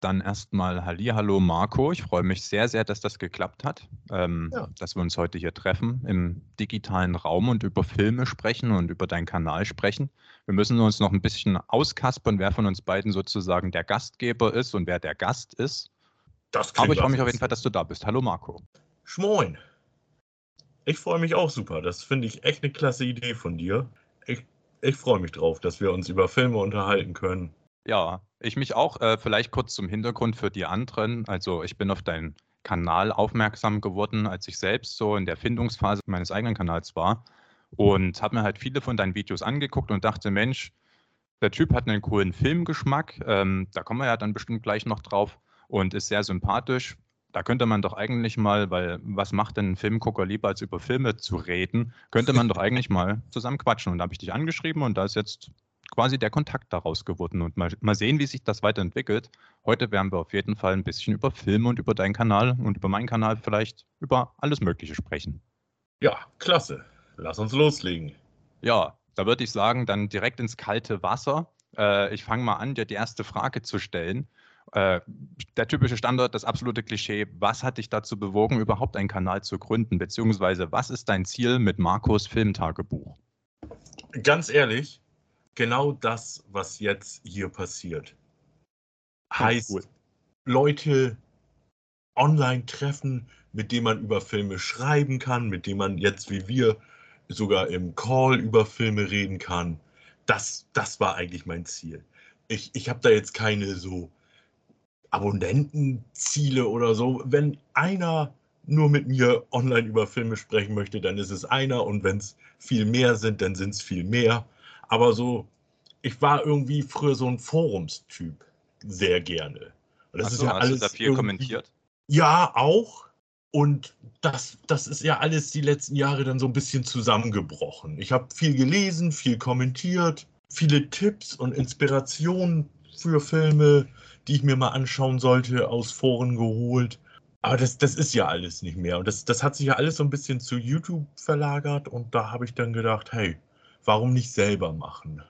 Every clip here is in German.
Dann erstmal Hallihallo Marco. Ich freue mich sehr, sehr, dass das geklappt hat, ähm, Ja. dass wir uns heute hier treffen im digitalen Raum und über Filme sprechen und über deinen Kanal sprechen. Wir müssen uns noch ein bisschen auskaspern, wer von uns beiden sozusagen der Gastgeber ist und wer der Gast ist. Das Aber ich freue mich auf jeden. Fall, dass du da bist. Hallo Marco. Schmoin. Ich freue mich auch super. Das finde ich echt eine klasse Idee von dir. Ich, ich freue mich drauf, dass wir uns über Filme unterhalten können. Ja, ich mich auch. Äh, vielleicht kurz zum Hintergrund für die anderen. Also ich bin auf deinen Kanal aufmerksam geworden, als ich selbst so in der Findungsphase meines eigenen Kanals war und habe mir halt viele von deinen Videos angeguckt und dachte, Mensch, der Typ hat einen coolen Filmgeschmack. Ähm, da kommen wir ja dann bestimmt gleich noch drauf und ist sehr sympathisch. Da könnte man doch eigentlich mal, weil was macht denn ein Filmgucker lieber als über Filme zu reden, könnte man doch eigentlich mal zusammen quatschen. Und da habe ich dich angeschrieben und da ist jetzt quasi der Kontakt daraus geworden und mal, mal sehen, wie sich das weiterentwickelt. Heute werden wir auf jeden Fall ein bisschen über Filme und über deinen Kanal und über meinen Kanal vielleicht über alles Mögliche sprechen. Ja, klasse. Lass uns loslegen. Ja, da würde ich sagen, dann direkt ins kalte Wasser. Äh, ich fange mal an, dir die erste Frage zu stellen. Äh, der typische Standard, das absolute Klischee. Was hat dich dazu bewogen, überhaupt einen Kanal zu gründen? Beziehungsweise, was ist dein Ziel mit Markus Filmtagebuch? Ganz ehrlich, genau das, was jetzt hier passiert, heißt cool. Leute online treffen, mit denen man über Filme schreiben kann, mit denen man jetzt wie wir sogar im Call über Filme reden kann. Das, das war eigentlich mein Ziel. Ich, ich habe da jetzt keine so Abonnentenziele oder so. Wenn einer nur mit mir online über Filme sprechen möchte, dann ist es einer und wenn es viel mehr sind, dann sind es viel mehr. Aber so, ich war irgendwie früher so ein Forumstyp, sehr gerne. Und das Ach ist so, ja hast alles du da viel kommentiert? Ja, auch. Und das, das ist ja alles die letzten Jahre dann so ein bisschen zusammengebrochen. Ich habe viel gelesen, viel kommentiert, viele Tipps und Inspirationen für Filme, die ich mir mal anschauen sollte, aus Foren geholt. Aber das, das ist ja alles nicht mehr. Und das, das hat sich ja alles so ein bisschen zu YouTube verlagert. Und da habe ich dann gedacht, hey, warum nicht selber machen?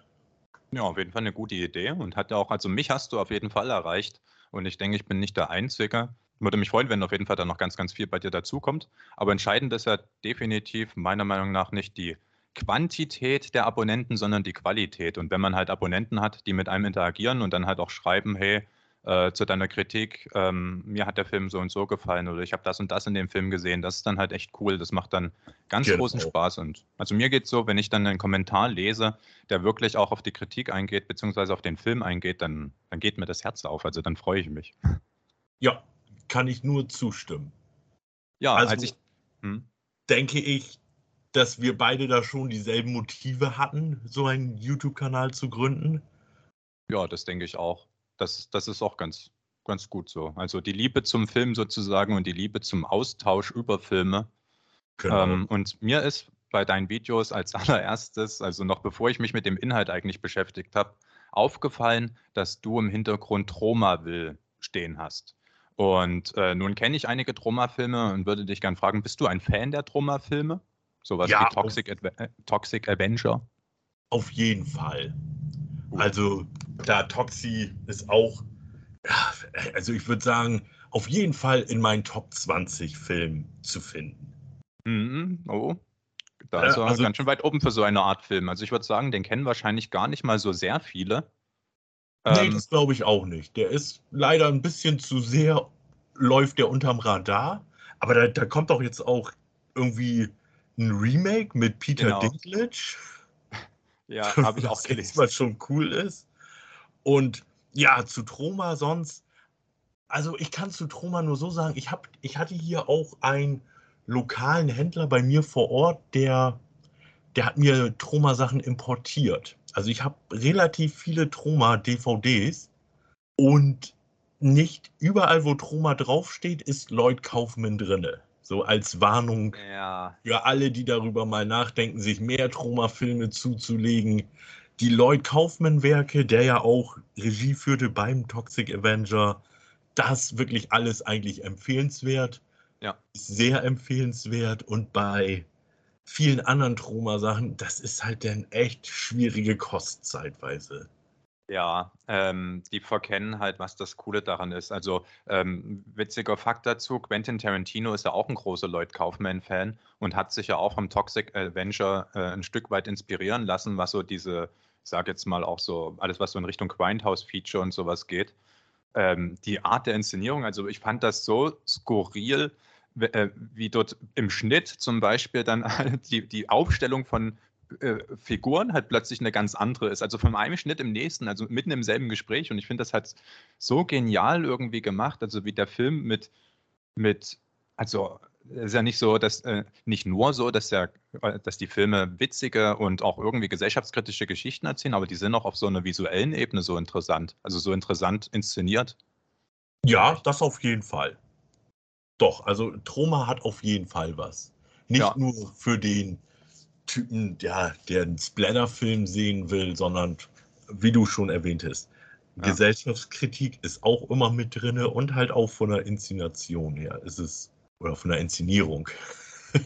Ja, auf jeden Fall eine gute Idee und hat ja auch, also mich hast du auf jeden Fall erreicht und ich denke, ich bin nicht der Einzige. Würde mich freuen, wenn auf jeden Fall dann noch ganz, ganz viel bei dir dazukommt. Aber entscheidend ist ja definitiv meiner Meinung nach nicht die Quantität der Abonnenten, sondern die Qualität. Und wenn man halt Abonnenten hat, die mit einem interagieren und dann halt auch schreiben, hey, äh, zu deiner Kritik, ähm, mir hat der Film so und so gefallen oder ich habe das und das in dem Film gesehen, das ist dann halt echt cool. Das macht dann ganz Genau. großen Spaß. Und also mir geht es so, wenn ich dann einen Kommentar lese, der wirklich auch auf die Kritik eingeht, beziehungsweise auf den Film eingeht, dann, dann geht mir das Herz auf. Also dann freue ich mich. Ja, kann ich nur zustimmen. Ja, Also- als ich. Hm? denke ich, dass wir beide da schon dieselben Motive hatten, so einen YouTube-Kanal zu gründen. Ja, das denke ich auch. Das, das ist auch ganz, ganz gut so. Also die Liebe zum Film sozusagen und die Liebe zum Austausch über Filme. Genau. Ähm, und mir ist bei deinen Videos als allererstes, also noch bevor ich mich mit dem Inhalt eigentlich beschäftigt habe, aufgefallen, dass du im Hintergrund Troma-Will stehen hast. Und äh, nun kenne ich einige Troma-Filme und würde dich gerne fragen, bist du ein Fan der Troma-Filme? Sowas Ja, wie Toxic, Adve äh, Toxic Avenger? Auf jeden Fall. Also, da Toxi ist auch, also ich würde sagen, auf jeden Fall in meinen Top 20 Filmen zu finden. Mhm. Oh, da ist er also- ganz schön weit oben für so eine Art Film. Also ich würde sagen, den kennen wahrscheinlich gar nicht mal so sehr viele. nee, Ähm, das glaube ich auch nicht. Der ist leider ein bisschen zu sehr, läuft der unterm Radar. Aber da, da kommt doch jetzt auch irgendwie ein Remake mit Peter Genau. Dinklage. Ja, habe ich auch gelesen. Was schon cool ist. Und ja, zu Troma sonst. Also ich kann zu Troma nur so sagen, ich, hab, ich hatte hier auch einen lokalen Händler bei mir vor Ort, der, der hat mir Troma-Sachen importiert. Also ich habe relativ viele Troma-DVDs und nicht überall, wo Troma draufsteht, ist Lloyd Kaufman drinne. So als Warnung Ja, für alle, die darüber mal nachdenken, sich mehr Troma-Filme zuzulegen. Die Lloyd Kaufman-Werke, der ja auch Regie führte beim Toxic Avenger, das wirklich alles eigentlich empfehlenswert. Ja. Sehr empfehlenswert. Und bei vielen anderen Troma-Sachen, das ist halt dann echt schwierige Kost zeitweise. Ja, ähm, die verkennen halt, was das Coole daran ist. Also, ähm, witziger Fakt dazu, Quentin Tarantino ist ja auch ein großer Lloyd Kaufman-Fan und hat sich ja auch vom Toxic Avenger äh, ein Stück weit inspirieren lassen, was so diese, ich sage jetzt mal auch so, alles, was so in Richtung Grindhouse-Feature und sowas geht. Ähm, die Art der Inszenierung, also ich fand das so skurril, äh, wie dort im Schnitt zum Beispiel dann die, die Aufstellung von äh, Figuren halt plötzlich eine ganz andere ist. Also von einem Schnitt im nächsten, also mitten im selben Gespräch. Und ich finde das halt so genial irgendwie gemacht. Also wie der Film mit, mit also es ist ja nicht so, dass äh, nicht nur so, dass der, äh, dass die Filme witzige und auch irgendwie gesellschaftskritische Geschichten erzählen, aber die sind auch auf so einer visuellen Ebene so interessant, also so interessant inszeniert. Ja, das auf jeden Fall. Doch, also Troma hat auf jeden Fall was. Nicht ja. nur für den Typen, ja, der einen Splatter-Film sehen will, sondern wie du schon erwähntest, ja. Gesellschaftskritik ist auch immer mit drin und halt auch von der Inszenation her ist es, oder von der Inszenierung.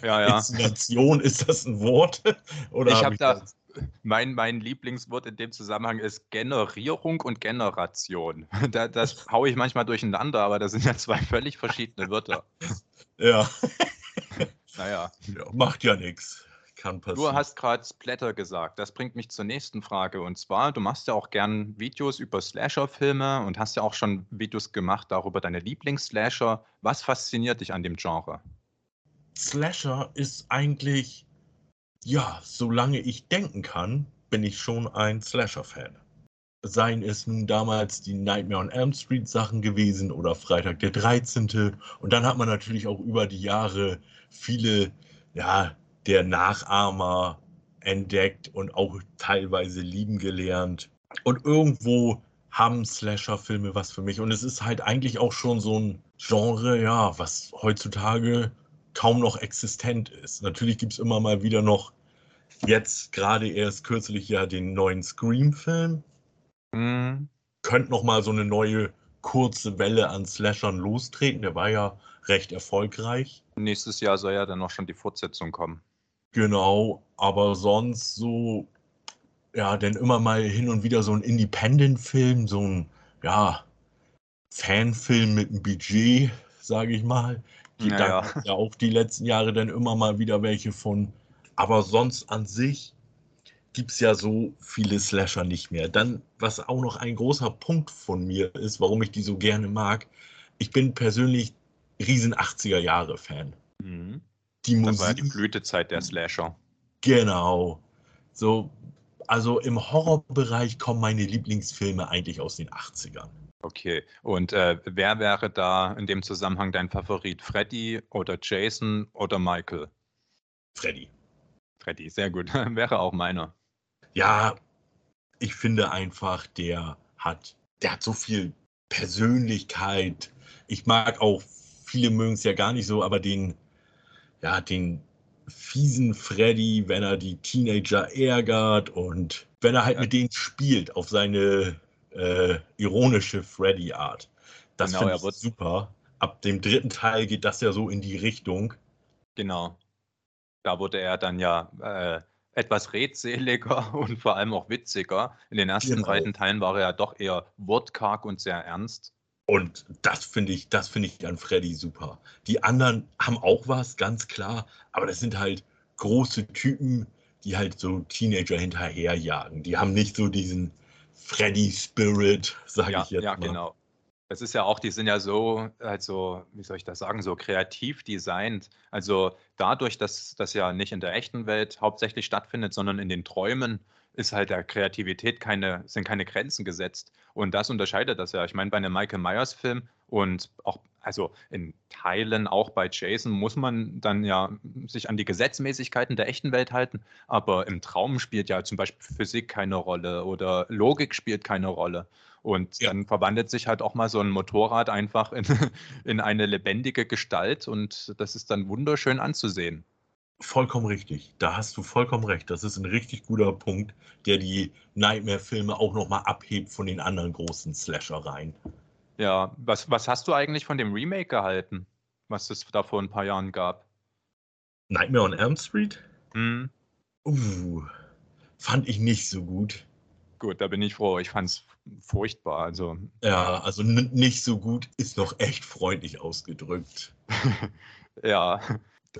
Ja, ja. Inszenation, ist das ein Wort? Oder ich habe hab da, mein, mein Lieblingswort in dem Zusammenhang ist Generierung und Generation. Da, das haue ich manchmal durcheinander, aber das sind ja zwei völlig verschiedene Wörter. Ja. naja. Ja, macht ja nichts kann passieren. Du hast gerade Splatter gesagt. Das bringt mich zur nächsten Frage. Und zwar, du machst ja auch gern Videos über Slasher-Filme und hast ja auch schon Videos gemacht darüber deine Lieblings-Slasher. Was fasziniert dich an dem Genre? Slasher ist eigentlich, ja, solange ich denken kann, bin ich schon ein Slasher-Fan. Seien es nun damals die Nightmare on Elm Street Sachen gewesen oder Freitag der 13. Und dann hat man natürlich auch über die Jahre viele, ja, der Nachahmer entdeckt und auch teilweise lieben gelernt. Und irgendwo haben Slasher-Filme was für mich. Und es ist halt eigentlich auch schon so ein Genre, ja, was heutzutage kaum noch existent ist. Natürlich gibt es immer mal wieder noch, jetzt gerade erst kürzlich ja den neuen Scream-Film. Mhm. Könnte noch mal so eine neue kurze Welle an Slashern lostreten. Der war ja recht erfolgreich. Nächstes Jahr soll ja dann noch schon die Fortsetzung kommen. Genau, aber sonst so, ja, denn immer mal hin und wieder so ein Independent-Film, so ein, ja, Fanfilm mit einem Budget, sage ich mal. Die, naja. Da ja auch die letzten Jahre dann immer mal wieder welche von. Aber sonst an sich gibt es ja so viele Slasher nicht mehr. Dann, was auch noch ein großer Punkt von mir ist, warum ich die so gerne mag, ich bin persönlich riesen 80er Jahre Fan. Mhm die Musik. Das war ja die Blütezeit der Slasher. Genau. So, also im Horrorbereich kommen meine Lieblingsfilme eigentlich aus den 80ern. Okay, und äh, wer wäre da in dem Zusammenhang dein Favorit? Freddy oder Jason oder Michael? Freddy. Freddy, sehr gut. wäre auch meiner. Ja, ich finde einfach, der hat, der hat so viel Persönlichkeit. Ich mag auch, viele mögen es ja gar nicht so, aber den ja, den fiesen Freddy, wenn er die Teenager ärgert und wenn er halt ja. mit denen spielt auf seine äh, ironische Freddy-Art. Das genau, finde ich wird... super. Ab dem dritten Teil geht das ja so in die Richtung. Genau. Da wurde er dann ja äh, etwas redseliger und vor allem auch witziger. In den ersten genau. beiden Teilen war er ja doch eher wortkarg und sehr ernst. Und das finde ich, das finde ich an Freddy super. Die anderen haben auch was, ganz klar, aber das sind halt große Typen, die halt so Teenager hinterherjagen. Die haben nicht so diesen Freddy-Spirit, sage ja, ich jetzt ja, mal. Ja, genau. Es ist ja auch, die sind ja so, also, wie soll ich das sagen, so kreativ designt. Also dadurch, dass das ja nicht in der echten Welt hauptsächlich stattfindet, sondern in den Träumen ist halt der Kreativität keine, sind keine Grenzen gesetzt. Und das unterscheidet das ja. Ich meine, bei einem Michael Myers-Film und auch, also in Teilen auch bei Jason muss man dann ja sich an die Gesetzmäßigkeiten der echten Welt halten. Aber im Traum spielt ja zum Beispiel Physik keine Rolle oder Logik spielt keine Rolle. Und ja. dann verwandelt sich halt auch mal so ein Motorrad einfach in, in eine lebendige Gestalt und das ist dann wunderschön anzusehen. Vollkommen richtig. Da hast du vollkommen recht. Das ist ein richtig guter Punkt, der die Nightmare-Filme auch nochmal abhebt von den anderen großen Slasher-Reihen. Ja, was, was hast du eigentlich von dem Remake gehalten, was es da vor ein paar Jahren gab? Nightmare on Elm Street? Mhm. Uh, fand ich nicht so gut. gut, da bin ich froh. Ich fand es furchtbar. Also, Ja, also nicht so gut ist noch echt freundlich ausgedrückt. ja.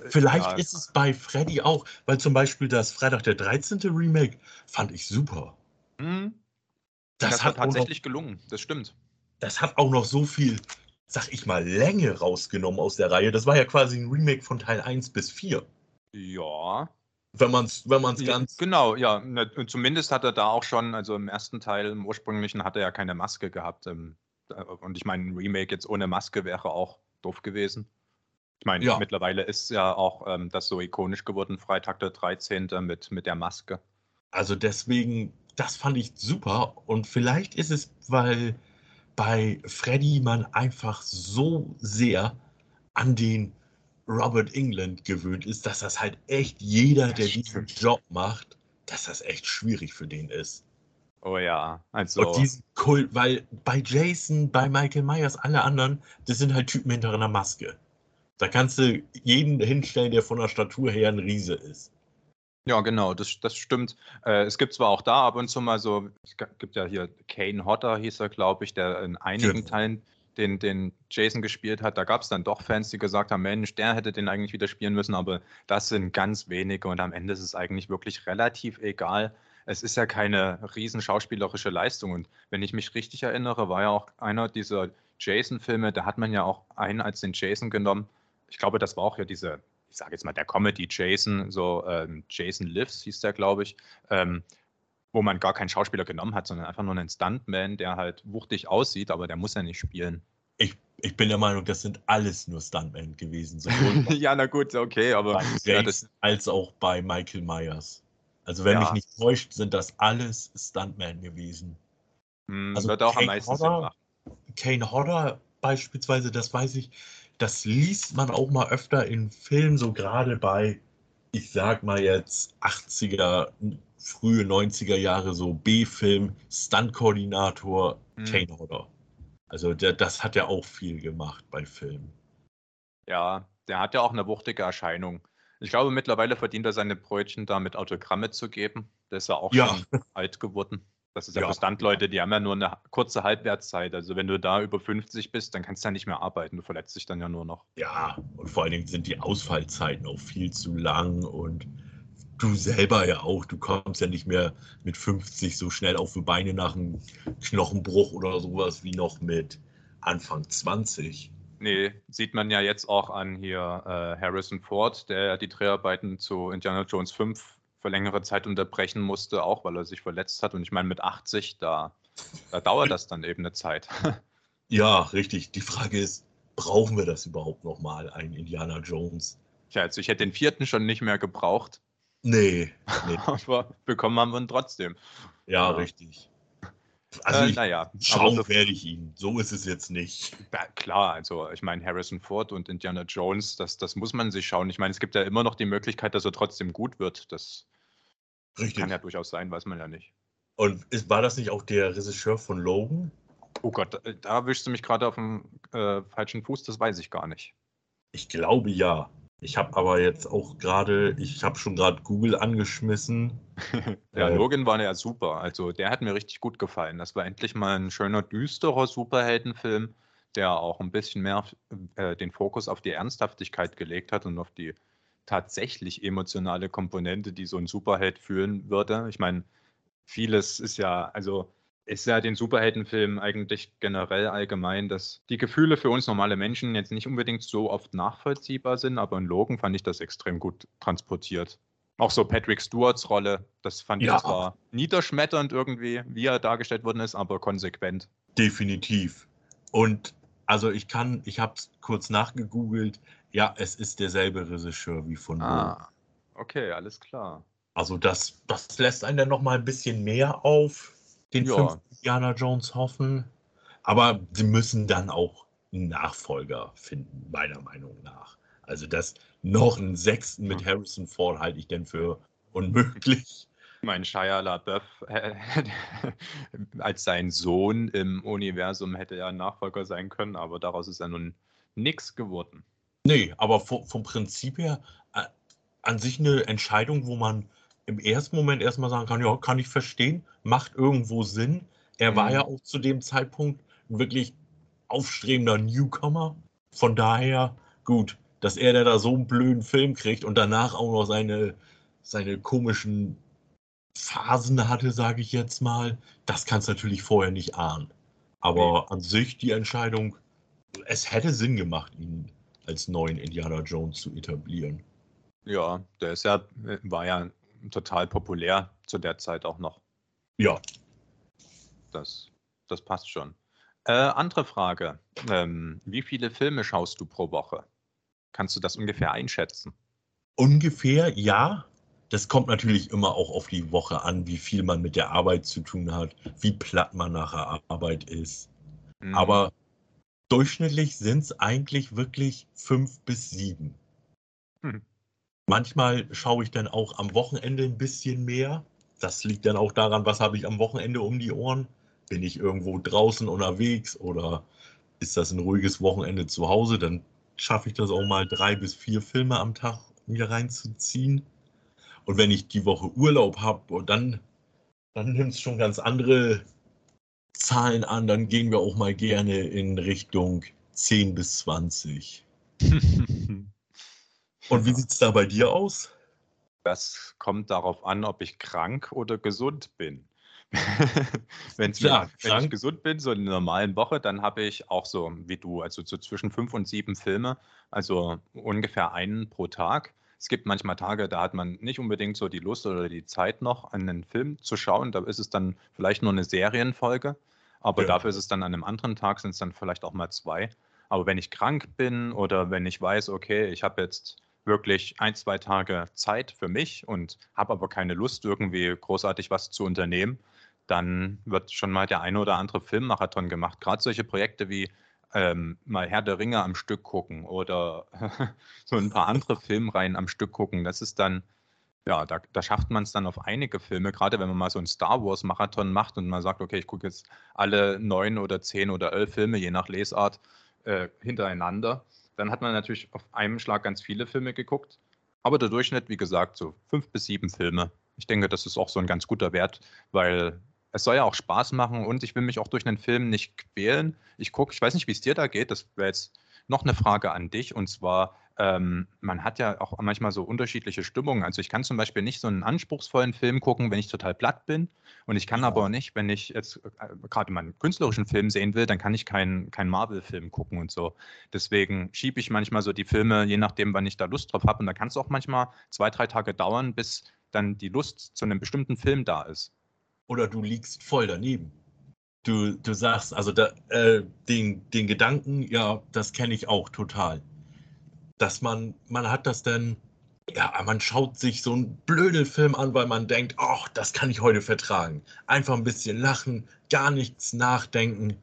Vielleicht Ja. ist es bei Freddy auch, weil zum Beispiel das Freitag der 13. Remake fand ich super. Hm, Das, das, hat auch noch, tatsächlich gelungen. Das stimmt. das hat auch noch so viel, sag ich mal, Länge rausgenommen aus der Reihe. Das war ja quasi ein Remake von Teil 1 bis 4. Ja. Wenn man es wenn man's Ja, ganz. Genau, ja. Ne, Zumindest hat er da auch schon, also im ersten Teil, im ursprünglichen, hat er ja keine Maske gehabt. ähm, äh, Und ich meine, ein Remake jetzt ohne Maske wäre auch doof gewesen. Ich meine, Ja. mittlerweile ist ja auch ähm, das so ikonisch geworden, Freitag der 13. mit, mit der Maske. Also deswegen, das fand ich super. Und vielleicht ist es, weil bei Freddy man einfach so sehr an den Robert England gewöhnt ist, dass das halt echt jeder, der diesen. Job macht, dass das echt schwierig für den ist. Oh ja, also. Und diesen Kult, weil bei Jason, bei Michael Myers, alle anderen, das sind halt Typen hinter einer Maske. Da kannst du jeden hinstellen, der von der Statur her ein Riese ist. Ja, genau, das, das stimmt. Äh, es gibt zwar auch da ab und zu mal so, es gibt ja hier Kane Hodder, hieß er, glaube ich, der in einigen Genau. Teilen den, den Jason gespielt hat. Da gab es dann doch Fans, die gesagt haben, Mensch, der hätte den eigentlich wieder spielen müssen, aber das sind ganz wenige und am Ende ist es eigentlich wirklich relativ egal. Es ist ja keine riesen schauspielerische Leistung und wenn ich mich richtig erinnere, war ja auch einer dieser Jason-Filme, da hat man ja auch einen als den Jason genommen. Ich glaube, das war auch ja diese, ich sage jetzt mal, der Comedy Jason, so ähm, Jason Lives hieß der, glaube ich, ähm, wo man gar keinen Schauspieler genommen hat, sondern einfach nur einen Stuntman, der halt wuchtig aussieht, aber der muss ja nicht spielen. Ich, ich bin der Meinung, das sind alles nur Stuntmen gewesen. Ja, na gut, okay, aber bei ja, das, als auch bei Michael Myers. Also wenn mich Ja. nicht täuscht, sind das alles Stuntmen gewesen. mh, Also wird auch am Kane meisten Sinn Hodder- machen. Kane Hodder beispielsweise, das weiß ich, das liest man auch mal öfter in Filmen, so gerade bei, ich sag mal jetzt 80er, frühe 90er Jahre, so B-Film, Stunt-Koordinator Hm. Kane Hodder. Also der, das hat er auch viel gemacht bei Filmen. Ja, der hat ja auch eine wuchtige Erscheinung. Ich glaube, mittlerweile verdient er seine Brötchen damit Autogramme zu geben. Der ist ja auch Ja. schon alt geworden. Das ist ja, Ja. für Stuntleute, die haben ja nur eine kurze Halbwertszeit. Also wenn du da über 50 bist, dann kannst du ja nicht mehr arbeiten. Du verletzt dich dann ja nur noch. Ja, und vor allen Dingen sind die Ausfallzeiten auch viel zu lang und du selber ja auch, du kommst ja nicht mehr mit 50 so schnell auf die Beine nach einem Knochenbruch oder sowas wie noch mit Anfang 20. Nee, sieht man ja jetzt auch an hier äh, Harrison Ford, der die Dreharbeiten zu Indiana Jones 5 für längere Zeit unterbrechen musste, auch weil er sich verletzt hat. Und ich meine, mit 80, da, da dauert das dann eben eine Zeit. Ja, richtig. Die Frage ist, brauchen wir das überhaupt nochmal, ein Indiana Jones? Tja, also ich hätte den vierten schon nicht mehr gebraucht, Nee, nee. aber bekommen haben wir ihn trotzdem. Ja, Ja. richtig. Also äh, naja, schauen aber werde ich ihn. So ist es jetzt nicht. ja, klar, also ich meine, Harrison Ford und Indiana Jones, das, das muss man sich schauen. Ich meine, es gibt ja immer noch die Möglichkeit, dass er trotzdem gut wird. Das Richtig. kann ja durchaus sein, weiß man ja nicht. Und ist, war das nicht auch der Regisseur von Logan? Oh Gott, da- da wischst du mich gerade auf dem äh, falschen Fuß, das weiß ich gar nicht. Ich glaube ja. Ich habe aber jetzt auch gerade, ich habe schon gerade Google angeschmissen. Ja, Äh, Logan war ja super. Also der hat mir richtig gut gefallen. Das war endlich mal ein schöner, düsterer Superheldenfilm, der auch ein bisschen mehr äh, den Fokus auf die Ernsthaftigkeit gelegt hat und auf die tatsächlich emotionale Komponente, die so ein Superheld fühlen würde. Ich meine, vieles ist ja, also ist ja den Superheldenfilmen eigentlich generell allgemein, dass die Gefühle für uns normale Menschen jetzt nicht unbedingt so oft nachvollziehbar sind, aber in Logan fand ich das extrem gut transportiert. Auch so Patrick Stewarts Rolle, das fand Ja. ich zwar niederschmetternd irgendwie, wie er dargestellt worden ist, aber konsequent. Definitiv. Und also ich kann, ich habe es kurz nachgegoogelt. Ja, es ist derselbe Regisseur wie von. Ah, okay, alles klar. Also das, das lässt einen dann noch mal ein bisschen mehr auf den Ja. fünften Indiana Jones hoffen. Aber sie müssen dann auch einen Nachfolger finden, meiner Meinung nach. Also das noch einen sechsten mit Hm. Harrison Ford halte ich denn für unmöglich. Ich meine, Shia LaBeouf äh, als sein Sohn im Universum hätte ja ein Nachfolger sein können, aber daraus ist ja nun nichts geworden. Nee, aber vom, vom Prinzip her äh, an sich eine Entscheidung, wo man im ersten Moment erstmal sagen kann, ja, kann ich verstehen, macht irgendwo Sinn. Er war Mhm. ja auch zu dem Zeitpunkt ein wirklich aufstrebender Newcomer. Von daher, gut, dass er da so einen blöden Film kriegt und danach auch noch seine, seine komischen Phasen hatte, sage ich jetzt mal, das kannst du natürlich vorher nicht ahnen. Aber an sich die Entscheidung, es hätte Sinn gemacht, ihn als neuen Indiana Jones zu etablieren. Ja, der ist ja, war ja total populär zu der Zeit auch noch. Ja, Das, das passt schon. Äh, andere Frage. Ähm, wie viele Filme schaust du pro Woche? Kannst du das ungefähr einschätzen? ungefähr ja. Das kommt natürlich immer auch auf die Woche an, wie viel man mit der Arbeit zu tun hat, wie platt man nach der Arbeit ist. Mhm. Aber durchschnittlich sind es eigentlich wirklich fünf bis sieben. Hm. Manchmal schaue ich dann auch am Wochenende ein bisschen mehr. Das liegt dann auch daran, was habe ich am Wochenende um die Ohren. Bin ich irgendwo draußen unterwegs oder ist das ein ruhiges Wochenende zu Hause, dann schaffe ich das auch mal drei bis vier Filme am Tag mir reinzuziehen. Und wenn ich die Woche Urlaub habe, dann, dann nimmt es schon ganz andere Zahlen an. Dann gehen wir auch mal gerne in Richtung 10 bis 20. Und wie sieht es da bei dir aus? Das kommt darauf an, ob ich krank oder gesund bin. Klar, mir, wenn ich gesund bin, so in einer normalen Woche, dann habe ich auch so wie du, also so zwischen fünf und sieben Filme, also ungefähr einen pro Tag. Es gibt manchmal Tage, da hat man nicht unbedingt so die Lust oder die Zeit noch, einen Film zu schauen. Da ist es dann vielleicht nur eine Serienfolge, aber Ja. dafür ist es dann an einem anderen Tag, sind es dann vielleicht auch mal zwei. Aber wenn ich krank bin oder wenn ich weiß, okay, ich habe jetzt wirklich ein, zwei Tage Zeit für mich und habe aber keine Lust, irgendwie großartig was zu unternehmen, dann wird schon mal der eine oder andere Filmmarathon gemacht. Gerade solche Projekte wie ähm, mal Herr der Ringe am Stück gucken oder so ein paar andere Filmreihen am Stück gucken. Das ist dann, ja, da, da schafft man es dann auf einige Filme, gerade wenn man mal so einen Star Wars-Marathon macht und man sagt, okay, ich gucke jetzt alle neun oder zehn oder elf Filme, je nach Lesart, äh, hintereinander. Dann hat man natürlich auf einem Schlag ganz viele Filme geguckt. Aber der Durchschnitt, wie gesagt, so fünf bis sieben Filme. Ich denke, das ist auch so ein ganz guter Wert, weil es soll ja auch Spaß machen und ich will mich auch durch einen Film nicht quälen. Ich gucke, ich weiß nicht, wie es dir da geht. Das wäre jetzt noch eine Frage an dich. Und zwar, ähm, man hat ja auch manchmal so unterschiedliche Stimmungen. Also ich kann zum Beispiel nicht so einen anspruchsvollen Film gucken, wenn ich total platt bin. Und ich kann Ja. aber auch nicht, wenn ich jetzt äh, gerade mal einen künstlerischen Film sehen will, dann kann ich keinen keinen Marvel-Film gucken und so. Deswegen schiebe ich manchmal so die Filme, je nachdem, wann ich da Lust drauf habe. Und da kann es auch manchmal zwei, drei Tage dauern, bis dann die Lust zu einem bestimmten Film da ist. Oder du liegst voll daneben. Du, du sagst, also da, äh, den, den Gedanken, ja, das kenne ich auch total. Dass man, man hat das dann, ja, man schaut sich so einen blöden Film an, weil man denkt, ach, das kann ich heute vertragen. Einfach ein bisschen lachen, gar nichts nachdenken.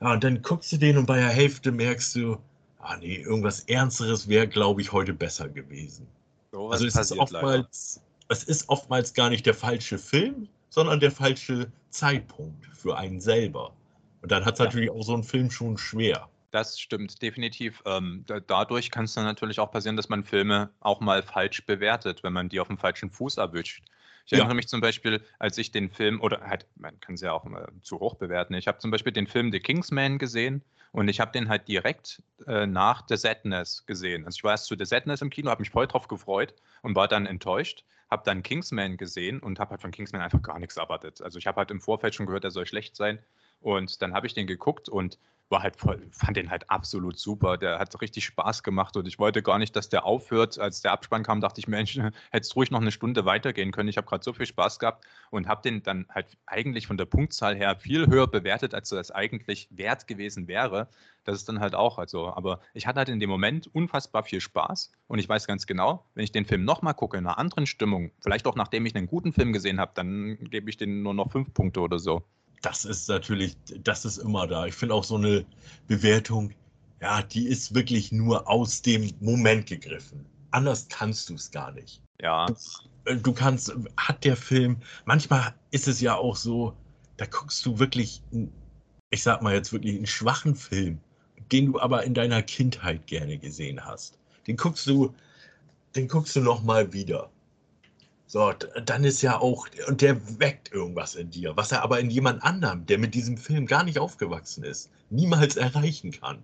Ja, und dann guckst du den und bei der Hälfte merkst du, ah nee, irgendwas Ernsteres wäre, glaube ich, heute besser gewesen. So Also es ist, oftmals, es ist oftmals gar nicht der falsche Film, sondern der falsche Zeitpunkt für einen selber. Und dann hat es Ja. natürlich auch so ein Film schon schwer. Das stimmt definitiv. Ähm, da, dadurch kann es dann natürlich auch passieren, dass man Filme auch mal falsch bewertet, wenn man die auf dem falschen Fuß erwischt. Ich Ja. erinnere mich zum Beispiel, als ich den Film, oder halt, man kann es ja auch mal zu hoch bewerten. Ich habe zum Beispiel den Film The Kingsman gesehen und ich habe den halt direkt äh, nach The Sadness gesehen. Also ich war erst zu The Sadness im Kino, habe mich voll drauf gefreut und war dann enttäuscht. Habe dann Kingsman gesehen und habe halt von Kingsman einfach gar nichts erwartet. Also ich habe halt im Vorfeld schon gehört, er soll schlecht sein. Und dann habe ich den geguckt und war halt voll, fand den halt absolut super. Der hat richtig Spaß gemacht und ich wollte gar nicht, dass der aufhört. Als der Abspann kam, dachte ich, Mensch, hättest ruhig noch eine Stunde weitergehen können. Ich habe gerade so viel Spaß gehabt und habe den dann halt eigentlich von der Punktzahl her viel höher bewertet, als das eigentlich wert gewesen wäre. Das ist dann halt auch, also, aber ich hatte halt in dem Moment unfassbar viel Spaß und ich weiß ganz genau, wenn ich den Film nochmal gucke, in einer anderen Stimmung, vielleicht auch nachdem ich einen guten Film gesehen habe, dann gebe ich den nur noch fünf Punkte oder so. Das ist natürlich, das ist immer da. Ich finde auch so eine Bewertung, ja, die ist wirklich nur aus dem Moment gegriffen. Anders kannst du es gar nicht. Ja, Äh, Du kannst, hat der Film, manchmal ist es ja auch so, da guckst du wirklich, ich sag mal jetzt wirklich einen schwachen Film, den du aber in deiner Kindheit gerne gesehen hast. Den guckst du, den guckst du noch mal wieder. So, dann ist ja auch, und der weckt irgendwas in dir, was er aber in jemand anderem, der mit diesem Film gar nicht aufgewachsen ist, niemals erreichen kann.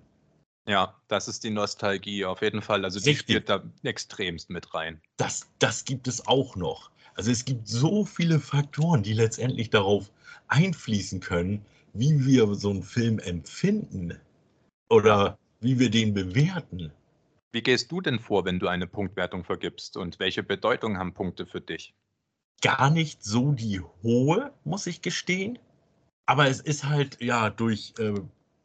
Ja, das ist die Nostalgie auf jeden Fall. Also die Richtig. spielt da extremst mit rein. Das, das gibt es auch noch. Also es gibt so viele Faktoren, die letztendlich darauf einfließen können, wie wir so einen Film empfinden oder wie wir den bewerten. Wie gehst du denn vor, wenn du eine Punktwertung vergibst und welche Bedeutung haben Punkte für dich? Gar nicht so die hohe, muss ich gestehen. Aber es ist halt, ja, durch, äh,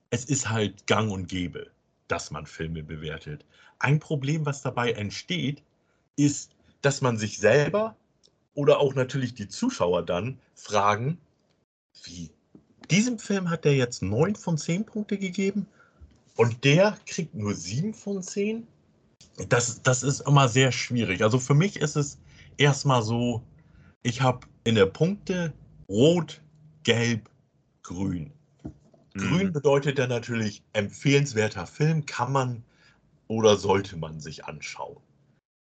es ist halt gang und gäbe, dass man Filme bewertet. Ein Problem, was dabei entsteht, ist, dass man sich selber oder auch natürlich die Zuschauer dann fragen, wie, diesem Film hat der jetzt 9 von 10 Punkte gegeben und der kriegt nur 7 von 10? Das, das ist immer sehr schwierig. Also für mich ist es erstmal so, ich habe in der Punkte Rot, Gelb, Grün. Grün Mhm. bedeutet dann natürlich empfehlenswerter Film, kann man oder sollte man sich anschauen.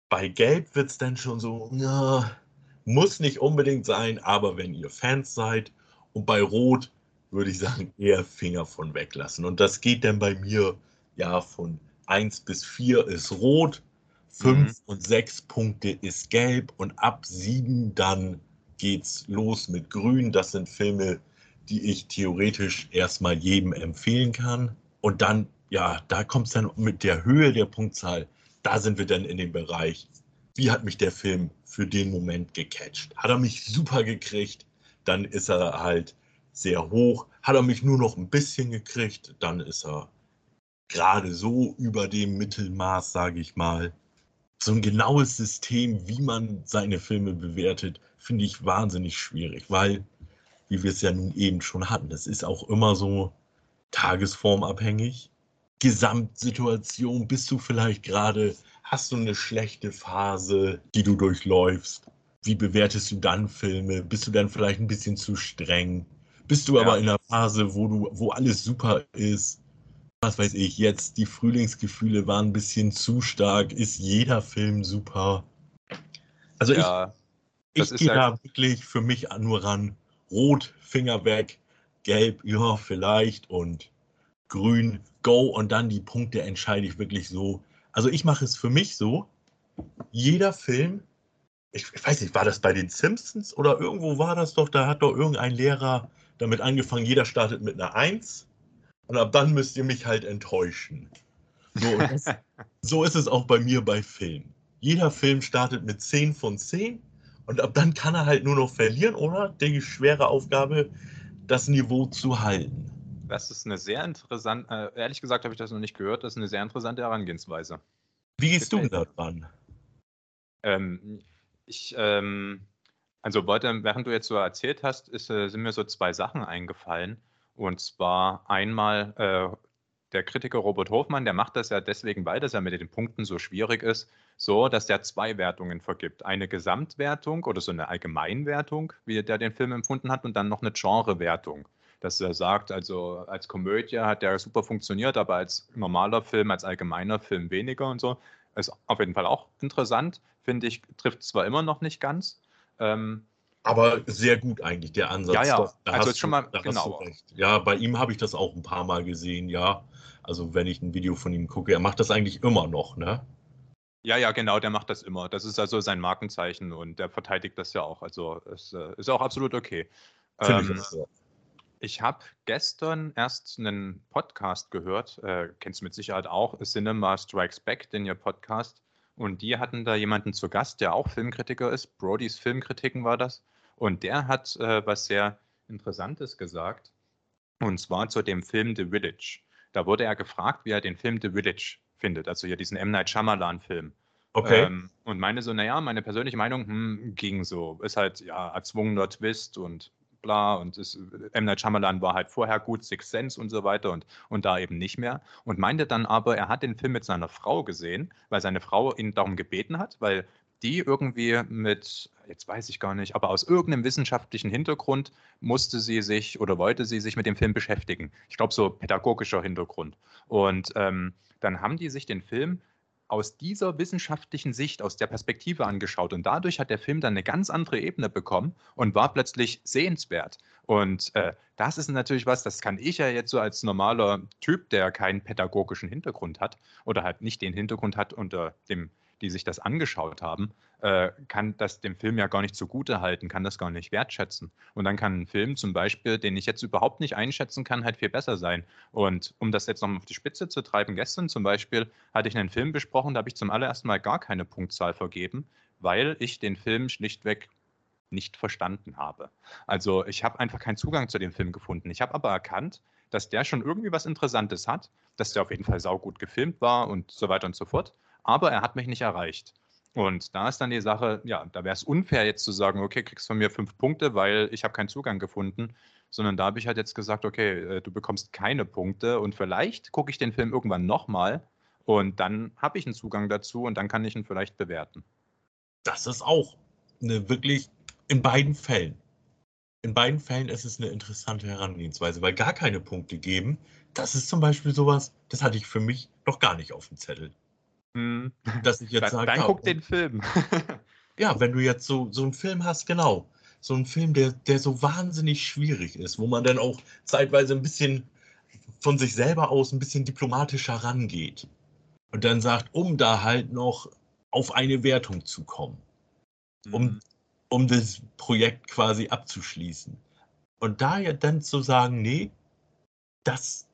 Bei Gelb wird es dann schon so, ja, muss nicht unbedingt sein, aber wenn ihr Fans seid. Und bei Rot würde ich sagen, eher Finger von weglassen. Und das geht dann bei mir ja von 1 bis 4 ist Rot, 5 Mhm. und 6 Punkte ist Gelb und ab 7 dann geht's los mit Grün. Das sind Filme, die ich theoretisch erstmal jedem empfehlen kann. Und dann, ja, da kommt es dann mit der Höhe der Punktzahl, da sind wir dann in dem Bereich, wie hat mich der Film für den Moment gecatcht? Hat er mich super gekriegt, dann ist er halt sehr hoch. Hat er mich nur noch ein bisschen gekriegt, dann ist er gerade so über dem Mittelmaß, sage ich mal. So ein genaues System, wie man seine Filme bewertet, finde ich wahnsinnig schwierig, weil, wie wir es ja nun eben schon hatten, das ist auch immer so tagesformabhängig. Gesamtsituation, bist du vielleicht gerade, hast du eine schlechte Phase, die du durchläufst? Wie bewertest du dann Filme? Bist du dann vielleicht ein bisschen zu streng? Bist du Ja. aber in einer Phase, wo du, wo alles super ist? Was weiß ich, jetzt die Frühlingsgefühle waren ein bisschen zu stark, ist jeder Film super. Also Ja, ich, ich gehe ja- da wirklich für mich nur ran. Rot, Finger weg, gelb, ja, vielleicht und grün, go und dann die Punkte entscheide ich wirklich so. Also ich mache es für mich so, jeder Film, ich, ich weiß nicht, war das bei den Simpsons oder irgendwo war das doch, da hat doch irgendein Lehrer damit angefangen, jeder startet mit einer Eins und ab dann müsst ihr mich halt enttäuschen. So, das, so ist es auch bei mir bei Filmen. Jeder Film startet mit 10 von 10 und ab dann kann er halt nur noch verlieren oder die schwere Aufgabe, das Niveau zu halten. das ist eine sehr interessante, äh, ehrlich gesagt habe ich das noch nicht gehört, das ist eine sehr interessante Herangehensweise. Wie gehst du da dran? Ähm, ich, ähm, also wollte, während du jetzt so erzählt hast, ist, äh, sind mir so zwei Sachen eingefallen. Und zwar einmal äh, der Kritiker Robert Hofmann, der macht das ja deswegen, weil das ja mit den Punkten so schwierig ist, so, dass der zwei Wertungen vergibt. Eine Gesamtwertung oder so eine Allgemeinwertung, wie der den Film empfunden hat, und dann noch eine Genrewertung. Dass er sagt, also als Komödie hat der super funktioniert, aber als normaler Film, als allgemeiner Film weniger und so. Ist auf jeden Fall auch interessant, finde ich, trifft zwar immer noch nicht ganz. Ähm, Aber sehr gut eigentlich, der Ansatz. Ja, ja, Doch, da also hast ist schon du- mal genauer. du recht. Ja, bei ihm habe ich das auch ein paar Mal gesehen, ja. Also wenn ich ein Video von ihm gucke, er macht das eigentlich immer noch, ne? ja, ja, genau, der macht das immer. Das ist also sein Markenzeichen und der verteidigt das ja auch. Also es äh, ist auch absolut okay. Finde Ähm, ich auch so. Ich habe gestern erst einen Podcast gehört, äh, kennst du mit Sicherheit auch, Cinema Strikes Back, den ihr Podcast. Und die hatten da jemanden zu Gast, der auch Filmkritiker ist. Brodys Filmkritiken war das. Und der hat äh, was sehr Interessantes gesagt. Und zwar zu dem Film The Village. Da wurde er gefragt, wie er den Film The Village findet. Also hier diesen M. Night Shyamalan-Film. Okay. Ähm, und meine so, naja, meine persönliche Meinung, hm, ging so. Ist halt, ja, erzwungener Twist und bla. Und ist, M. Night Shyamalan war halt vorher gut, Six Sense und so weiter und, und da eben nicht mehr. Und meinte dann aber, er hat den Film mit seiner Frau gesehen, weil seine Frau ihn darum gebeten hat, weil die irgendwie mit, jetzt weiß ich gar nicht, aber aus irgendeinem wissenschaftlichen Hintergrund musste sie sich oder wollte sie sich mit dem Film beschäftigen. Ich glaube, so pädagogischer Hintergrund. Und ähm, dann haben die sich den Film aus dieser wissenschaftlichen Sicht, aus der Perspektive angeschaut. Und dadurch hat der Film dann eine ganz andere Ebene bekommen und war plötzlich sehenswert. Und äh, das ist natürlich was, das kann ich ja jetzt so als normaler Typ, der keinen pädagogischen Hintergrund hat oder halt nicht den Hintergrund hat, unter dem die sich das angeschaut haben, äh, kann das dem Film ja gar nicht zugute halten, kann das gar nicht wertschätzen. Und dann kann ein Film zum Beispiel, den ich jetzt überhaupt nicht einschätzen kann, halt viel besser sein. Und um das jetzt nochmal auf die Spitze zu treiben, gestern zum Beispiel hatte ich einen Film besprochen, da habe ich zum allerersten Mal gar keine Punktzahl vergeben, weil ich den Film schlichtweg nicht verstanden habe. Also ich habe einfach keinen Zugang zu dem Film gefunden. Ich habe aber erkannt, dass der schon irgendwie was Interessantes hat, dass der auf jeden Fall saugut gefilmt war und so weiter und so fort aber er hat mich nicht erreicht. Und da ist dann die Sache, ja, da wäre es unfair jetzt zu sagen, okay, kriegst von mir fünf Punkte, weil ich habe keinen Zugang gefunden, sondern da habe ich halt jetzt gesagt, okay, äh, du bekommst keine Punkte und vielleicht gucke ich den Film irgendwann nochmal und dann habe ich einen Zugang dazu und dann kann ich ihn vielleicht bewerten. Das ist auch eine wirklich in beiden Fällen. In beiden Fällen ist es eine interessante Herangehensweise, weil gar keine Punkte geben, das ist zum Beispiel sowas, das hatte ich für mich noch gar nicht auf dem Zettel. Mhm. Dass ich jetzt sage, dann ja, guck den Film. ja, wenn du jetzt so, so einen Film hast, genau. So einen Film, der, der so wahnsinnig schwierig ist, wo man dann auch zeitweise ein bisschen von sich selber aus ein bisschen diplomatischer rangeht. Und dann sagt, um da halt noch auf eine Wertung zu kommen. Um, mhm. um das Projekt quasi abzuschließen. Und da ja dann zu sagen, nee, das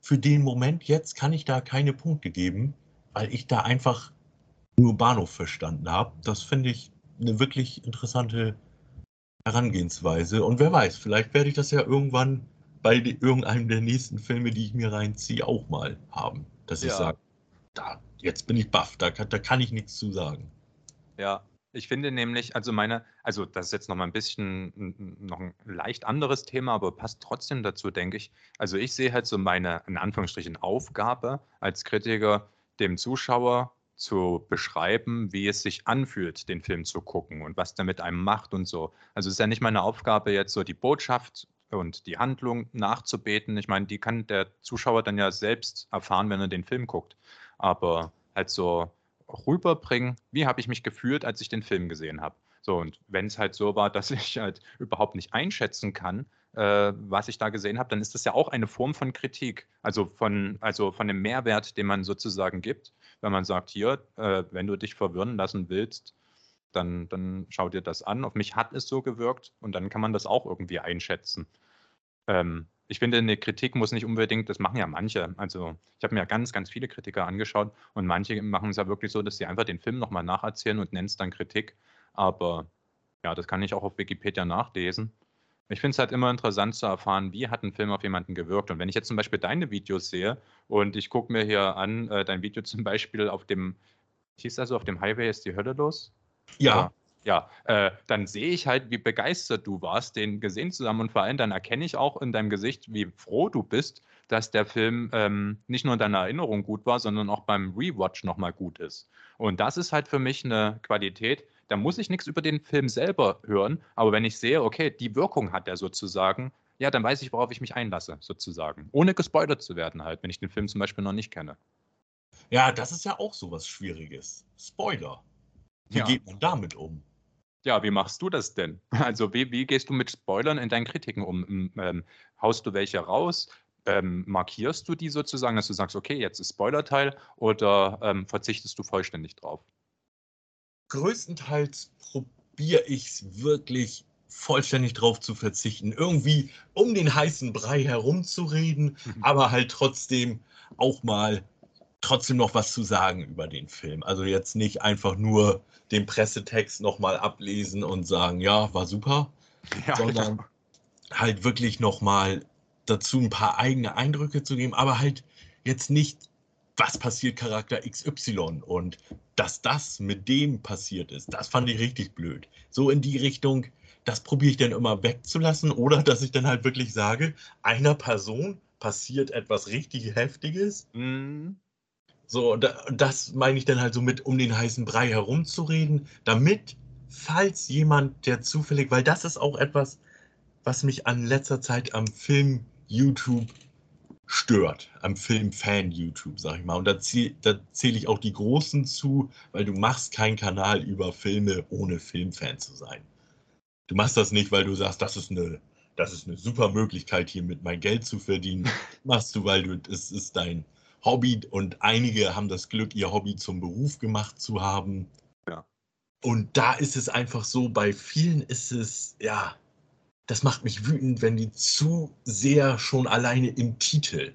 für den Moment jetzt kann ich da keine Punkte geben, weil ich da einfach nur Bahnhof verstanden habe. Das finde ich eine wirklich interessante Herangehensweise. Und wer weiß, vielleicht werde ich das ja irgendwann bei irgendeinem der nächsten Filme, die ich mir reinziehe, auch mal haben. Dass ja. ich sage, da, jetzt bin ich baff, da, da kann ich nichts zu sagen. Ja, ich finde nämlich, also meine, also das ist jetzt noch mal ein bisschen noch ein leicht anderes Thema, aber passt trotzdem dazu, denke ich. Also ich sehe halt so meine, in Anführungsstrichen, Aufgabe als Kritiker, dem Zuschauer zu beschreiben, wie es sich anfühlt, den Film zu gucken und was der mit einem macht und so. Also es ist ja nicht meine Aufgabe, jetzt so die Botschaft und die Handlung nachzubeten. Ich meine, die kann der Zuschauer dann ja selbst erfahren, wenn er den Film guckt. Aber halt so rüberbringen, wie habe ich mich gefühlt, als ich den Film gesehen habe. So, und wenn es halt so war, dass ich halt überhaupt nicht einschätzen kann, äh, was ich da gesehen habe, dann ist das ja auch eine Form von Kritik, also von, also von dem Mehrwert, den man sozusagen gibt. Wenn man sagt, hier, äh, wenn du dich verwirren lassen willst, dann, dann schau dir das an. Auf mich hat es so gewirkt und dann kann man das auch irgendwie einschätzen. Ähm, ich finde, eine Kritik muss nicht unbedingt, das machen ja manche. Also ich habe mir ganz, ganz viele Kritiker angeschaut und manche machen es ja wirklich so, dass sie einfach den Film nochmal nacherzählen und nennen es dann Kritik. Aber ja, das kann ich auch auf Wikipedia nachlesen. Ich finde es halt immer interessant zu erfahren, wie hat ein Film auf jemanden gewirkt. Und wenn ich jetzt zum Beispiel deine Videos sehe und ich gucke mir hier an, äh, dein Video zum Beispiel auf dem, hieß also auf dem Highway ist die Hölle los? Ja. Ja, äh, dann sehe ich halt, wie begeistert du warst, den gesehen zu haben. Und vor allem dann erkenne ich auch in deinem Gesicht, wie froh du bist, dass der Film ähm, nicht nur in deiner Erinnerung gut war, sondern auch beim Rewatch nochmal gut ist. Und das ist halt für mich eine Qualität, da muss ich nichts über den Film selber hören, aber wenn ich sehe, okay, die Wirkung hat er sozusagen, ja, dann weiß ich, worauf ich mich einlasse, sozusagen. Ohne gespoilert zu werden halt, wenn ich den Film zum Beispiel noch nicht kenne. Ja, das ist ja auch so was Schwieriges. Spoiler. Wie ja. geht man damit um? Ja, wie machst du das denn? Also wie, wie gehst du mit Spoilern in deinen Kritiken um? Ähm, haust du welche raus? Ähm, markierst du die sozusagen, dass du sagst, okay, jetzt ist Spoilerteil oder ähm, verzichtest du vollständig drauf? Größtenteils probiere ich es wirklich vollständig drauf zu verzichten, irgendwie um den heißen Brei herumzureden, mhm. aber halt trotzdem auch mal trotzdem noch was zu sagen über den Film. Also jetzt nicht einfach nur den Pressetext nochmal ablesen und sagen, ja, war super, ja, sondern ja. halt wirklich nochmal dazu ein paar eigene Eindrücke zu geben, aber halt jetzt nicht was passiert Charakter XY und dass das mit dem passiert ist, das fand ich richtig blöd. So in die Richtung, das probiere ich dann immer wegzulassen oder dass ich dann halt wirklich sage, einer Person passiert etwas richtig Heftiges. Mhm. So, das meine ich dann halt so mit, um den heißen Brei herumzureden, damit, falls jemand, der zufällig, weil das ist auch etwas, was mich an letzter Zeit am Film YouTube stört am Film-Fan-YouTube, sag ich mal. Und da, zäh da zähle ich auch die Großen zu, weil du machst keinen Kanal über Filme, ohne Filmfan zu sein. Du machst das nicht, weil du sagst, das ist eine, das ist eine super Möglichkeit, hiermit mein Geld zu verdienen. machst du, weil du, es ist dein Hobby und einige haben das Glück, ihr Hobby zum Beruf gemacht zu haben. Ja. Und da ist es einfach so, bei vielen ist es, ja, das macht mich wütend, wenn die zu sehr schon alleine im Titel.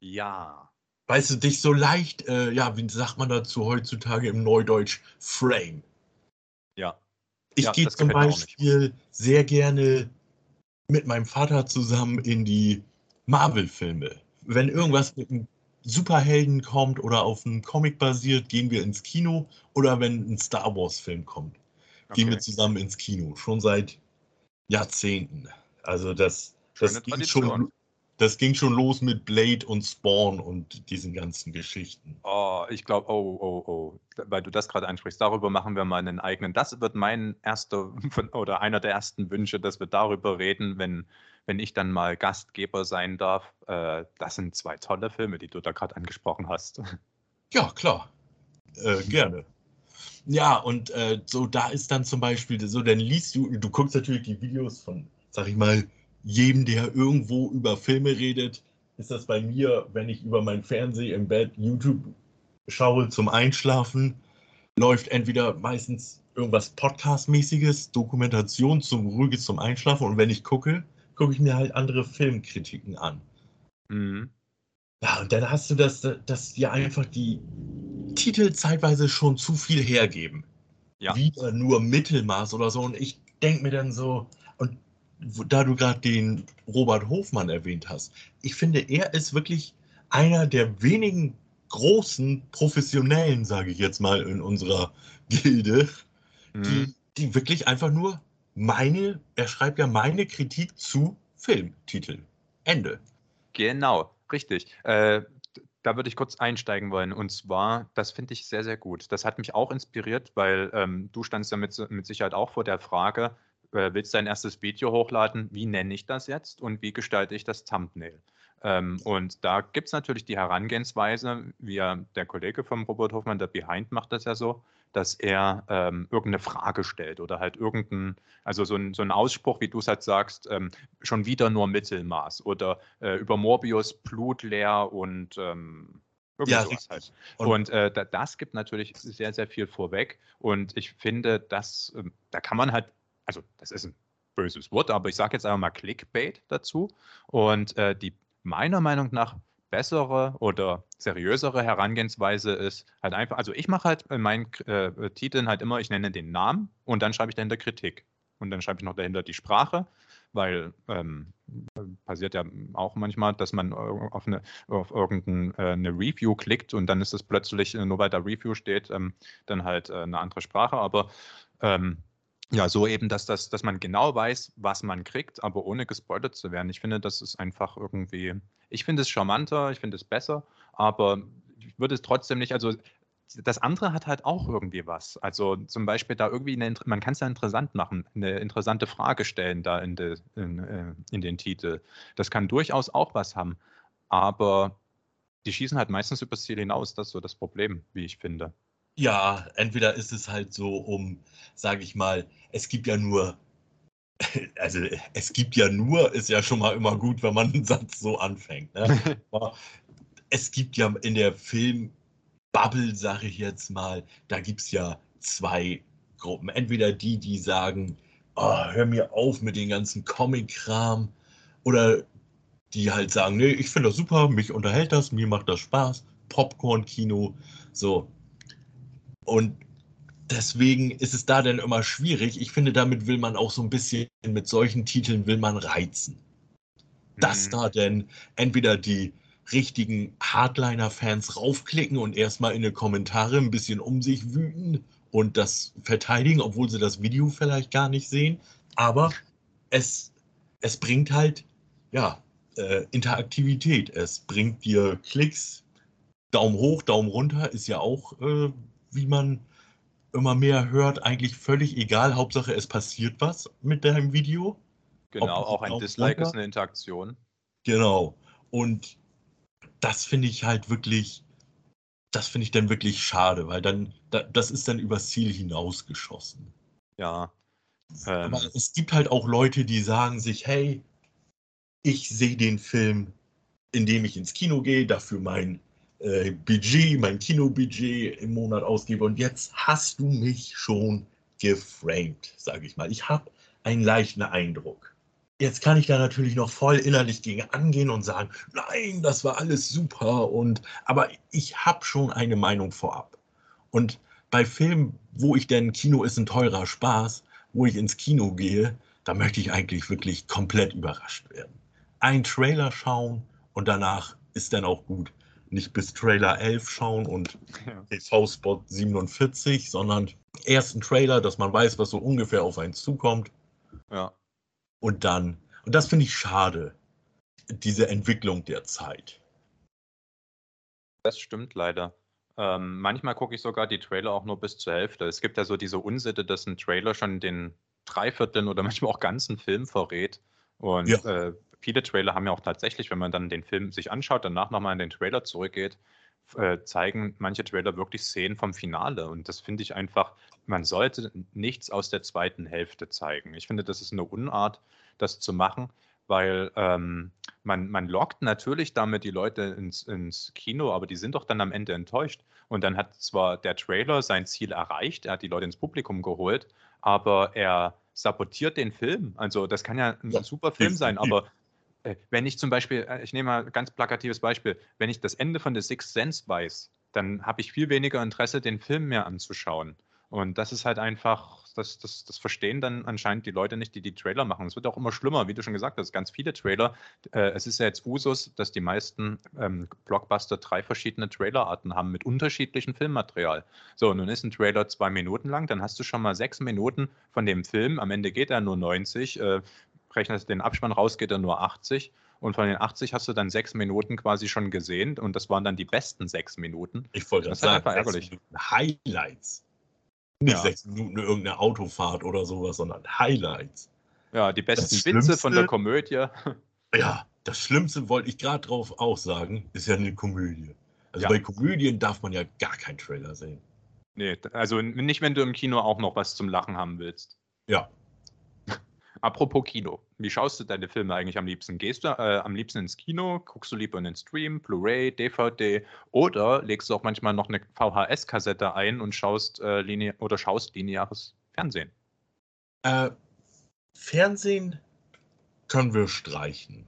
Ja. Weißt du, dich so leicht, äh, ja, wie sagt man dazu heutzutage im Neudeutsch, frame. Ja. Ich Ja, gehe zum. Beispiel sehr gerne mit meinem Vater zusammen in die Marvel-Filme. Wenn irgendwas mit einem Superhelden kommt oder auf einem Comic basiert, gehen wir ins Kino. Oder wenn ein Star Wars-Film kommt, gehen wir Okay. zusammen ins Kino. Schon seit Jahrzehnten. Also das, das, ging schon, das ging schon los mit Blade und Spawn und diesen ganzen Geschichten. Oh, ich glaube, oh, oh, oh, weil du das gerade ansprichst, darüber machen wir mal einen eigenen. Das wird mein erster von, oder einer der ersten Wünsche, dass wir darüber reden, wenn, wenn ich dann mal Gastgeber sein darf. Äh, das sind zwei tolle Filme, die du da gerade angesprochen hast. Ja, klar. Äh, gerne. Ja, und äh, so da ist dann zum Beispiel so, dann liest du, du guckst natürlich die Videos von, sag ich mal, jedem, der irgendwo über Filme redet. Ist das bei mir, wenn ich über mein Fernsehen im Bett YouTube schaue zum Einschlafen, läuft entweder meistens irgendwas Podcast-mäßiges, Dokumentation zum Ruhiges zum Einschlafen und wenn ich gucke, gucke ich mir halt andere Filmkritiken an. Mhm. Ja, und dann hast du das, dass dir einfach die Titel zeitweise schon zu viel hergeben. Ja. Wieder nur Mittelmaß oder so. Und ich denke mir dann so, und da du gerade den Robert Hofmann erwähnt hast, ich finde, er ist wirklich einer der wenigen großen Professionellen, sage ich jetzt mal, in unserer Gilde, Mhm. die, die wirklich einfach nur meine, er schreibt ja meine Kritik zu Filmtiteln. Ende. Genau, richtig. Äh, da würde ich kurz einsteigen wollen. Und zwar, das finde ich sehr, sehr gut. Das hat mich auch inspiriert, weil ähm, du standst ja mit, mit Sicherheit auch vor der Frage, äh, willst dein erstes Video hochladen? Wie nenne ich das jetzt und wie gestalte ich das Thumbnail? Ähm, und da gibt es natürlich die Herangehensweise, wie der Kollege vom Robert Hofmann, der Behind, macht das ja so, dass er ähm, irgendeine Frage stellt oder halt irgendein, also so ein, so ein Ausspruch, wie du es halt sagst, ähm, schon wieder nur Mittelmaß oder äh, über Morbius Blut leer und ähm, irgendwie Ja, sowas halt. Und- Und, äh, da, das gibt natürlich sehr, sehr viel vorweg. Und ich finde, dass ähm, da kann man halt, also das ist ein böses Wort, aber ich sage jetzt einfach mal Clickbait dazu. Und äh, die meiner Meinung nach bessere oder seriösere Herangehensweise ist halt einfach, also ich mache halt in meinen äh, Titeln halt immer, ich nenne den Namen und dann schreibe ich dahinter Kritik. Und dann schreibe ich noch dahinter die Sprache, weil ähm, passiert ja auch manchmal, dass man auf eine auf irgendeine äh, Review klickt und dann ist es plötzlich, äh, nur weil da Review steht, ähm, dann halt äh, eine andere Sprache. Aber ähm, ja, so eben, dass, das, dass man genau weiß, was man kriegt, aber ohne gespoilert zu werden. Ich finde, das ist einfach irgendwie, ich finde es charmanter, ich finde es besser, aber ich würde es trotzdem nicht, also das andere hat halt auch irgendwie was. Also zum Beispiel da irgendwie, eine, man kann es ja interessant machen, eine interessante Frage stellen da in, de, in, äh, in den Titel. Das kann durchaus auch was haben, aber die schießen halt meistens übers Ziel hinaus. Das ist so das Problem, wie ich finde. Ja, entweder ist es halt so um, sage ich mal, es gibt ja nur, also es gibt ja nur, ist ja schon mal immer gut, wenn man einen Satz so anfängt. Ne? Aber es gibt ja in der Film-Bubble, sage ich jetzt mal, da gibt es ja zwei Gruppen. Entweder die, die sagen, oh, hör mir auf mit den ganzen Comic-Kram, oder die halt sagen, nee, ich finde das super, mich unterhält das, mir macht das Spaß, Popcorn-Kino, so. Und deswegen ist es da dann immer schwierig. Ich finde, damit will man auch so ein bisschen, mit solchen Titeln will man reizen. Dass Mhm. da denn entweder die richtigen Hardliner-Fans raufklicken und erstmal in die Kommentare ein bisschen um sich wüten und das verteidigen, obwohl sie das Video vielleicht gar nicht sehen. Aber es, es bringt halt, ja, äh, Interaktivität. Es bringt dir Klicks, Daumen hoch, Daumen runter ist ja auch, äh, wie man immer mehr hört, eigentlich völlig egal. Hauptsache, es passiert was mit deinem Video. Genau, Ob- auch ein Dislike ist eine Interaktion. Genau. Und das finde ich halt wirklich, das finde ich dann wirklich schade, weil dann, da, das ist dann übers Ziel hinausgeschossen. Ja. Ähm. Aber es gibt halt auch Leute, die sagen sich, hey, ich sehe den Film, indem ich ins Kino gehe, dafür mein äh, Budget, mein Kinobudget im Monat ausgebe und jetzt hast du mich schon geframed, sage ich mal. Ich habe einen leichten Eindruck. Jetzt kann ich da natürlich noch voll innerlich gegen angehen und sagen, nein, das war alles super und aber ich habe schon eine Meinung vorab. Und bei Filmen, wo ich denn Kino ist ein teurer Spaß, wo ich ins Kino gehe, da möchte ich eigentlich wirklich komplett überrascht werden. Ein Trailer schauen und danach ist dann auch gut. Nicht bis Trailer 11 schauen und ja. TV-Spot 47, sondern ersten Trailer, dass man weiß, was so ungefähr auf einen zukommt. Ja. Und dann, und das finde ich schade, diese Entwicklung der Zeit. Das stimmt leider. Ähm, manchmal gucke ich sogar die Trailer auch nur bis zur Hälfte. Es gibt ja so diese Unsitte, dass ein Trailer schon den Dreivierteln oder manchmal auch ganzen Film verrät. Und ja. äh, viele Trailer haben ja auch tatsächlich, wenn man dann den Film sich anschaut, danach nochmal in den Trailer zurückgeht, äh, zeigen manche Trailer wirklich Szenen vom Finale. Und das finde ich einfach, man sollte nichts aus der zweiten Hälfte zeigen. Ich finde, das ist eine Unart, das zu machen, weil ähm, man, man lockt natürlich damit die Leute ins, ins Kino, aber die sind doch dann am Ende enttäuscht. Und dann hat zwar der Trailer sein Ziel erreicht, er hat die Leute ins Publikum geholt, aber er sabotiert den Film. Also das kann ja ein ja, super Film sein, aber wenn ich zum Beispiel, äh, ich nehme mal ein ganz plakatives Beispiel, wenn ich das Ende von The Sixth Sense weiß, dann habe ich viel weniger Interesse, den Film mehr anzuschauen. Und das ist halt einfach, das, das, das verstehen dann anscheinend die Leute nicht, die die Trailer machen. Es wird auch immer schlimmer, wie du schon gesagt hast, ganz viele Trailer. Äh, es ist ja jetzt Usus, dass die meisten ähm, Blockbuster drei verschiedene Trailerarten haben mit unterschiedlichem Filmmaterial. So, nun ist ein Trailer zwei Minuten lang, dann hast du schon mal sechs Minuten von dem Film. Am Ende geht er nur 90. Äh, rechnest den Abspann raus, geht er nur 80. Und von den 80 hast du dann sechs Minuten quasi schon gesehen und das waren dann die besten sechs Minuten. Ich wollte das sagen, ärgerlich. Highlights. Nicht ja. sechs Minuten irgendeine Autofahrt oder sowas, sondern Highlights. Ja, die besten Witze von der Komödie. Ja, das Schlimmste wollte ich gerade drauf auch sagen, ist ja eine Komödie. Also ja. bei Komödien darf man ja gar keinen Trailer sehen. Nee, also nicht, wenn du im Kino auch noch was zum Lachen haben willst. Ja, Apropos Kino, wie schaust du deine Filme eigentlich am liebsten? Gehst du äh, am liebsten ins Kino, guckst du lieber in den Stream, Blu-ray, DVD oder legst du auch manchmal noch eine VHS-Kassette ein und schaust äh, Linie oder schaust lineares Fernsehen? Äh, Fernsehen können wir streichen.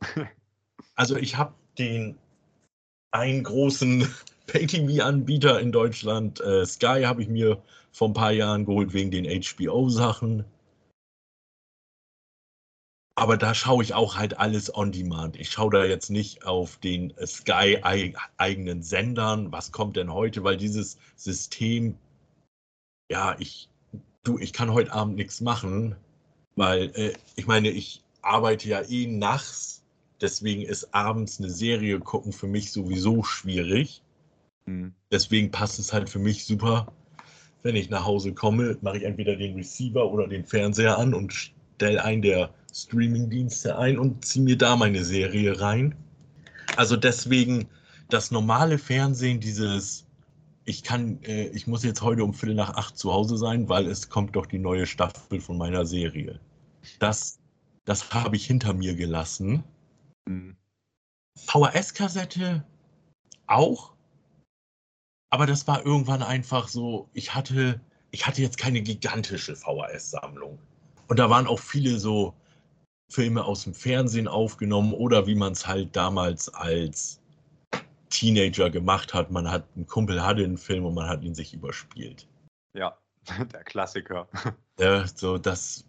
also ich habe den einen großen Pay-TV-Anbieter in Deutschland, äh, Sky, habe ich mir vor ein paar Jahren geholt wegen den HBO-Sachen. Aber da schaue ich auch halt alles on demand. Ich schaue da jetzt nicht auf den Sky eigenen Sendern, was kommt denn heute, weil dieses System, ja, ich, du, ich kann heute Abend nichts machen, weil äh, ich meine, ich arbeite ja eh nachts, deswegen ist abends eine Serie gucken für mich sowieso schwierig. Mhm. Deswegen passt es halt für mich super. Wenn ich nach Hause komme, mache ich entweder den Receiver oder den Fernseher an und stelle einen der Streaming-Dienste ein und ziehe mir da meine Serie rein. Also deswegen das normale Fernsehen, dieses, ich kann, äh, ich muss jetzt heute um Viertel nach acht zu Hause sein, weil es kommt doch die neue Staffel von meiner Serie. Das, das habe ich hinter mir gelassen. Mhm. VHS-Kassette auch. Aber das war irgendwann einfach so, ich hatte, ich hatte jetzt keine gigantische VHS-Sammlung. Und da waren auch viele so Filme aus dem Fernsehen aufgenommen oder wie man es halt damals als Teenager gemacht hat. Man hat, ein Kumpel hatte einen Film und man hat ihn sich überspielt. Ja, der Klassiker. Ja, so das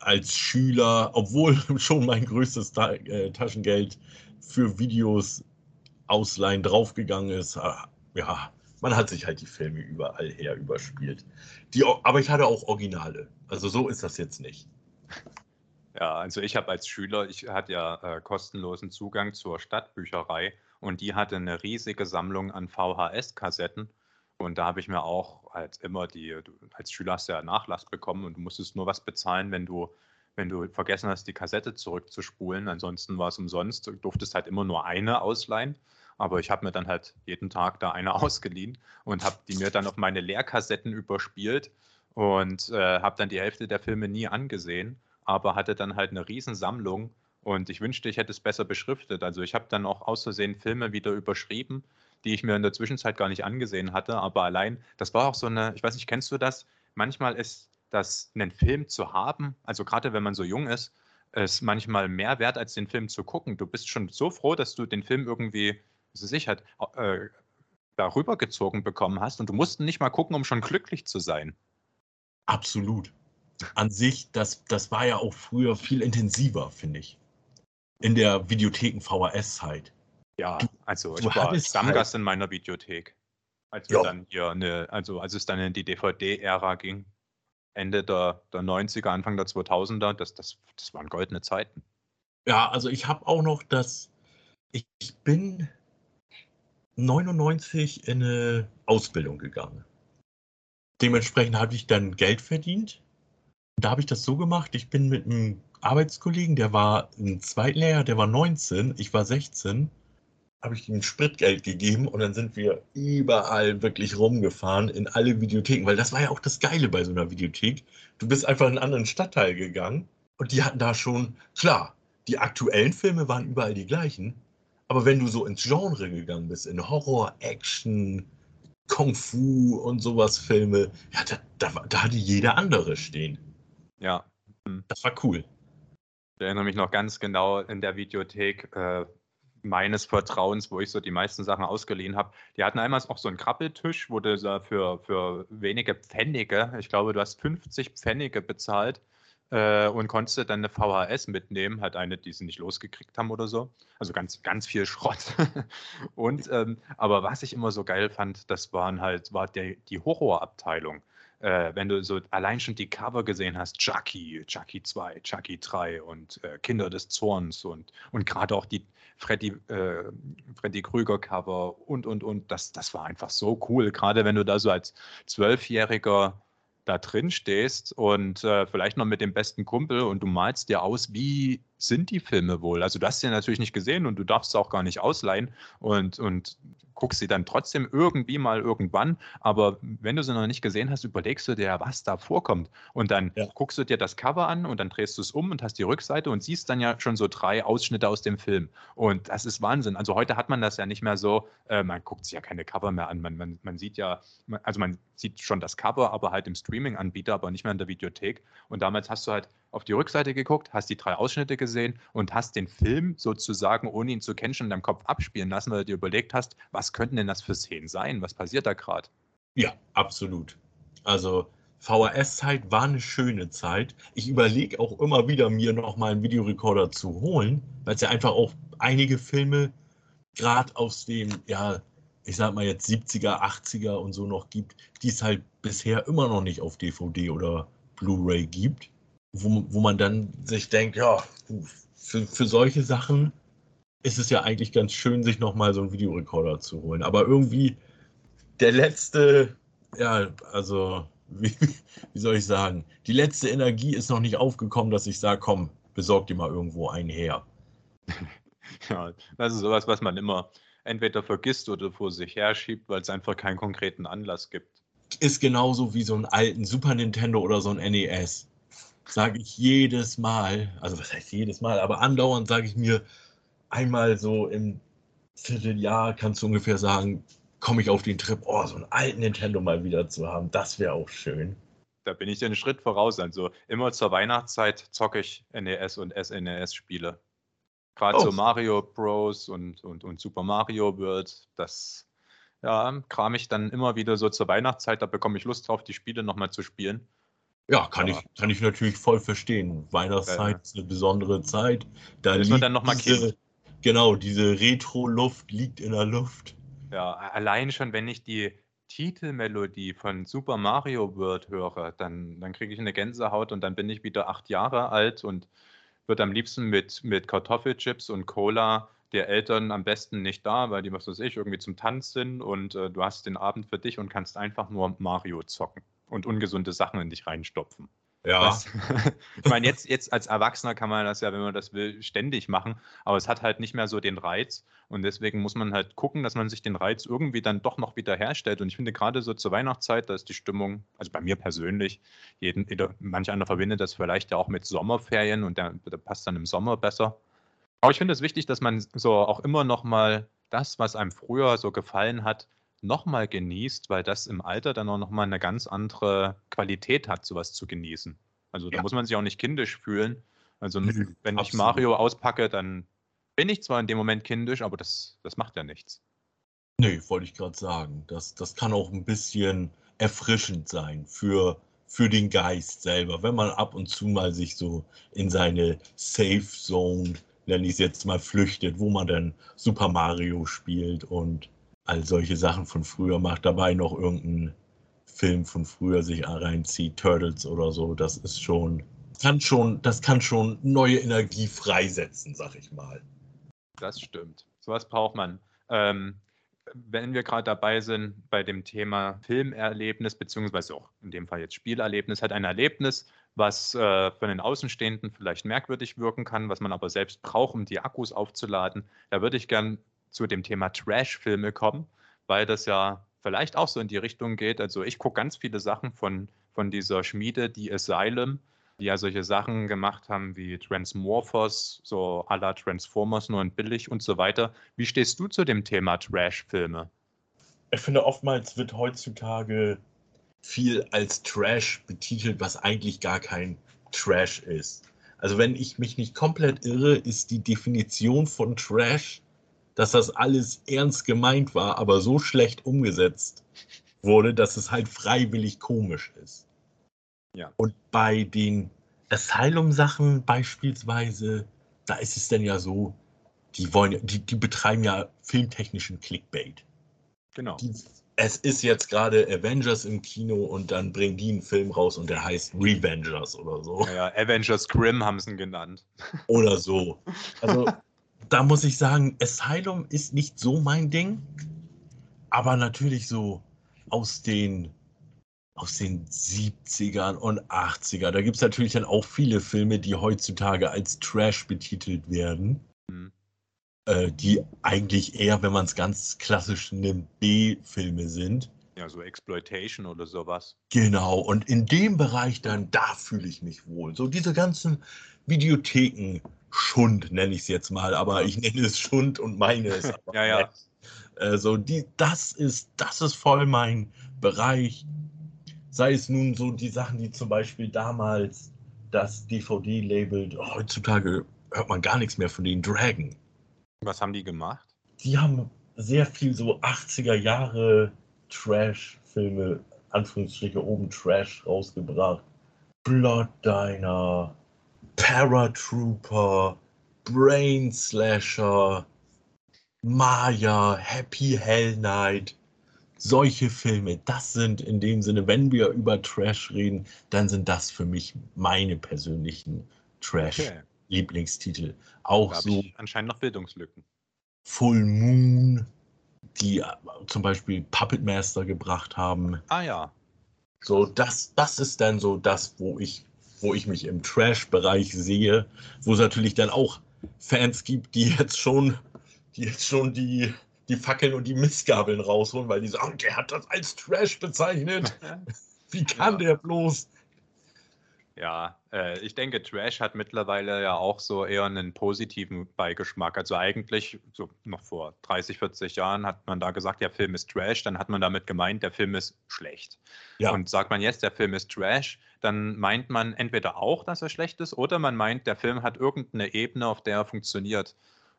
als Schüler, obwohl schon mein größtes Ta äh, Taschengeld für Videos ausleihen draufgegangen ist, äh, ja, man hat sich halt die Filme überall her überspielt. Die, aber ich hatte auch Originale. Also so ist das jetzt nicht. Ja, also ich habe als Schüler, ich hatte ja äh, kostenlosen Zugang zur Stadtbücherei und die hatte eine riesige Sammlung an VHS-Kassetten. Und da habe ich mir auch als immer die, du, als Schüler hast du ja Nachlass bekommen und du musstest nur was bezahlen, wenn du, wenn du vergessen hast, die Kassette zurückzuspulen. Ansonsten war es umsonst, du durftest halt immer nur eine ausleihen. Aber ich habe mir dann halt jeden Tag da eine ausgeliehen und habe die mir dann auf meine Leerkassetten überspielt und äh, habe dann die Hälfte der Filme nie angesehen, aber hatte dann halt eine Riesensammlung und ich wünschte, ich hätte es besser beschriftet. Also ich habe dann auch aus Versehen Filme wieder überschrieben, die ich mir in der Zwischenzeit gar nicht angesehen hatte, aber allein, das war auch so eine, ich weiß nicht, kennst du das? Manchmal ist das, einen Film zu haben, also gerade wenn man so jung ist, ist manchmal mehr wert, als den Film zu gucken. Du bist schon so froh, dass du den Film irgendwie, was weiß ich, halt, äh, darüber gezogen bekommen hast und du musst nicht mal gucken, um schon glücklich zu sein. Absolut. An sich, das, das war ja auch früher viel intensiver, finde ich. In der Videotheken-VHS-Zeit. Ja, also ich war Stammgast halt in meiner Videothek. Als wir dann hier eine, also als es dann in die DVD-Ära ging. Ende der, der 90er, Anfang der 2000er, das, das, das waren goldene Zeiten. Ja, also ich habe auch noch das, ich, ich bin 99 in eine Ausbildung gegangen. Dementsprechend habe ich dann Geld verdient. Da habe ich das so gemacht, ich bin mit einem Arbeitskollegen, der war ein Zweitlehrer, der war 19, ich war 16 habe ich ihm Spritgeld gegeben und dann sind wir überall wirklich rumgefahren in alle Videotheken, weil das war ja auch das Geile bei so einer Videothek. Du bist einfach in einen anderen Stadtteil gegangen und die hatten da schon, klar, die aktuellen Filme waren überall die gleichen, aber wenn du so ins Genre gegangen bist, in Horror, Action, Kung Fu und sowas Filme, ja, da, da, da hatte jeder andere stehen. Ja. Hm. Das war cool. Ich erinnere mich noch ganz genau in der Videothek, äh, meines Vertrauens, wo ich so die meisten Sachen ausgeliehen habe. Die hatten einmal auch so einen Krabbeltisch, wo du für, für wenige Pfennige, ich glaube, du hast 50 Pfennige bezahlt äh, und konntest dann eine VHS mitnehmen, halt eine, die sie nicht losgekriegt haben oder so. Also ganz, ganz viel Schrott. und ähm, aber was ich immer so geil fand, das waren halt, war der, die Horrorabteilung äh, wenn du so allein schon die Cover gesehen hast, Chucky, Chucky 2, Chucky 3 und äh, Kinder des Zorns und, und gerade auch die Freddy, äh, Freddy Krüger Cover und, und, und, das, das war einfach so cool, gerade wenn du da so als Zwölfjähriger da drin stehst und äh, vielleicht noch mit dem besten Kumpel und du malst dir aus, wie sind die Filme wohl? Also du hast sie natürlich nicht gesehen und du darfst sie auch gar nicht ausleihen und, und guckst sie dann trotzdem irgendwie mal irgendwann. Aber wenn du sie noch nicht gesehen hast, überlegst du dir, was da vorkommt. Und dann ja. guckst du dir das Cover an und dann drehst du es um und hast die Rückseite und siehst dann ja schon so drei Ausschnitte aus dem Film. Und das ist Wahnsinn. Also heute hat man das ja nicht mehr so, äh, man guckt sich ja keine Cover mehr an. Man, man, man sieht ja, also man sieht schon das Cover, aber halt im Streaming-Anbieter, aber nicht mehr in der Videothek. Und damals hast du halt auf die Rückseite geguckt, hast die drei Ausschnitte gesehen und hast den Film sozusagen, ohne ihn zu kennen, schon in deinem Kopf abspielen lassen, weil du dir überlegt hast, was könnten denn das für Szenen sein? Was passiert da gerade? Ja, absolut. Also VHS-Zeit war eine schöne Zeit. Ich überlege auch immer wieder, mir nochmal einen Videorekorder zu holen, weil es ja einfach auch einige Filme gerade aus dem, ja, ich sag mal jetzt 70er, 80er und so noch gibt, die es halt bisher immer noch nicht auf DVD oder Blu-ray gibt wo, wo man dann sich denkt, ja, für, für solche Sachen ist es ja eigentlich ganz schön, sich nochmal so einen Videorekorder zu holen. Aber irgendwie der letzte, ja, also, wie, wie soll ich sagen, die letzte Energie ist noch nicht aufgekommen, dass ich sage, komm, besorg dir mal irgendwo einen her. Ja, das ist sowas, was man immer entweder vergisst oder vor sich herschiebt, weil es einfach keinen konkreten Anlass gibt. Ist genauso wie so einen alten Super Nintendo oder so ein NES sage ich jedes Mal, also was heißt jedes Mal, aber andauernd sage ich mir, einmal so im Vierteljahr kannst du ungefähr sagen, komme ich auf den Trip, oh, so einen alten Nintendo mal wieder zu haben, das wäre auch schön. Da bin ich dir einen Schritt voraus. Also immer zur Weihnachtszeit zocke ich NES und SNES-Spiele. Gerade oh. so Mario Bros. Und, und, und Super Mario World, das ja, kram ich dann immer wieder so zur Weihnachtszeit, da bekomme ich Lust drauf, die Spiele nochmal zu spielen. Ja, kann, ja. Ich, kann ich natürlich voll verstehen. Weihnachtszeit ja. ist eine besondere Zeit. Da ist man dann nochmal diese, Genau, diese Retro-Luft liegt in der Luft. Ja, allein schon, wenn ich die Titelmelodie von Super Mario World höre, dann, dann kriege ich eine Gänsehaut und dann bin ich wieder acht Jahre alt und wird am liebsten mit, mit Kartoffelchips und Cola der Eltern am besten nicht da, weil die, was weiß ich, irgendwie zum Tanz sind und äh, du hast den Abend für dich und kannst einfach nur Mario zocken und ungesunde Sachen in dich reinstopfen. Ja. Was, ich meine, jetzt, jetzt als Erwachsener kann man das ja, wenn man das will, ständig machen, aber es hat halt nicht mehr so den Reiz und deswegen muss man halt gucken, dass man sich den Reiz irgendwie dann doch noch wieder herstellt. Und ich finde gerade so zur Weihnachtszeit, da ist die Stimmung, also bei mir persönlich, jeden, manch einer verbindet das vielleicht ja auch mit Sommerferien und der, der passt dann im Sommer besser. Aber ich finde es wichtig, dass man so auch immer noch mal das, was einem früher so gefallen hat, nochmal genießt, weil das im Alter dann auch nochmal eine ganz andere Qualität hat, sowas zu genießen. Also da ja. muss man sich auch nicht kindisch fühlen. Also mhm, wenn absolut. ich Mario auspacke, dann bin ich zwar in dem Moment kindisch, aber das, das macht ja nichts. Nee, wollte ich gerade sagen. Das, das kann auch ein bisschen erfrischend sein für, für den Geist selber, wenn man ab und zu mal sich so in seine Safe Zone, nenne ich es jetzt mal, flüchtet, wo man dann Super Mario spielt und all solche Sachen von früher macht, dabei noch irgendeinen Film von früher sich reinzieht, Turtles oder so, das ist schon, kann schon, das kann schon neue Energie freisetzen, sag ich mal. Das stimmt. Sowas braucht man. Ähm, wenn wir gerade dabei sind bei dem Thema Filmerlebnis, beziehungsweise auch in dem Fall jetzt Spielerlebnis, hat ein Erlebnis, was äh, von den Außenstehenden vielleicht merkwürdig wirken kann, was man aber selbst braucht, um die Akkus aufzuladen. Da würde ich gern zu dem Thema Trash-Filme kommen, weil das ja vielleicht auch so in die Richtung geht. Also ich gucke ganz viele Sachen von, von dieser Schmiede, die Asylum, die ja solche Sachen gemacht haben wie Transmorphos, so à la Transformers, nur und billig und so weiter. Wie stehst du zu dem Thema Trash-Filme? Ich finde, oftmals wird heutzutage viel als Trash betitelt, was eigentlich gar kein Trash ist. Also wenn ich mich nicht komplett irre, ist die Definition von Trash dass das alles ernst gemeint war, aber so schlecht umgesetzt wurde, dass es halt freiwillig komisch ist. Ja. Und bei den Asylum-Sachen beispielsweise, da ist es dann ja so, die wollen, die, die betreiben ja filmtechnischen Clickbait. Genau. Die, es ist jetzt gerade Avengers im Kino und dann bringen die einen Film raus und der heißt Revengers oder so. Ja, ja Avengers Grimm haben sie ihn genannt. Oder so. Also da muss ich sagen, Asylum ist nicht so mein Ding, aber natürlich so aus den aus den 70ern und 80er. Da gibt es natürlich dann auch viele Filme, die heutzutage als Trash betitelt werden. Mhm. Äh, die eigentlich eher, wenn man es ganz klassisch nimmt, B-Filme sind. Ja, so Exploitation oder sowas. Genau, und in dem Bereich dann, da fühle ich mich wohl. So diese ganzen Videotheken, Schund, nenne ich es jetzt mal, aber ich nenne es Schund und meine es. ja, ja. Also die, das ist, das ist voll mein Bereich. Sei es nun so die Sachen, die zum Beispiel damals das DVD-Label, heutzutage hört man gar nichts mehr von den Dragon. Was haben die gemacht? Die haben sehr viel so 80er Jahre Trash-Filme, Anführungsstriche oben Trash rausgebracht. Blood Diner, Paratrooper, Brain Slasher, Maya, Happy Hell Night. Solche Filme, das sind in dem Sinne, wenn wir über Trash reden, dann sind das für mich meine persönlichen Trash-Lieblingstitel. Okay. Auch so. Anscheinend noch Bildungslücken. Full Moon, die zum Beispiel Puppet Master gebracht haben. Ah ja. So, das, das ist dann so das, wo ich wo ich mich im Trash-Bereich sehe, wo es natürlich dann auch Fans gibt, die jetzt schon, die jetzt schon die, die Fackeln und die Mistgabeln rausholen, weil die sagen, der hat das als Trash bezeichnet. Wie kann ja. der bloß? Ja, äh, ich denke, Trash hat mittlerweile ja auch so eher einen positiven Beigeschmack. Also eigentlich, so noch vor 30, 40 Jahren hat man da gesagt, der Film ist Trash, dann hat man damit gemeint, der Film ist schlecht. Ja. Und sagt man jetzt, der Film ist Trash, dann meint man entweder auch, dass er schlecht ist, oder man meint, der Film hat irgendeine Ebene, auf der er funktioniert.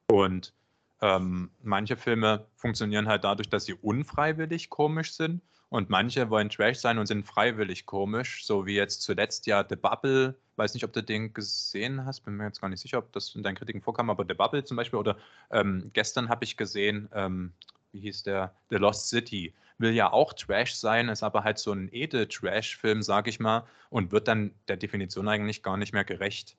Und ähm, manche Filme funktionieren halt dadurch, dass sie unfreiwillig komisch sind. Und manche wollen Trash sein und sind freiwillig komisch, so wie jetzt zuletzt ja The Bubble. Weiß nicht, ob du den gesehen hast, bin mir jetzt gar nicht sicher, ob das in deinen Kritiken vorkam, aber The Bubble zum Beispiel. Oder ähm, gestern habe ich gesehen, ähm, wie hieß der? The Lost City. Will ja auch Trash sein, ist aber halt so ein Edel-Trash-Film, sag ich mal, und wird dann der Definition eigentlich gar nicht mehr gerecht.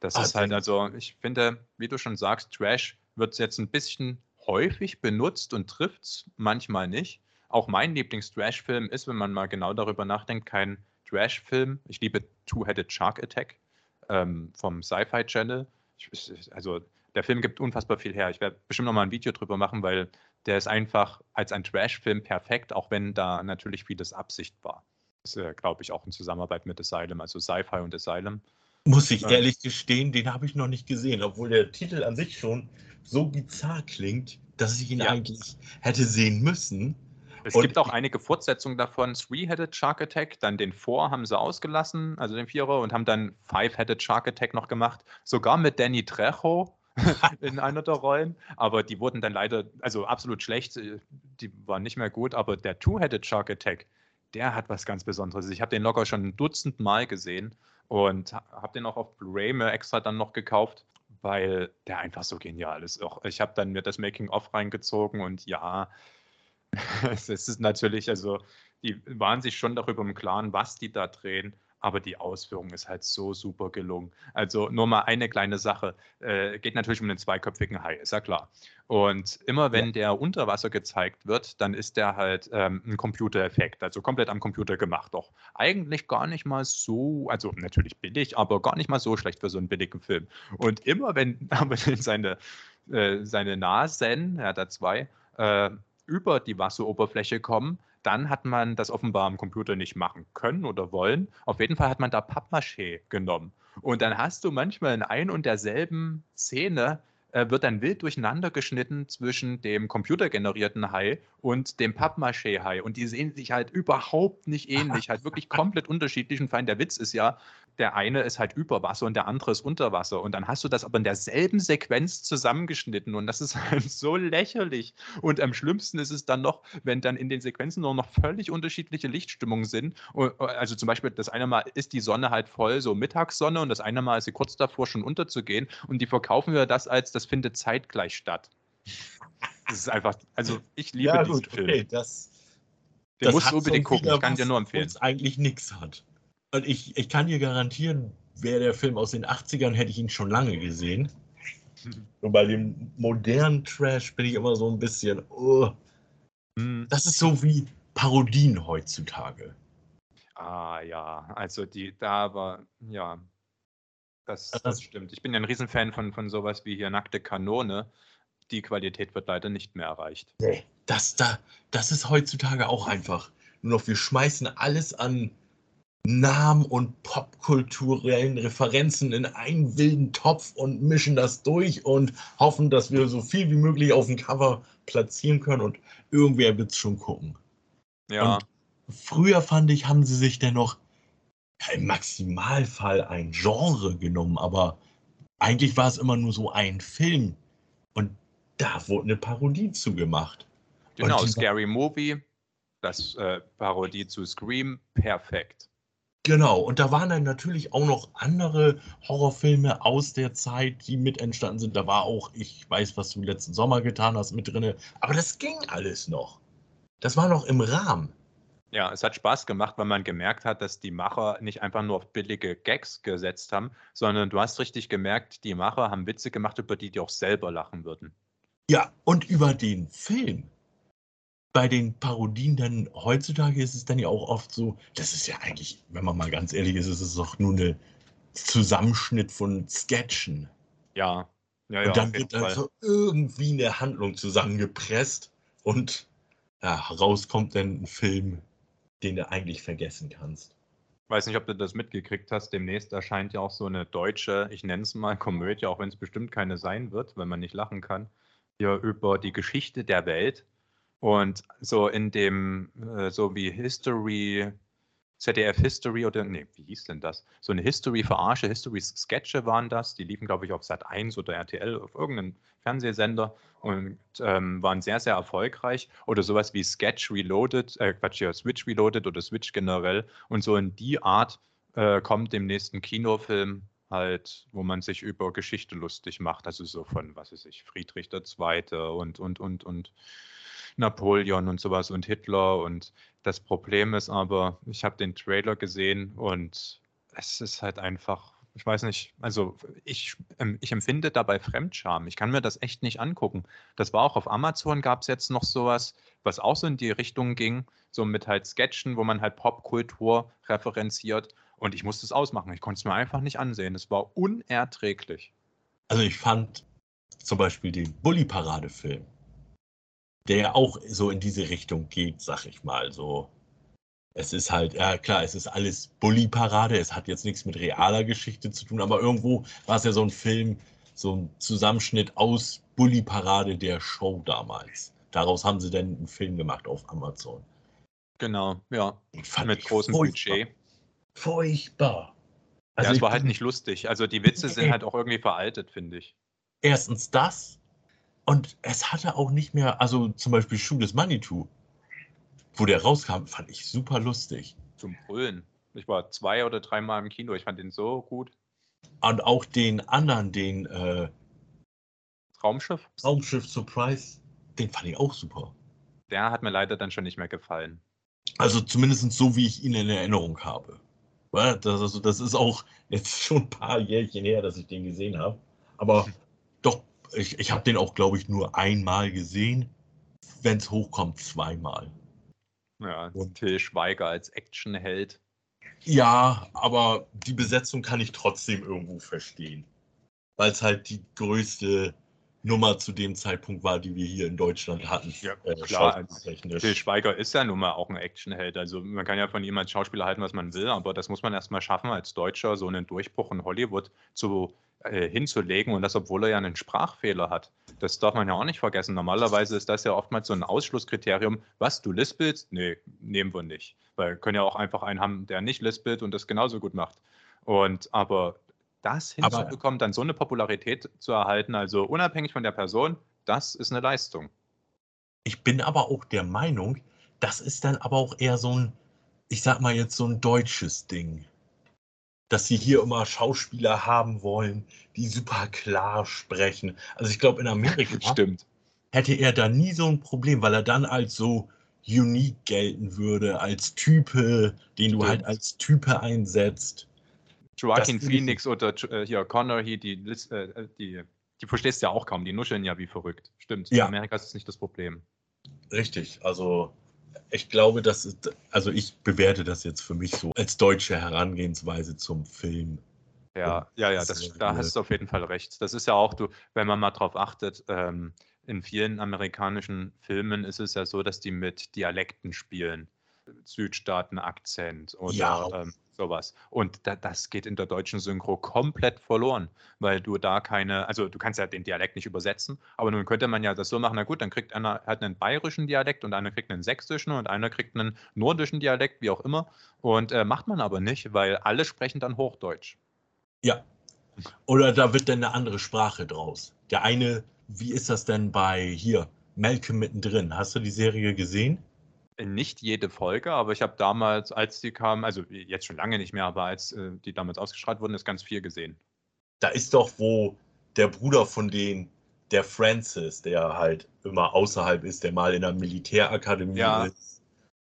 Das ah, ist halt, also ich finde, wie du schon sagst, Trash wird jetzt ein bisschen häufig benutzt und trifft es manchmal nicht auch mein Lieblings-Trash-Film ist, wenn man mal genau darüber nachdenkt, kein Trash-Film. Ich liebe Two-Headed Shark Attack ähm, vom Sci-Fi Channel. Ich, also der Film gibt unfassbar viel her. Ich werde bestimmt noch mal ein Video drüber machen, weil der ist einfach als ein Trash-Film perfekt, auch wenn da natürlich vieles Absicht war. Das ist, äh, glaube ich, auch in Zusammenarbeit mit Asylum, also Sci-Fi und Asylum. Muss ich ehrlich gestehen, den habe ich noch nicht gesehen, obwohl der Titel an sich schon so bizarr klingt, dass ich ihn ja. eigentlich hätte sehen müssen. Es und gibt auch einige Fortsetzungen davon. Three-Headed Shark Attack, dann den Four haben sie ausgelassen, also den Vierer, und haben dann Five-Headed Shark Attack noch gemacht. Sogar mit Danny Trejo in einer der Rollen. Aber die wurden dann leider, also absolut schlecht, die waren nicht mehr gut. Aber der Two-Headed Shark Attack, der hat was ganz Besonderes. Ich habe den locker schon ein Dutzend Mal gesehen und habe den auch auf Blu-ray extra dann noch gekauft, weil der einfach so genial ist. Auch ich habe dann mir das Making-of reingezogen und ja, es ist natürlich, also die waren sich schon darüber im Klaren, was die da drehen aber die Ausführung ist halt so super gelungen. Also nur mal eine kleine Sache. Äh, geht natürlich um den zweiköpfigen Hai, ist ja klar. Und immer wenn ja. der unter Wasser gezeigt wird, dann ist der halt ähm, ein Computereffekt, also komplett am Computer gemacht. Doch eigentlich gar nicht mal so, also natürlich billig, aber gar nicht mal so schlecht für so einen billigen Film. Und immer wenn aber seine, äh, seine Nasen, er hat da zwei, äh, über die Wasseroberfläche kommen, dann hat man das offenbar am Computer nicht machen können oder wollen. Auf jeden Fall hat man da Pappmaché genommen. Und dann hast du manchmal in ein und derselben Szene wird dann wild durcheinander geschnitten zwischen dem computergenerierten Hai und dem Pappmaché-Hai. Und die sehen sich halt überhaupt nicht ähnlich, halt wirklich komplett unterschiedlich. Und vor allem der Witz ist ja, der eine ist halt über Wasser und der andere ist unter Wasser. Und dann hast du das aber in derselben Sequenz zusammengeschnitten und das ist halt so lächerlich. Und am schlimmsten ist es dann noch, wenn dann in den Sequenzen nur noch völlig unterschiedliche Lichtstimmungen sind. Also zum Beispiel, das eine Mal ist die Sonne halt voll, so Mittagssonne, und das eine Mal ist sie kurz davor schon unterzugehen. Und die verkaufen wir das als, das findet zeitgleich statt. Das ist einfach, also ich liebe ja, diesen gut, Film. Okay, das, Den das musst du unbedingt gucken, ich kann dir nur empfehlen. eigentlich nichts hat. Und ich, ich kann dir garantieren, wäre der Film aus den 80ern, hätte ich ihn schon lange gesehen. Und bei dem modernen Trash bin ich immer so ein bisschen, oh, das ist so wie Parodien heutzutage. Ah ja, also die, da war, ja, das, das stimmt. Ich bin ja ein Riesenfan von, von sowas wie hier Nackte Kanone. Die Qualität wird leider nicht mehr erreicht. Nee, das, da, das ist heutzutage auch einfach. Nur noch, wir schmeißen alles an Namen und popkulturellen Referenzen in einen wilden Topf und mischen das durch und hoffen, dass wir so viel wie möglich auf dem Cover platzieren können und irgendwer wird es schon gucken. Ja. Und früher fand ich, haben sie sich dennoch im Maximalfall ein Genre genommen, aber eigentlich war es immer nur so ein Film und da wurde eine Parodie zugemacht. Genau, Scary Movie, das äh, Parodie zu Scream, perfekt. Genau, und da waren dann natürlich auch noch andere Horrorfilme aus der Zeit, die mit entstanden sind. Da war auch, ich weiß, was du letzten Sommer getan hast, mit drin. Aber das ging alles noch. Das war noch im Rahmen. Ja, es hat Spaß gemacht, weil man gemerkt hat, dass die Macher nicht einfach nur auf billige Gags gesetzt haben, sondern du hast richtig gemerkt, die Macher haben Witze gemacht, über die die auch selber lachen würden. Ja, und über den Film bei den Parodien dann heutzutage ist es dann ja auch oft so, das ist ja eigentlich, wenn man mal ganz ehrlich ist, ist es doch nur ein Zusammenschnitt von Sketchen. Ja. ja, ja und dann wird also irgendwie eine Handlung zusammengepresst und ja, raus kommt dann ein Film, den du eigentlich vergessen kannst. Weiß nicht, ob du das mitgekriegt hast. Demnächst erscheint ja auch so eine deutsche, ich nenne es mal Komödie, auch wenn es bestimmt keine sein wird, wenn man nicht lachen kann, hier über die Geschichte der Welt und so in dem, äh, so wie History, ZDF History oder, nee, wie hieß denn das? So eine History-Verarsche, History-Sketche waren das. Die liefen, glaube ich, auf Sat 1 oder RTL, auf irgendeinem Fernsehsender und ähm, waren sehr, sehr erfolgreich. Oder sowas wie Sketch Reloaded, äh, Quatsch, ja, Switch Reloaded oder Switch generell. Und so in die Art äh, kommt dem nächsten Kinofilm halt, wo man sich über Geschichte lustig macht. Also so von, was weiß ich, Friedrich II. und, und, und, und Napoleon und sowas und Hitler. Und das Problem ist aber, ich habe den Trailer gesehen und es ist halt einfach ich weiß nicht, also ich, ähm, ich empfinde dabei Fremdscham. Ich kann mir das echt nicht angucken. Das war auch auf Amazon, gab es jetzt noch sowas, was auch so in die Richtung ging, so mit halt Sketchen, wo man halt Popkultur referenziert. Und ich musste es ausmachen. Ich konnte es mir einfach nicht ansehen. Es war unerträglich. Also ich fand zum Beispiel den Bully-Parade-Film, der auch so in diese Richtung geht, sag ich mal. So, es ist halt, ja klar, es ist alles Bully-Parade. Es hat jetzt nichts mit realer Geschichte zu tun, aber irgendwo war es ja so ein Film, so ein Zusammenschnitt aus Bully-Parade der Show damals. Daraus haben sie dann einen Film gemacht auf Amazon. Genau, ja. Mit großem. Budget. Furchtbar. Also ja, es war halt nicht lustig. Also die Witze sind halt auch irgendwie veraltet, finde ich. Erstens das. Und es hatte auch nicht mehr, also zum Beispiel Schuh des Manitou, wo der rauskam, fand ich super lustig. Zum Brüllen. Ich war zwei oder dreimal im Kino, ich fand den so gut. Und auch den anderen, den äh, Raumschiff? Raumschiff Surprise, den fand ich auch super. Der hat mir leider dann schon nicht mehr gefallen. Also zumindest so, wie ich ihn in Erinnerung habe. Das, also, das ist auch jetzt schon ein paar Jährchen her, dass ich den gesehen habe. Aber doch, ich, ich habe den auch, glaube ich, nur einmal gesehen. Wenn es hochkommt, zweimal. Ja, und Till Schweiger als Actionheld. Ja, aber die Besetzung kann ich trotzdem irgendwo verstehen. Weil es halt die größte Nummer zu dem Zeitpunkt war, die wir hier in Deutschland hatten. Ja, äh, klar. Till Schweiger ist ja nun mal auch ein Actionheld. Also man kann ja von ihm als Schauspieler halten, was man will, aber das muss man erstmal schaffen, als Deutscher so einen Durchbruch in Hollywood zu, äh, hinzulegen und das, obwohl er ja einen Sprachfehler hat. Das darf man ja auch nicht vergessen. Normalerweise ist das ja oftmals so ein Ausschlusskriterium. Was, du lispelst? Nee, nehmen wir nicht. Weil wir können ja auch einfach einen haben, der nicht lispelt und das genauso gut macht. Und aber das hinzubekommen, dann so eine Popularität zu erhalten, also unabhängig von der Person, das ist eine Leistung. Ich bin aber auch der Meinung, das ist dann aber auch eher so ein, ich sag mal jetzt so ein deutsches Ding. Dass sie hier immer Schauspieler haben wollen, die super klar sprechen. Also ich glaube, in Amerika Stimmt. hätte er da nie so ein Problem, weil er dann als so unique gelten würde, als Type, den du halt als Type einsetzt. Joaquin Phoenix oder äh, hier Connor hier, die, äh, die, die verstehst du ja auch kaum, die nuscheln ja wie verrückt. Stimmt. Ja. In Amerika ist es nicht das Problem. Richtig, also ich glaube, das ist, also ich bewerte das jetzt für mich so als deutsche Herangehensweise zum Film. Ja, ja, ja, das, da hast du auf jeden Fall recht. Das ist ja auch, du, wenn man mal drauf achtet, ähm, in vielen amerikanischen Filmen ist es ja so, dass die mit Dialekten spielen. Südstaaten-Akzent oder ja. ähm, sowas. Und da, das geht in der deutschen Synchro komplett verloren, weil du da keine, also du kannst ja den Dialekt nicht übersetzen, aber nun könnte man ja das so machen, na gut, dann kriegt einer halt einen bayerischen Dialekt und einer kriegt einen sächsischen und einer kriegt einen nordischen Dialekt, wie auch immer. Und äh, macht man aber nicht, weil alle sprechen dann Hochdeutsch. Ja. Oder da wird dann eine andere Sprache draus. Der eine, wie ist das denn bei hier, Malcolm mittendrin? Hast du die Serie gesehen? Nicht jede Folge, aber ich habe damals, als die kam, also jetzt schon lange nicht mehr, aber als äh, die damals ausgestrahlt wurden, ist ganz viel gesehen. Da ist doch, wo der Bruder von denen, der Francis, der halt immer außerhalb ist, der mal in der Militärakademie ja. ist,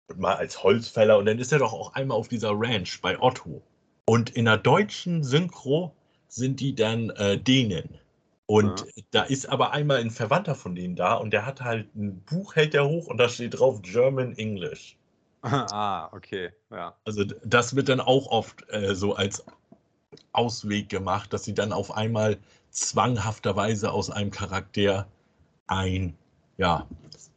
und mal als Holzfäller und dann ist er doch auch einmal auf dieser Ranch bei Otto. Und in der deutschen Synchro sind die dann äh, Dänen. Und ja. da ist aber einmal ein Verwandter von denen da und der hat halt ein Buch, hält der hoch und da steht drauf German English. Ah, okay, ja. Also das wird dann auch oft äh, so als Ausweg gemacht, dass sie dann auf einmal zwanghafterweise aus einem Charakter ein, ja,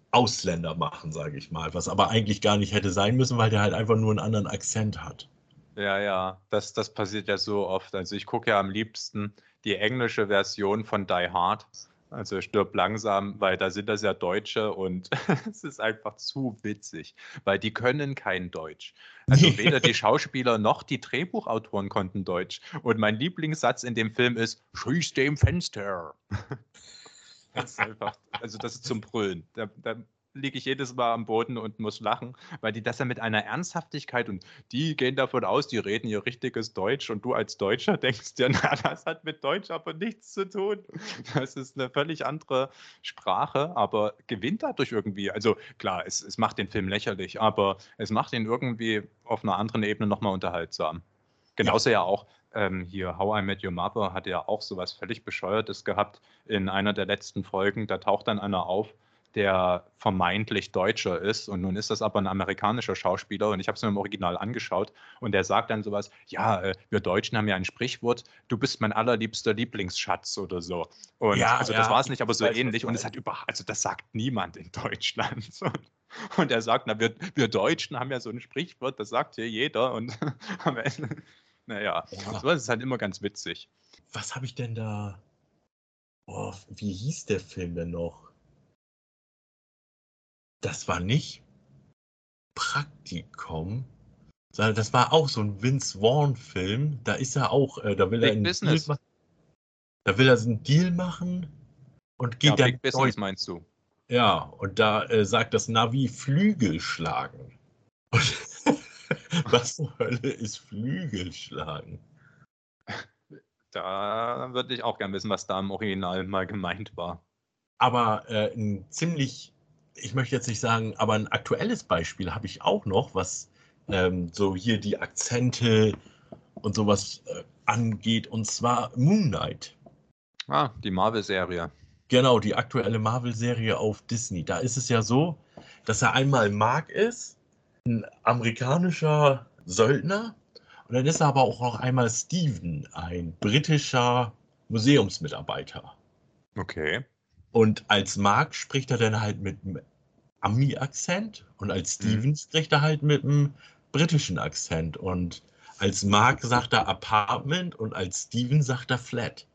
Ausländer machen, sage ich mal, was aber eigentlich gar nicht hätte sein müssen, weil der halt einfach nur einen anderen Akzent hat. Ja, ja, das, das passiert ja so oft. Also ich gucke ja am liebsten die englische Version von Die Hard. Also stirb langsam, weil da sind das ja Deutsche und es ist einfach zu witzig, weil die können kein Deutsch. Also weder die Schauspieler noch die Drehbuchautoren konnten Deutsch. Und mein Lieblingssatz in dem Film ist: Schieß dem Fenster. Das ist einfach, also das ist zum Brüllen. Da, da liege ich jedes Mal am Boden und muss lachen, weil die das ja mit einer Ernsthaftigkeit und die gehen davon aus, die reden ihr richtiges Deutsch und du als Deutscher denkst ja, na, das hat mit Deutsch aber nichts zu tun. Das ist eine völlig andere Sprache, aber gewinnt dadurch irgendwie. Also klar, es, es macht den Film lächerlich, aber es macht ihn irgendwie auf einer anderen Ebene nochmal unterhaltsam. Genauso ja. ja auch ähm, hier How I Met Your Mother hat ja auch sowas völlig Bescheuertes gehabt in einer der letzten Folgen. Da taucht dann einer auf, der vermeintlich Deutscher ist und nun ist das aber ein amerikanischer Schauspieler und ich habe es mir im Original angeschaut und der sagt dann sowas, ja, äh, wir Deutschen haben ja ein Sprichwort, du bist mein allerliebster Lieblingsschatz oder so. Und ja, also ja, das war es nicht, aber so ähnlich und es hat überhaupt, also das sagt niemand in Deutschland. Und er sagt, na, wir, wir Deutschen haben ja so ein Sprichwort, das sagt hier jeder und am Ende, naja, ja. so ist es halt immer ganz witzig. Was habe ich denn da, oh, wie hieß der Film denn noch? Das war nicht Praktikum, sondern das war auch so ein Vince Vaughn-Film. Da ist er auch, äh, da will Big er einen Business. Deal machen. Da will er so einen Deal machen und geht ja, dann. Big Business meinst du? Ja, und da äh, sagt das Navi Flügel schlagen. was zur Hölle ist Flügel schlagen? Da würde ich auch gerne wissen, was da im Original mal gemeint war. Aber äh, ein ziemlich ich möchte jetzt nicht sagen, aber ein aktuelles Beispiel habe ich auch noch, was ähm, so hier die Akzente und sowas äh, angeht, und zwar Moon Knight. Ah, die Marvel-Serie. Genau, die aktuelle Marvel-Serie auf Disney. Da ist es ja so, dass er einmal Mark ist, ein amerikanischer Söldner, und dann ist er aber auch noch einmal Steven, ein britischer Museumsmitarbeiter. Okay. Und als Mark spricht er dann halt mit einem Ami-Akzent und als mhm. Steven mhm. spricht er halt mit einem britischen Akzent. Und als Mark sagt er Apartment und als Steven sagt er Flat.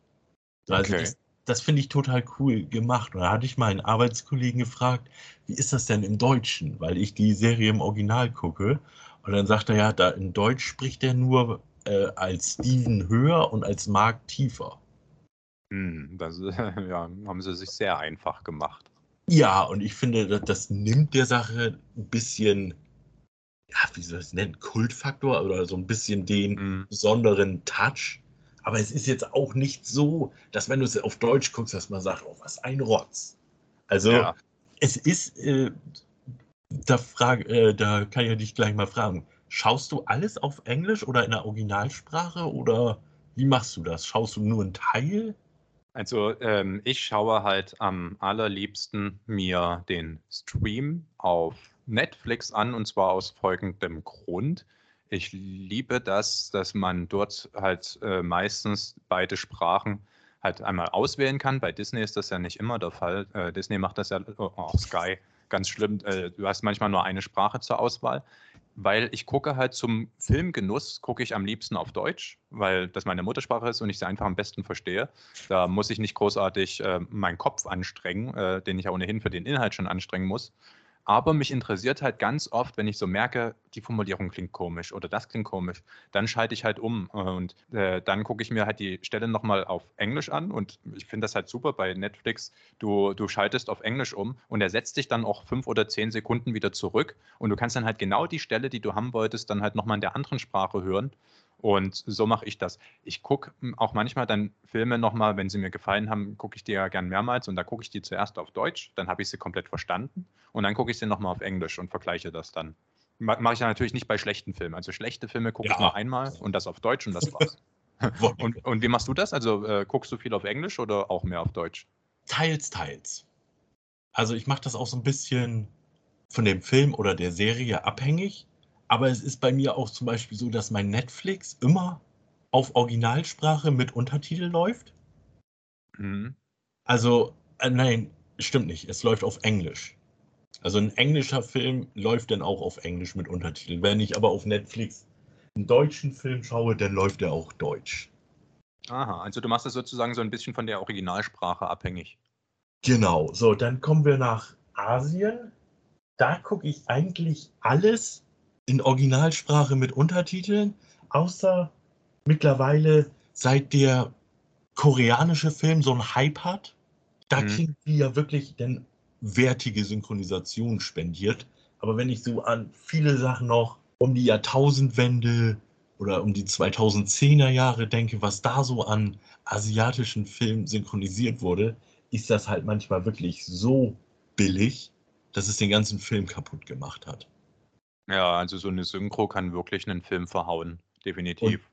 Also okay. das, das finde ich total cool gemacht. Und da hatte ich meinen Arbeitskollegen gefragt, wie ist das denn im Deutschen? Weil ich die Serie im Original gucke. Und dann sagt er ja, da in Deutsch spricht er nur äh, als Steven höher und als Mark tiefer. Hm, das ja, haben sie sich sehr einfach gemacht. Ja, und ich finde, das, das nimmt der Sache ein bisschen, ja, wie soll ich es nennen, Kultfaktor oder so ein bisschen den mhm. besonderen Touch. Aber es ist jetzt auch nicht so, dass wenn du es auf Deutsch guckst, dass man sagt, oh, was ein Rotz. Also ja. es ist, äh, da, frag, äh, da kann ich ja dich gleich mal fragen, schaust du alles auf Englisch oder in der Originalsprache oder wie machst du das? Schaust du nur einen Teil? Also ähm, ich schaue halt am allerliebsten mir den Stream auf Netflix an und zwar aus folgendem Grund. Ich liebe das, dass man dort halt äh, meistens beide Sprachen halt einmal auswählen kann. Bei Disney ist das ja nicht immer der Fall. Äh, Disney macht das ja, oh, oh Sky, ganz schlimm. Äh, du hast manchmal nur eine Sprache zur Auswahl weil ich gucke halt zum Filmgenuss, gucke ich am liebsten auf Deutsch, weil das meine Muttersprache ist und ich sie einfach am besten verstehe. Da muss ich nicht großartig äh, meinen Kopf anstrengen, äh, den ich ja ohnehin für den Inhalt schon anstrengen muss. Aber mich interessiert halt ganz oft, wenn ich so merke, die Formulierung klingt komisch oder das klingt komisch, dann schalte ich halt um und äh, dann gucke ich mir halt die Stelle nochmal auf Englisch an und ich finde das halt super bei Netflix. Du, du schaltest auf Englisch um und er setzt dich dann auch fünf oder zehn Sekunden wieder zurück und du kannst dann halt genau die Stelle, die du haben wolltest, dann halt nochmal in der anderen Sprache hören und so mache ich das. Ich gucke hm, auch manchmal dann Filme nochmal, wenn sie mir gefallen haben, gucke ich die ja gern mehrmals und da gucke ich die zuerst auf Deutsch, dann habe ich sie komplett verstanden und dann gucke ich sie nochmal auf Englisch und vergleiche das dann. Mache ich ja natürlich nicht bei schlechten Filmen. Also schlechte Filme gucke ja. ich nur einmal und das auf Deutsch und das war's. und, und, wie machst du das? Also äh, guckst du viel auf Englisch oder auch mehr auf Deutsch? Teils, teils. Also ich mache das auch so ein bisschen von dem Film oder der Serie abhängig. Aber es ist bei mir auch zum Beispiel so, dass mein Netflix immer auf Originalsprache mit Untertitel läuft. Mhm. Also, äh, nein, stimmt nicht. Es läuft auf Englisch. Also ein englischer Film läuft dann auch auf Englisch mit Untertiteln. Wenn ich aber auf Netflix einen deutschen Film schaue, dann läuft er auch deutsch. Aha, also du machst das sozusagen so ein bisschen von der Originalsprache abhängig. Genau, so, dann kommen wir nach Asien. Da gucke ich eigentlich alles in Originalsprache mit Untertiteln, außer mittlerweile seit der koreanische Film so einen Hype hat. Da mhm. kriegen die ja wirklich dann wertige Synchronisation spendiert. Aber wenn ich so an viele Sachen noch um die Jahrtausendwende oder um die 2010er Jahre denke, was da so an asiatischen Filmen synchronisiert wurde, ist das halt manchmal wirklich so billig, dass es den ganzen Film kaputt gemacht hat. Ja, also so eine Synchro kann wirklich einen Film verhauen, definitiv.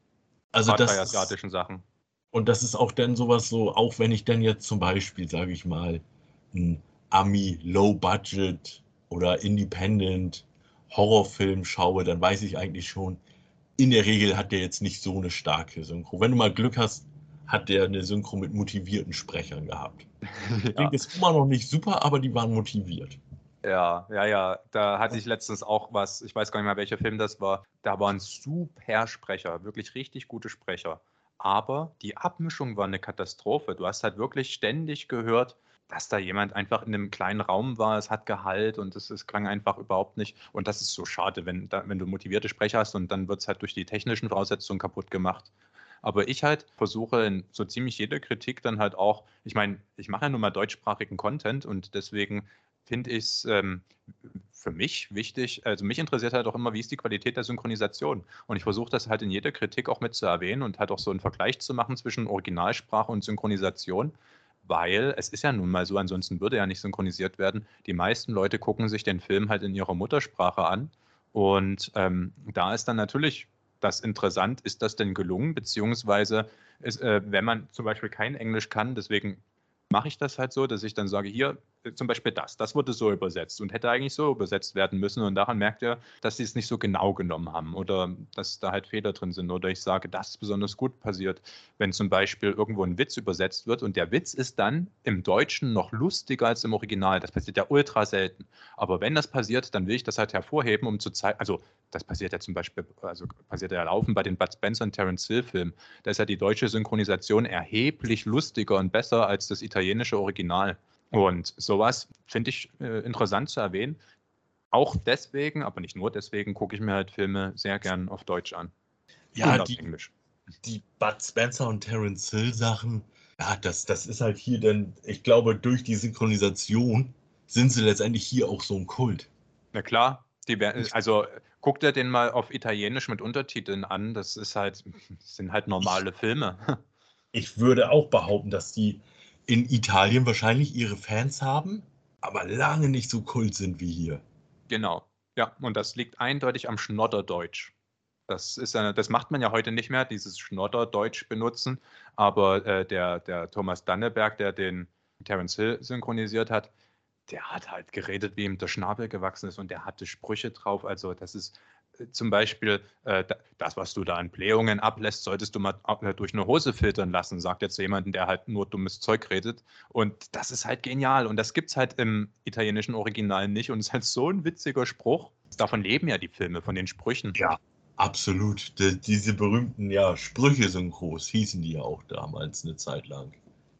Also Gerade das bei asiatischen Sachen. und das ist auch dann sowas so, auch wenn ich dann jetzt zum Beispiel, sage ich mal, ein Ami Low Budget oder Independent Horrorfilm schaue, dann weiß ich eigentlich schon, in der Regel hat der jetzt nicht so eine starke Synchro. Wenn du mal Glück hast, hat der eine Synchro mit motivierten Sprechern gehabt. Ja. Klingt jetzt immer noch nicht super, aber die waren motiviert. Ja, ja, ja. Da hatte ich letztens auch was, ich weiß gar nicht mehr, welcher Film das war. Da waren super Sprecher, wirklich richtig gute Sprecher. Aber die Abmischung war eine Katastrophe. Du hast halt wirklich ständig gehört, dass da jemand einfach in einem kleinen Raum war, es hat Gehalt und es, es klang einfach überhaupt nicht. Und das ist so schade, wenn, da, wenn du motivierte Sprecher hast und dann wird es halt durch die technischen Voraussetzungen kaputt gemacht. Aber ich halt versuche in so ziemlich jeder Kritik dann halt auch, ich meine, ich mache ja nun mal deutschsprachigen Content und deswegen finde ich es ähm, für mich wichtig, also mich interessiert halt auch immer, wie ist die Qualität der Synchronisation. Und ich versuche das halt in jeder Kritik auch mit zu erwähnen und halt auch so einen Vergleich zu machen zwischen Originalsprache und Synchronisation, weil es ist ja nun mal so, ansonsten würde er nicht synchronisiert werden. Die meisten Leute gucken sich den Film halt in ihrer Muttersprache an. Und ähm, da ist dann natürlich das interessant, ist das denn gelungen, beziehungsweise ist, äh, wenn man zum Beispiel kein Englisch kann, deswegen mache ich das halt so, dass ich dann sage, hier zum Beispiel das, das wurde so übersetzt und hätte eigentlich so übersetzt werden müssen und daran merkt ihr, dass sie es nicht so genau genommen haben oder dass da halt Fehler drin sind oder ich sage, das ist besonders gut passiert, wenn zum Beispiel irgendwo ein Witz übersetzt wird und der Witz ist dann im Deutschen noch lustiger als im Original. Das passiert ja ultra selten. Aber wenn das passiert, dann will ich das halt hervorheben, um zu zeigen, also das passiert ja zum Beispiel, also passiert ja laufend bei den Bud Spencer und Terence Hill Filmen. Da ist ja die deutsche Synchronisation erheblich lustiger und besser als das italienische Original. Und sowas finde ich äh, interessant zu erwähnen. Auch deswegen, aber nicht nur deswegen, gucke ich mir halt Filme sehr gern auf Deutsch an. Ja, und die, Englisch. die Bud Spencer und Terence Hill Sachen, ja, das, das ist halt hier dann, ich glaube, durch die Synchronisation sind sie letztendlich hier auch so ein Kult. Na klar, die, also guck dir den mal auf Italienisch mit Untertiteln an. Das ist halt, das sind halt normale Filme. Ich würde auch behaupten, dass die in Italien wahrscheinlich ihre Fans haben, aber lange nicht so kult sind wie hier. Genau. Ja, und das liegt eindeutig am Schnodderdeutsch. Das ist ja, das macht man ja heute nicht mehr, dieses Schnodderdeutsch benutzen. Aber äh, der, der Thomas Danneberg, der den Terence Hill synchronisiert hat, der hat halt geredet, wie ihm der Schnabel gewachsen ist und der hatte Sprüche drauf. Also das ist zum Beispiel äh, da- das, was du da an Blähungen ablässt, solltest du mal äh, durch eine Hose filtern lassen, sagt jetzt jemand, der halt nur dummes Zeug redet. Und das ist halt genial. Und das gibt es halt im italienischen Original nicht. Und es ist halt so ein witziger Spruch. Davon leben ja die Filme, von den Sprüchen. Ja. Absolut. Die, diese berühmten ja, Sprüche-Synchros hießen die ja auch damals eine Zeit lang.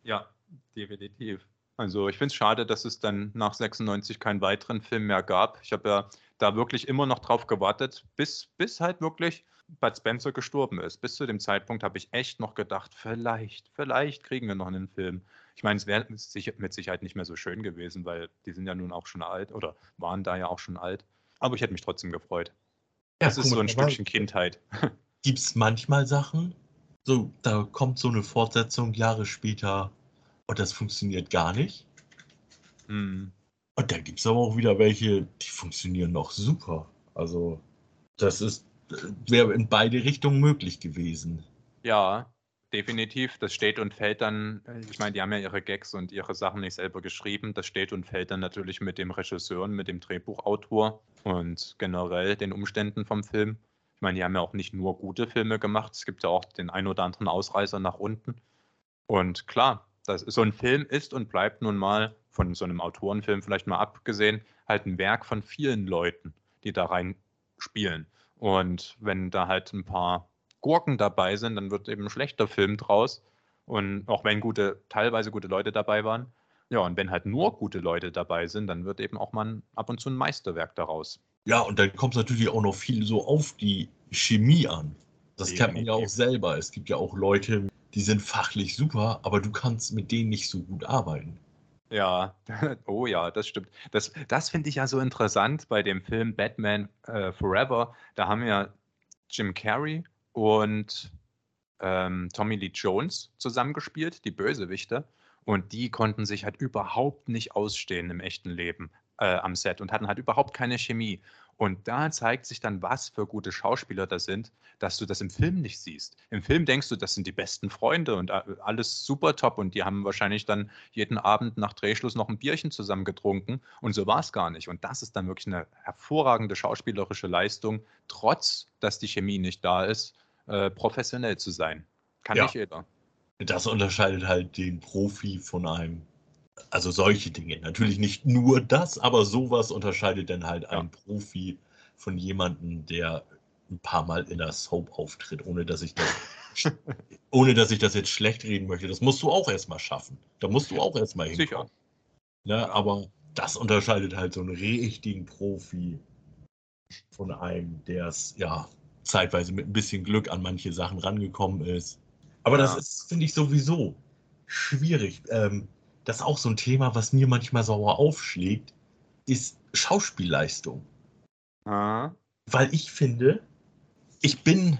Ja, definitiv. Also ich finde es schade, dass es dann nach 96 keinen weiteren Film mehr gab. Ich habe ja da wirklich immer noch drauf gewartet, bis, bis halt wirklich Bud Spencer gestorben ist. Bis zu dem Zeitpunkt habe ich echt noch gedacht, vielleicht, vielleicht kriegen wir noch einen Film. Ich meine, es wäre mit Sicherheit nicht mehr so schön gewesen, weil die sind ja nun auch schon alt oder waren da ja auch schon alt. Aber ich hätte mich trotzdem gefreut. Das ist so ein Stückchen Kindheit. Gibt es manchmal Sachen, so, da kommt so eine Fortsetzung Jahre später und das funktioniert gar nicht. Hm. Und da gibt es aber auch wieder welche, die funktionieren noch super. Also, das ist, wäre in beide Richtungen möglich gewesen. Ja, definitiv. Das steht und fällt dann, ich meine, die haben ja ihre Gags und ihre Sachen nicht selber geschrieben. Das steht und fällt dann natürlich mit dem Regisseur mit dem Drehbuchautor und generell den Umständen vom Film. Ich meine, die haben ja auch nicht nur gute Filme gemacht. Es gibt ja auch den ein oder anderen Ausreißer nach unten. Und klar, das, so ein Film ist und bleibt nun mal, von so einem Autorenfilm vielleicht mal abgesehen, halt ein Werk von vielen Leuten, die da rein spielen. Und wenn da halt ein paar Gurken dabei sind, dann wird eben ein schlechter Film draus. Und auch wenn gute, teilweise gute Leute dabei waren. Ja, und wenn halt nur gute Leute dabei sind, dann wird eben auch mal ein, ab und zu ein Meisterwerk daraus. Ja, und dann kommt es natürlich auch noch viel so auf die Chemie an. Das kennt man ja auch selber. Es gibt ja auch Leute, die sind fachlich super, aber du kannst mit denen nicht so gut arbeiten. Ja, oh ja, das stimmt. Das, das finde ich ja so interessant bei dem Film Batman äh, Forever. Da haben ja Jim Carrey und ähm, Tommy Lee Jones zusammengespielt, die Bösewichte. Und die konnten sich halt überhaupt nicht ausstehen im echten Leben äh, am Set und hatten halt überhaupt keine Chemie. Und da zeigt sich dann, was für gute Schauspieler das sind, dass du das im Film nicht siehst. Im Film denkst du, das sind die besten Freunde und alles super top und die haben wahrscheinlich dann jeden Abend nach Drehschluss noch ein Bierchen zusammen getrunken und so war es gar nicht. Und das ist dann wirklich eine hervorragende schauspielerische Leistung, trotz dass die Chemie nicht da ist, äh, professionell zu sein. Kann ja. nicht jeder. Das unterscheidet halt den Profi von einem also solche Dinge. Natürlich nicht nur das, aber sowas unterscheidet dann halt einen Profi von jemandem, der ein paar Mal in der Soap auftritt, ohne dass ich das, ohne dass ich das jetzt schlecht reden möchte. Das musst du auch erstmal schaffen. Da musst du auch erstmal hinkommen. Sicher. Ne, aber das unterscheidet halt so einen richtigen Profi von einem, der es ja zeitweise mit ein bisschen Glück an manche Sachen rangekommen ist. Aber ja. das ist, finde ich, sowieso schwierig. Ähm, das ist auch so ein Thema, was mir manchmal sauer aufschlägt, ist Schauspielleistung. Ah. Weil ich finde, ich bin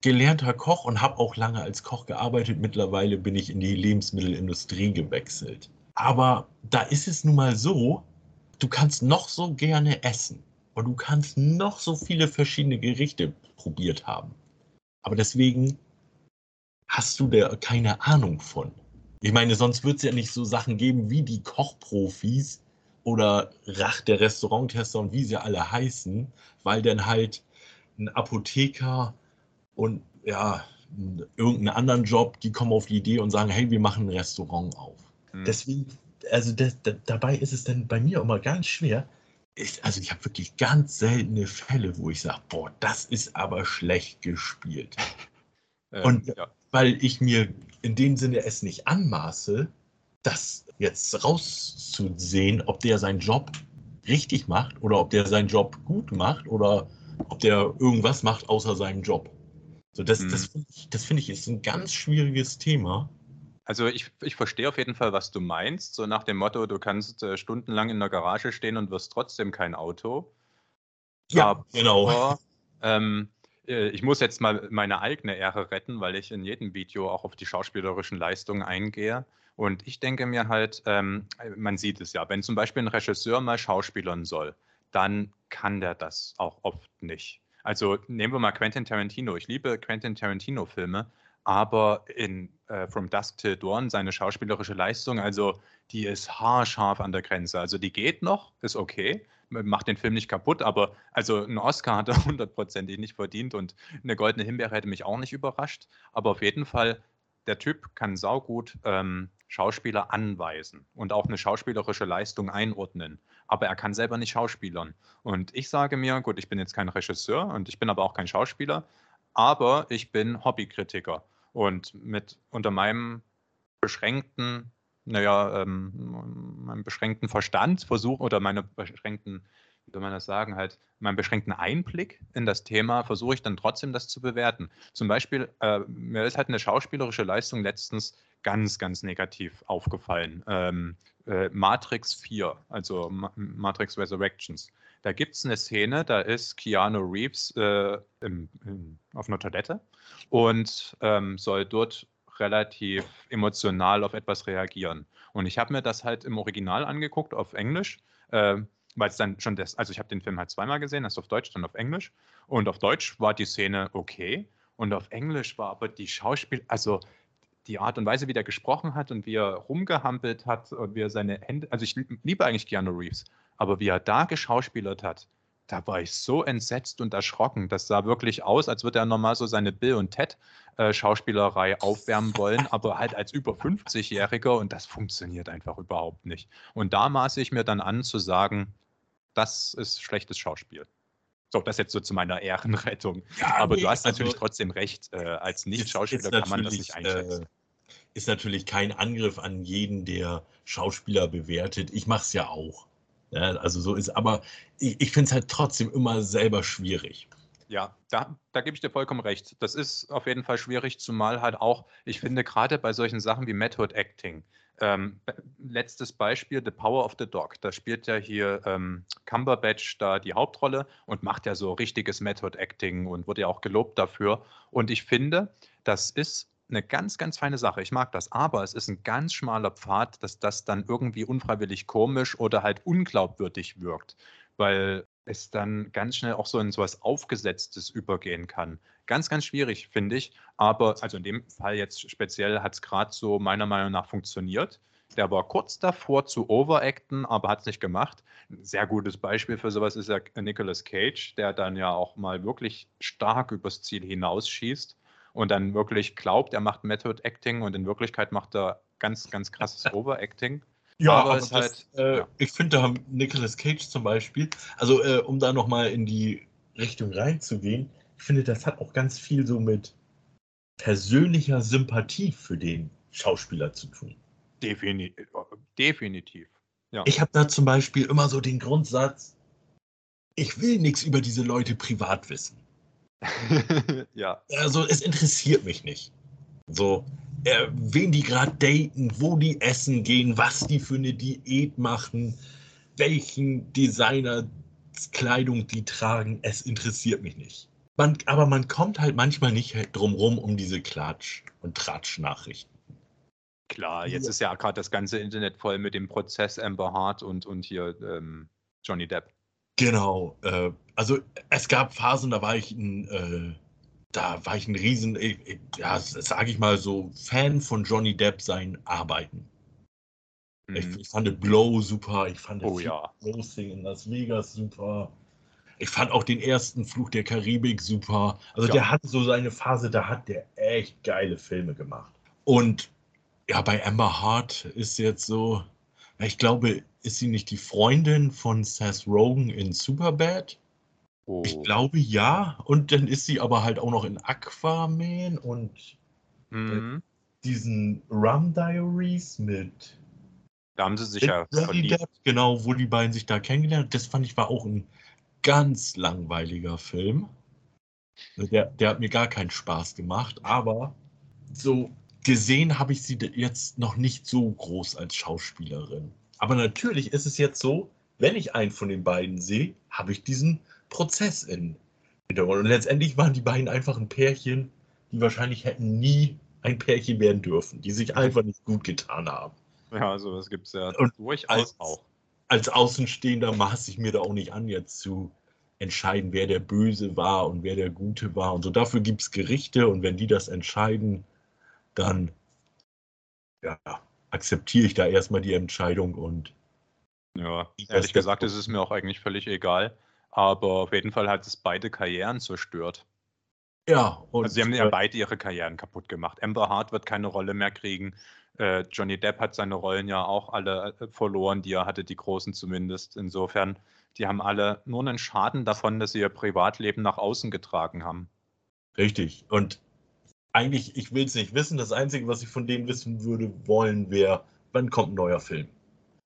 gelernter Koch und habe auch lange als Koch gearbeitet. Mittlerweile bin ich in die Lebensmittelindustrie gewechselt. Aber da ist es nun mal so, du kannst noch so gerne essen und du kannst noch so viele verschiedene Gerichte probiert haben. Aber deswegen hast du da keine Ahnung von. Ich meine, sonst wird es ja nicht so Sachen geben wie die Kochprofis oder Rach der Restauranttester und wie sie alle heißen, weil dann halt ein Apotheker und ja, irgendeinen anderen Job, die kommen auf die Idee und sagen, hey, wir machen ein Restaurant auf. Hm. Deswegen, also das, das, dabei ist es dann bei mir immer ganz schwer. Ich, also ich habe wirklich ganz seltene Fälle, wo ich sage, boah, das ist aber schlecht gespielt. Ähm, und ja. weil ich mir in dem Sinne es nicht anmaße, das jetzt rauszusehen, ob der seinen Job richtig macht oder ob der seinen Job gut macht oder ob der irgendwas macht außer seinem Job. So, das, hm. das finde ich, find ich ist ein ganz schwieriges Thema. Also ich, ich verstehe auf jeden Fall, was du meinst. So nach dem Motto, du kannst äh, stundenlang in der Garage stehen und wirst trotzdem kein Auto. Ja, Aber, genau. Ähm, äh, ich muss jetzt mal meine eigene Ehre retten, weil ich in jedem Video auch auf die schauspielerischen Leistungen eingehe. Und ich denke mir halt, ähm, man sieht es ja, wenn zum Beispiel ein Regisseur mal schauspielern soll, dann kann der das auch oft nicht. Also nehmen wir mal Quentin Tarantino. Ich liebe Quentin Tarantino-Filme, aber in äh, From Dusk Till Dawn seine schauspielerische Leistung, also die ist haarscharf an der Grenze. Also die geht noch, ist okay, macht den Film nicht kaputt, aber also ein Oscar hat er hundertprozentig nicht verdient und eine goldene Himbeere hätte mich auch nicht überrascht. Aber auf jeden Fall, der Typ kann saugut ähm, Schauspieler anweisen und auch eine schauspielerische Leistung einordnen. Aber er kann selber nicht schauspielern. Und ich sage mir, gut, ich bin jetzt kein Regisseur und ich bin aber auch kein Schauspieler, aber ich bin Hobbykritiker. Und mit unter meinem beschränkten naja, ähm, meinem beschränkten Verstand versuche oder meine beschränkten, wie soll man das sagen, halt meinen beschränkten Einblick in das Thema versuche ich dann trotzdem das zu bewerten. Zum Beispiel, äh, mir ist halt eine schauspielerische Leistung letztens ganz, ganz negativ aufgefallen. Ähm, äh, Matrix 4, also Ma Matrix Resurrections. Da gibt es eine Szene, da ist Keanu Reeves äh, im, im, auf einer Toilette und ähm, soll dort relativ emotional auf etwas reagieren. Und ich habe mir das halt im Original angeguckt, auf Englisch, äh, weil es dann schon das, also ich habe den Film halt zweimal gesehen, erst auf Deutsch, dann auf Englisch. Und auf Deutsch war die Szene okay. Und auf Englisch war aber die Schauspiel, also die Art und Weise, wie der gesprochen hat und wie er rumgehampelt hat und wie er seine Hände, also ich liebe eigentlich Keanu Reeves, aber wie er da geschauspielert hat, da war ich so entsetzt und erschrocken. Das sah wirklich aus, als würde er normal so seine Bill und Ted äh, Schauspielerei aufwärmen wollen, aber halt als über 50-Jähriger und das funktioniert einfach überhaupt nicht. Und da maße ich mir dann an zu sagen, das ist schlechtes Schauspiel. So, das jetzt so zu meiner Ehrenrettung. Ja, aber nee, du hast natürlich also, trotzdem recht, äh, als Nicht-Schauspieler kann man das nicht einschätzen. Äh, ist natürlich kein Angriff an jeden, der Schauspieler bewertet. Ich mache es ja auch. Ja, also so ist, aber ich, ich finde es halt trotzdem immer selber schwierig. Ja, da, da gebe ich dir vollkommen recht. Das ist auf jeden Fall schwierig, zumal halt auch, ich finde gerade bei solchen Sachen wie Method Acting, ähm, letztes Beispiel, The Power of the Dog. Da spielt ja hier ähm, Cumberbatch da die Hauptrolle und macht ja so richtiges Method Acting und wurde ja auch gelobt dafür. Und ich finde, das ist eine ganz, ganz feine Sache. Ich mag das. Aber es ist ein ganz schmaler Pfad, dass das dann irgendwie unfreiwillig komisch oder halt unglaubwürdig wirkt. Weil es dann ganz schnell auch so in so was Aufgesetztes übergehen kann. Ganz, ganz schwierig, finde ich. Aber, also in dem Fall jetzt speziell hat es gerade so meiner Meinung nach funktioniert. Der war kurz davor zu overacten, aber hat es nicht gemacht. Ein sehr gutes Beispiel für sowas ist ja Nicolas Cage, der dann ja auch mal wirklich stark übers Ziel hinausschießt und dann wirklich glaubt, er macht Method Acting und in Wirklichkeit macht er ganz, ganz krasses Overacting. Ja, aber, aber das, halt, äh, ja. ich finde da Nicolas Cage zum Beispiel, also äh, um da nochmal in die Richtung reinzugehen, ich finde, das hat auch ganz viel so mit persönlicher Sympathie für den Schauspieler zu tun. Defini definitiv. Ja. Ich habe da zum Beispiel immer so den Grundsatz, ich will nichts über diese Leute privat wissen. ja. Also es interessiert mich nicht. So, äh, wen die gerade daten, wo die essen gehen, was die für eine Diät machen, welchen Designer Kleidung die tragen, es interessiert mich nicht. Man, aber man kommt halt manchmal nicht drumrum um diese Klatsch- und Tratsch-Nachrichten. Klar, jetzt ist ja gerade das ganze Internet voll mit dem Prozess Amber Hart und, und hier ähm, Johnny Depp. Genau. Äh, also es gab Phasen, da war ich ein, äh, da war ich ein Riesen, äh, ja, sage ich mal so, Fan von Johnny Depp seinen Arbeiten. Mhm. Ich, ich, fand Blow super, ich fand oh, ja. Closing in Las Vegas super. Ich fand auch den ersten Fluch der Karibik super. Also ja. der hat so seine Phase, da hat der echt geile Filme gemacht. Und ja, bei Amber Hart ist jetzt so, ich glaube, ist sie nicht die Freundin von Seth Rogen in Superbad? Oh. Ich glaube ja. Und dann ist sie aber halt auch noch in Aquaman und mhm. diesen Rum Diaries mit. Da haben sie sich ja Depp, genau, wo die beiden sich da kennengelernt. Das fand ich war auch ein ganz langweiliger Film. Der, der hat mir gar keinen Spaß gemacht, aber so gesehen habe ich sie jetzt noch nicht so groß als Schauspielerin. Aber natürlich ist es jetzt so, wenn ich einen von den beiden sehe, habe ich diesen Prozess in Hintergrund. Und letztendlich waren die beiden einfach ein Pärchen, die wahrscheinlich hätten nie ein Pärchen werden dürfen, die sich einfach nicht gut getan haben. Ja, sowas gibt es ja und durchaus als, auch. Als Außenstehender maße ich mir da auch nicht an, jetzt zu entscheiden, wer der Böse war und wer der Gute war. Und so dafür gibt es Gerichte und wenn die das entscheiden, dann ja, akzeptiere ich da erstmal die Entscheidung und. Ja, ehrlich gesagt ist es mir auch eigentlich völlig egal. Aber auf jeden Fall hat es beide Karrieren zerstört. Ja, und. Also sie haben ja beide ihre Karrieren kaputt gemacht. Amber Hart wird keine Rolle mehr kriegen. Äh, Johnny Depp hat seine Rollen ja auch alle äh, verloren, die er hatte, die großen zumindest. Insofern, die haben alle nur einen Schaden davon, dass sie ihr Privatleben nach außen getragen haben. Richtig. Und eigentlich, ich will es nicht wissen. Das Einzige, was ich von denen wissen würde wollen, wäre, wann kommt ein neuer Film?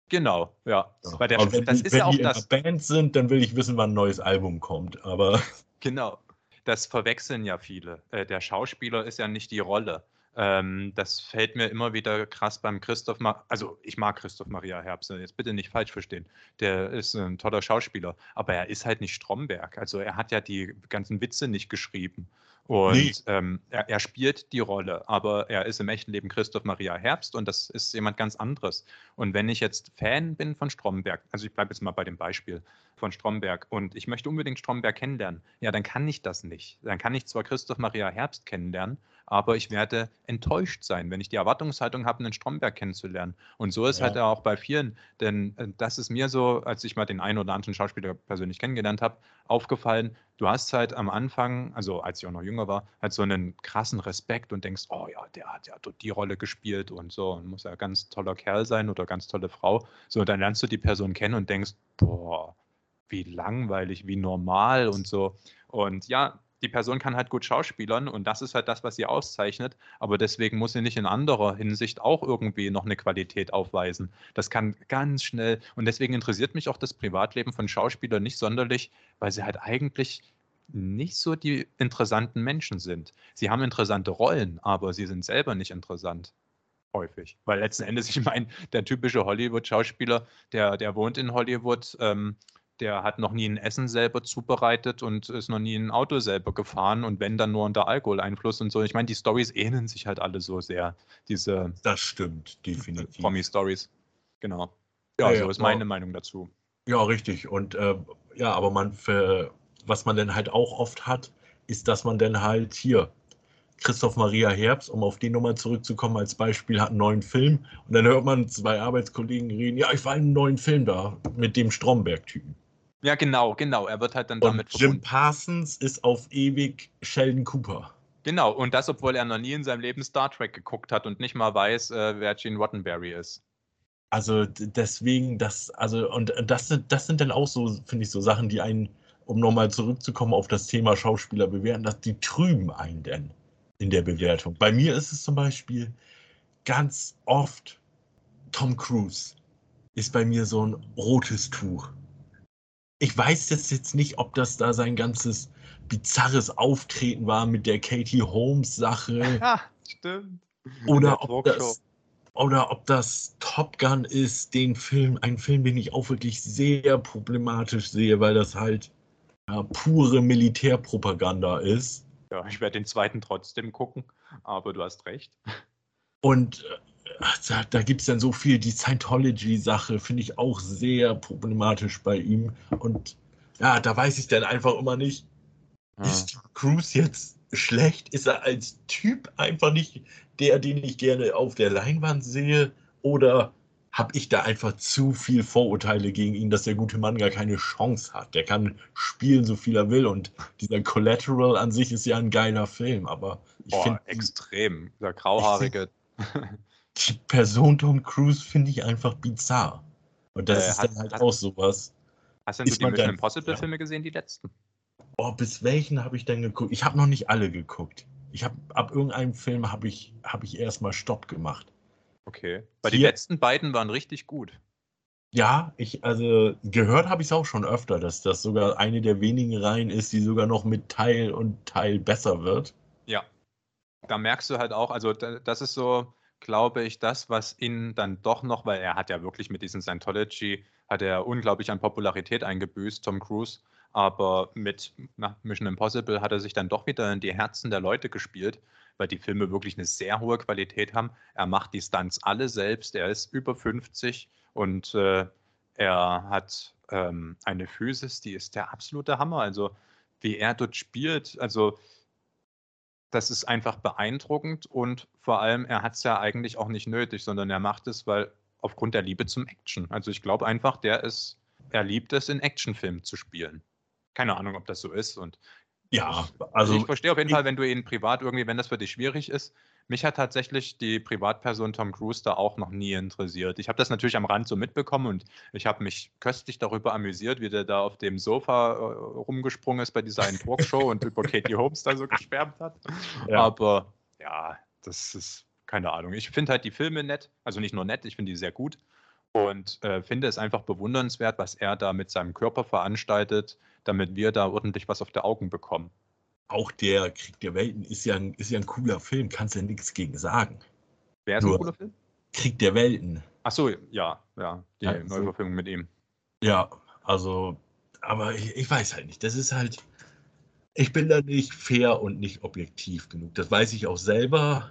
Genau, ja. ja. Weil der, aber wenn das die, ist wenn ja auch die das. Band sind, dann will ich wissen, wann ein neues Album kommt. Aber genau, das verwechseln ja viele. Äh, der Schauspieler ist ja nicht die Rolle. Ähm, das fällt mir immer wieder krass beim Christoph, Ma also ich mag Christoph Maria Herbst, jetzt bitte nicht falsch verstehen. Der ist ein toller Schauspieler, aber er ist halt nicht Stromberg. Also er hat ja die ganzen Witze nicht geschrieben. Und nee. ähm, er, er, spielt die Rolle, aber er ist im echten Leben Christoph Maria Herbst und das ist jemand ganz anderes. Und wenn ich jetzt Fan bin von Stromberg, also ich bleibe jetzt mal bei dem Beispiel von Stromberg und ich möchte unbedingt Stromberg kennenlernen, ja, dann kann ich das nicht. Dann kann ich zwar Christoph Maria Herbst kennenlernen, aber ich werde enttäuscht sein, wenn ich die Erwartungshaltung habe, einen Stromberg kennenzulernen. Und so ist halt ja. halt auch bei vielen, denn äh, das ist mir so, als ich mal den einen oder anderen Schauspieler persönlich kennengelernt habe, aufgefallen, du hast halt am Anfang, also als ich auch noch jünger war, halt so einen krassen Respekt und denkst, oh ja, der hat ja die Rolle gespielt und so und muss ja ein ganz toller Kerl sein oder ganz tolle Frau. So, dann lernst du die Person kennen und denkst, boah, wie langweilig, wie normal und so. Und ja, die Person kann halt gut schauspielern und das ist halt das, was sie auszeichnet. Aber deswegen muss sie nicht in anderer Hinsicht auch irgendwie noch eine Qualität aufweisen. Das kann ganz schnell und deswegen interessiert mich auch das Privatleben von Schauspielern nicht sonderlich, weil sie halt eigentlich nicht so die interessanten Menschen sind. Sie haben interessante Rollen, aber sie sind selber nicht interessant häufig. Weil letzten Endes, ich meine, der typische Hollywood-Schauspieler, der, der wohnt in Hollywood, ähm, der hat noch nie ein Essen selber zubereitet und ist noch nie ein Auto selber gefahren und wenn dann nur unter Alkoholeinfluss und so. Ich meine, die Stories ähneln sich halt alle so sehr. Diese das stimmt, definitiv. Promi-Stories. Genau. Ja, ja, so ist meine ja. Meinung dazu. Ja, richtig. Und äh, ja, aber man, für, was man dann halt auch oft hat, ist, dass man dann halt hier Christoph Maria Herbst, um auf den nochmal zurückzukommen als Beispiel, hat einen neuen Film und dann hört man zwei Arbeitskollegen reden, ja, ich war in einem neuen Film da mit dem Stromberg-Typen. Ja, genau, genau. Er wird halt dann Und damit Jim verbunden. Parsons ist auf ewig Sheldon Cooper. Genau, und das, obwohl er noch nie in seinem Leben Star Trek geguckt hat und nicht mal weiß, äh, wer Gene Roddenberry ist. Also deswegen, das, also, und das sind, das sind dann auch so, finde ich, so Sachen, die einen, um nochmal zurückzukommen auf das Thema Schauspieler bewerten, dass die trüben einen denn in der Bewertung. Bei mir ist es zum Beispiel ganz oft Tom Cruise ist bei mir so ein rotes Tuch. Ich weiß jetzt, jetzt nicht, ob das da sein ganzes bizarres Auftreten war mit der Katie Holmes-Sache. Ja, stimmt. Oder der ob, das, oder ob das Top Gun ist, den Film, ein Film, den ich auch wirklich sehr problematisch sehe, weil das halt ja, pure Militärpropaganda ist. Ja, ich werde den zweiten trotzdem gucken, aber du hast recht. Und äh, da, da gibt es dann so viel, die Scientology-Sache finde ich auch sehr problematisch bei ihm. Und ja, da weiß ich dann einfach immer nicht, ist Tom Cruise jetzt schlecht? Ist er als Typ einfach nicht der, den ich gerne auf der Leinwand sehe? Oder habe ich da einfach zu viel Vorurteile gegen ihn, dass der gute Mann gar keine Chance hat? Der kann spielen, so viel er will. Und dieser Collateral an sich ist ja ein geiler Film. Aber ich finde, extrem. Der grauhaarige. Die Person Tom Cruise finde ich einfach bizarr. Und das Äh, ist hat- dann halt hat- auch sowas. Hast denn du die Mission dann- Impossible ja. Filme gesehen, die letzten? Oh, bis welchen habe ich denn geguckt? Ich habe noch nicht alle geguckt. Ich habe ab irgendeinem Film habe ich, hab ich erstmal Stopp gemacht. Okay. Weil die letzten beiden waren richtig gut. Ja, ich, also gehört habe ich es auch schon öfter, dass das sogar eine der wenigen Reihen ist, die sogar noch mit Teil und Teil besser wird. Ja. Da merkst du halt auch, also da- das ist so, glaube ich, das, was ihn dann doch noch, weil er hat ja wirklich mit diesen Scientology, hat er unglaublich an Popularität eingebüßt, Tom Cruise. Aber mit na, Mission Impossible hat er sich dann doch wieder in die Herzen der Leute gespielt, weil die Filme wirklich eine sehr hohe Qualität haben. Er macht die Stunts alle selbst, er ist über 50 und äh, er hat ähm, eine Physis, die ist der absolute Hammer. Also wie er dort spielt, also das ist einfach beeindruckend und vor allem, er hat es ja eigentlich auch nicht nötig, sondern er macht es, weil aufgrund der Liebe zum Action. Also ich glaube einfach, der ist, er liebt es, in Actionfilmen zu spielen. Keine Ahnung, ob das so ist. Und Ja, also ich verstehe auf jeden ich- Fall, wenn du ihn privat irgendwie, wenn das für dich schwierig ist. Mich hat tatsächlich die Privatperson Tom Cruise da auch noch nie interessiert. Ich habe das natürlich am Rand so mitbekommen und ich habe mich köstlich darüber amüsiert, wie der da auf dem Sofa äh, rumgesprungen ist bei dieser einen Talkshow und über Katie Holmes da so geschwärmt hat. Ja. Aber ja, das ist keine Ahnung. Ich finde halt die Filme nett, also nicht nur nett, ich finde die sehr gut und äh, finde es einfach bewundernswert, was er da mit seinem Körper veranstaltet, damit wir da ordentlich was auf der Augen bekommen. Auch der Krieg der Welten ist ja ein, ist ja ein cooler Film, kannst ja nichts gegen sagen. Wer ist Nur- ein cooler Film? Krieg der Welten. Achso, ja, ja, die Ja, so- Neuverfilmung mit ihm. Ja, also, aber ich, ich weiß halt nicht. Das ist halt, ich bin da nicht fair und nicht objektiv genug. Das weiß ich auch selber.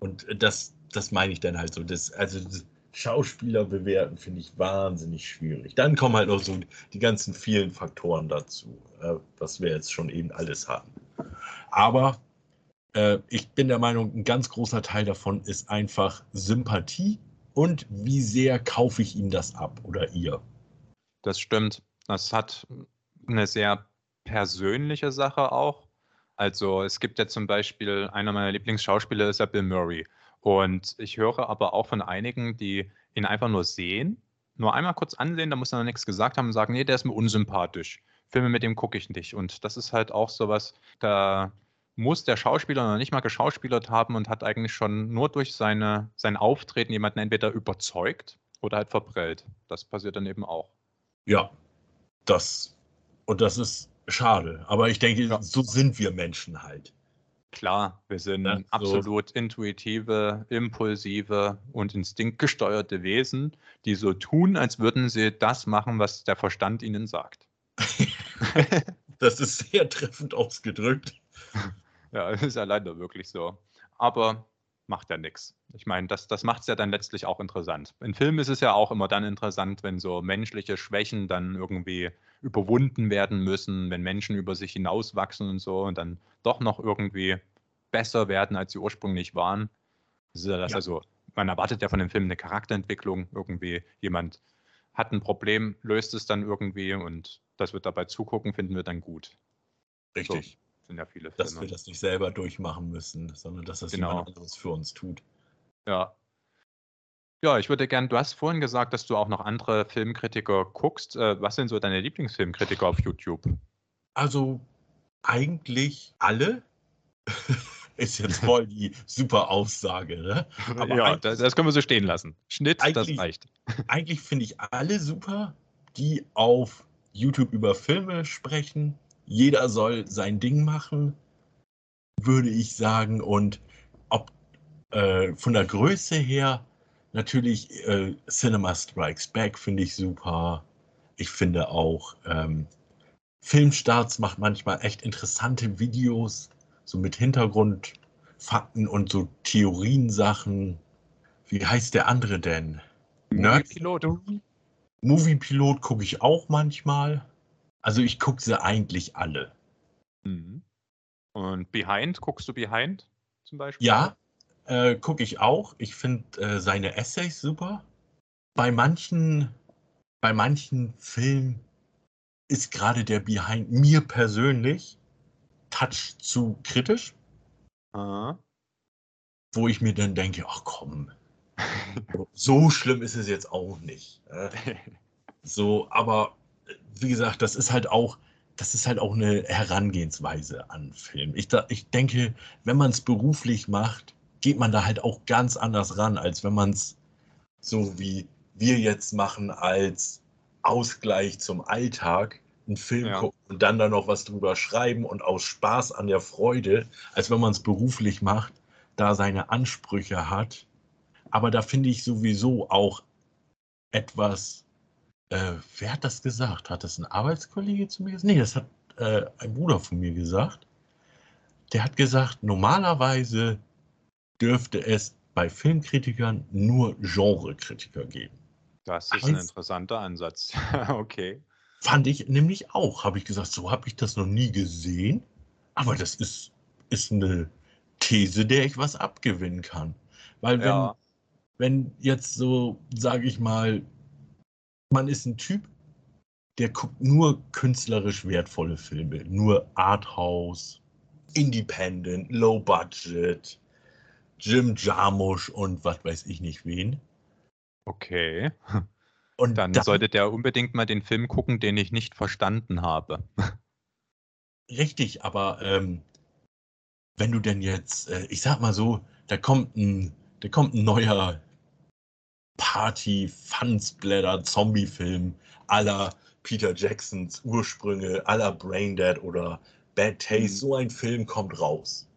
Und das, das meine ich dann halt so. Das, also das Schauspieler bewerten finde ich wahnsinnig schwierig. Dann kommen halt noch so die ganzen vielen Faktoren dazu, äh, was wir jetzt schon eben alles hatten. Aber äh, ich bin der Meinung, ein ganz großer Teil davon ist einfach Sympathie und wie sehr kaufe ich ihm das ab oder ihr. Das stimmt. Das hat eine sehr persönliche Sache auch. Also es gibt ja zum Beispiel, einer meiner Lieblingsschauspieler ist ja Bill Murray. Und ich höre aber auch von einigen, die ihn einfach nur sehen, nur einmal kurz ansehen, da muss er noch nichts gesagt haben und sagen, nee, der ist mir unsympathisch. Filme mit dem gucke ich nicht. Und das ist halt auch sowas, da muss der Schauspieler noch nicht mal geschauspielert haben und hat eigentlich schon nur durch seine, sein Auftreten jemanden entweder überzeugt oder halt verprellt. Das passiert dann eben auch. Ja, das und das ist schade. Aber ich denke, Ja. so sind wir Menschen halt. Klar, wir sind Ja, so. absolut intuitive, impulsive und instinktgesteuerte Wesen, die so tun, als würden sie das machen, was der Verstand ihnen sagt. Das ist sehr treffend ausgedrückt. Ja, es ist ja leider wirklich so. Aber macht ja nichts. Ich meine, das, das macht es ja dann letztlich auch interessant. In Filmen ist es ja auch immer dann interessant, wenn so menschliche Schwächen dann irgendwie überwunden werden müssen, wenn Menschen über sich hinauswachsen und so und dann doch noch irgendwie besser werden, als sie ursprünglich waren. Das ist ja das, ja. also man erwartet ja von dem Film eine Charakterentwicklung, irgendwie jemand hat ein Problem, löst es dann irgendwie und das wird dabei zugucken, finden wir dann gut. Richtig. So sind ja viele Filme. Dass wir das nicht selber durchmachen müssen, sondern dass das genau. jemand anderes für uns tut. Ja. Ja, ich würde gerne, du hast vorhin gesagt, dass du auch noch andere Filmkritiker guckst. Äh, was sind so deine Lieblingsfilmkritiker auf YouTube? Also eigentlich alle. ist jetzt voll die super Aussage, ne? Aber ja, das, das, können wir so stehen lassen. Schnitt, das reicht. Eigentlich finde ich alle super, die auf YouTube über Filme sprechen. Jeder soll sein Ding machen, würde ich sagen. Und ob äh, von der Größe her natürlich äh, Cinema Strikes Back finde ich super. Ich finde auch ähm, Filmstarts macht manchmal echt interessante Videos so mit Hintergrundfakten und so Theoriensachen. Wie heißt der andere denn? Moviepilot. Moviepilot gucke ich auch manchmal. Also ich gucke sie eigentlich alle. Mhm. Und Behind, guckst du Behind zum Beispiel? Ja, äh, gucke ich auch. Ich finde äh, seine Essays super. Bei manchen, bei manchen Filmen ist gerade der Behind mir persönlich Touch zu kritisch. Aha. Wo ich mir dann denke, ach komm, so schlimm ist es jetzt auch nicht. Ne? So, aber wie gesagt, das ist halt auch, das ist halt auch eine Herangehensweise an Film. Ich, da, ich denke, wenn man es beruflich macht, geht man da halt auch ganz anders ran, als wenn man es so wie wir jetzt machen als Ausgleich zum Alltag einen Film ja. gucken und dann da noch was drüber schreiben und aus Spaß an der Freude, als wenn man es beruflich macht, da seine Ansprüche hat. Aber da finde ich sowieso auch etwas, äh, wer hat das gesagt? Hat das ein Arbeitskollege zu mir gesagt? Nee, das hat äh, ein Bruder von mir gesagt. Der hat gesagt, normalerweise dürfte es bei Filmkritikern nur Genrekritiker geben. Das ist ein interessanter Ansatz. okay. Fand ich nämlich auch. Habe ich gesagt, so habe ich das noch nie gesehen. Aber das ist, ist eine These, der ich was abgewinnen kann. Weil wenn, ja. wenn jetzt so, sage ich mal, man ist ein Typ, der guckt nur künstlerisch wertvolle Filme, nur Arthouse, Independent, Low Budget, Jim Jarmusch und was weiß ich nicht wen. Okay. Und dann, dann sollte der unbedingt mal den Film gucken, den ich nicht verstanden habe. Richtig, aber ähm, wenn du denn jetzt, äh, ich sag mal so, da kommt ein, da kommt ein neuer Party, Fun-Splatter, Zombie-Film aller Peter Jacksons Ursprünge, aller Braindead oder Bad Taste, mhm. so ein Film kommt raus.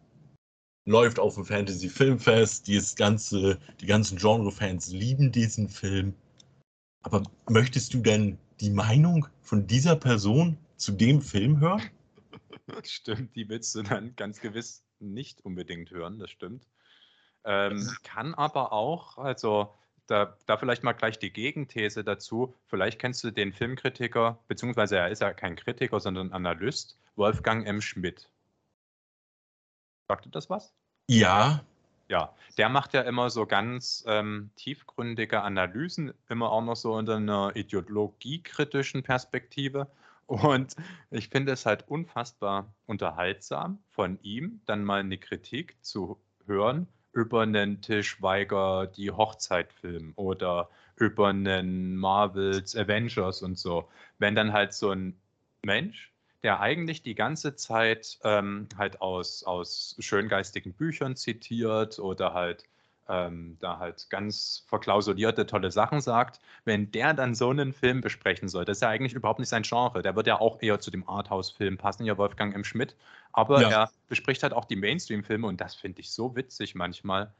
Läuft auf dem Fantasy-Filmfest, die, ganze, die ganzen Genre-Fans lieben diesen Film. Aber möchtest du denn die Meinung von dieser Person zu dem Film hören? Stimmt, die willst du dann ganz gewiss nicht unbedingt hören, das stimmt. Ähm, kann aber auch, also da, da vielleicht mal gleich die Gegenthese dazu. Vielleicht kennst du den Filmkritiker, beziehungsweise er ist ja kein Kritiker, sondern Analyst, Wolfgang M. Schmidt. Sagt dir das was? Ja, ja, der macht ja immer so ganz ähm, tiefgründige Analysen, immer auch noch so unter einer ideologiekritischen Perspektive. Und ich finde es halt unfassbar unterhaltsam von ihm, dann mal eine Kritik zu hören über einen Tischweiger die Hochzeitfilm oder über einen Marvels Avengers und so. Wenn dann halt so ein Mensch der eigentlich die ganze Zeit ähm, halt aus, aus schöngeistigen Büchern zitiert oder halt ähm, da halt ganz verklausulierte tolle Sachen sagt, wenn der dann so einen Film besprechen soll, das ist ja eigentlich überhaupt nicht sein Genre. Der wird ja auch eher zu dem Arthouse-Film passen, ja Wolfgang M. Schmidt. Aber ja. er bespricht halt auch die Mainstream-Filme und das finde ich so witzig manchmal.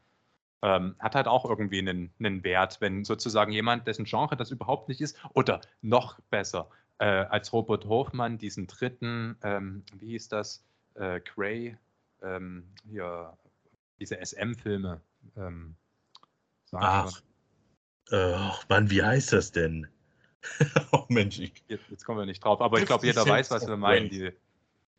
Ähm, hat halt auch irgendwie einen, einen Wert, wenn sozusagen jemand, dessen Genre das überhaupt nicht ist, oder noch besser, äh, als Robert Hofmann diesen dritten, ähm, wie hieß das, äh, Cray, ähm, hier, diese SM-Filme, Ähm, Ach, äh, Mann, wie heißt das denn? oh Mensch, ich, jetzt, jetzt, kommen wir nicht drauf, aber ich glaube, jeder weiß, was wir meinen. Die,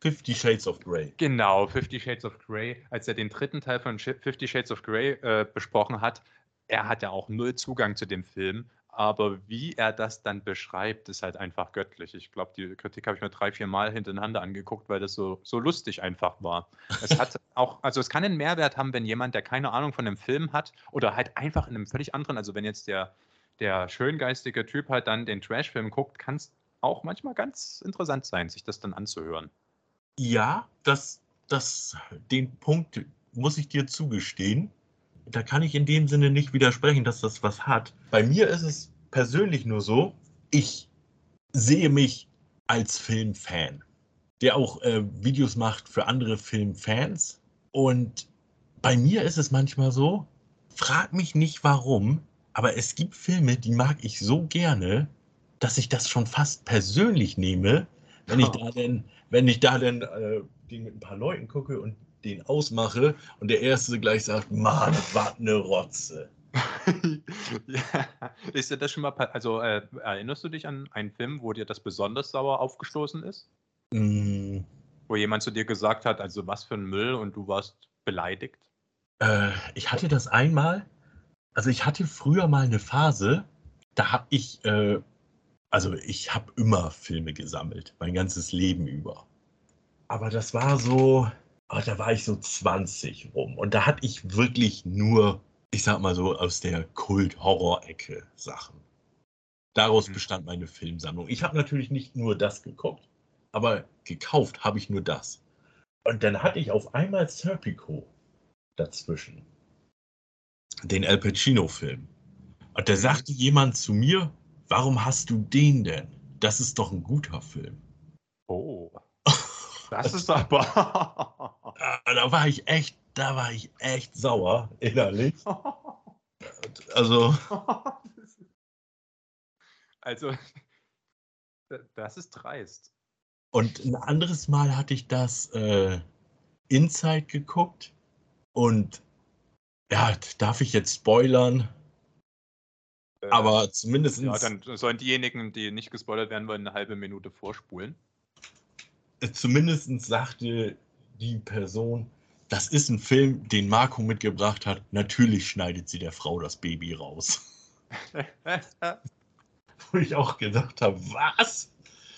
Fifty Shades of Grey. Genau, Fifty Shades of Grey. Als er den dritten Teil von Fifty Shades of Grey äh, besprochen hat, er hat ja auch null Zugang zu dem Film, aber wie er das dann beschreibt, ist halt einfach göttlich. Ich glaube, die Kritik habe ich mir drei, vier Mal hintereinander angeguckt, weil das so, so lustig einfach war. Es hat auch, also es kann einen Mehrwert haben, wenn jemand, der keine Ahnung von einem Film hat oder halt einfach in einem völlig anderen, also wenn jetzt der, der schöngeistige Typ halt dann den Trash-Film guckt, kann es auch manchmal ganz interessant sein, sich das dann anzuhören. Ja, das, das, den Punkt muss ich dir zugestehen da kann ich in dem Sinne nicht widersprechen, dass das was hat. Bei mir ist es persönlich nur so, ich sehe mich als Filmfan, der auch äh, Videos macht für andere Filmfans. Und bei mir ist es manchmal so, frag mich nicht warum, aber es gibt Filme, die mag ich so gerne, dass ich das schon fast persönlich nehme, wenn ich da denn, wenn ich da denn äh, mit ein paar Leuten gucke und den ausmache und der Erste gleich sagt, Mann, was eine Rotze. ja. Ist dir das schon mal, also äh, erinnerst du dich an einen Film, wo dir das besonders sauer aufgestoßen ist? Mm. Wo jemand zu dir gesagt hat, also was für ein Müll und du warst beleidigt? Äh, ich hatte das einmal, also ich hatte früher mal eine Phase, da habe ich, äh, also ich habe immer Filme gesammelt, mein ganzes Leben über. Aber das war so, oh, da war ich so 20 rum. Und da hatte ich wirklich nur, ich sag mal so, aus der Kult-Horror-Ecke Sachen. Daraus mhm. bestand meine Filmsammlung. Ich habe natürlich nicht nur das geguckt, aber gekauft habe ich nur das. Und dann hatte ich auf einmal Serpico dazwischen. Den Al Pacino-Film. Und da mhm. sagte jemand zu mir, warum hast du den denn? Das ist doch ein guter Film. Oh. Das ist aber. da war ich echt, da war ich echt sauer innerlich. Also. Also, das ist dreist. Und ein anderes Mal hatte ich das äh, Inside geguckt und ja, darf ich jetzt spoilern? Äh, Aber zumindest. Ja, dann sollen diejenigen, die nicht gespoilert werden wollen, eine halbe Minute vorspulen zumindest sagte die Person, das ist ein Film, den Marco mitgebracht hat. Natürlich schneidet sie der Frau das Baby raus. Wo ich auch gedacht habe, was?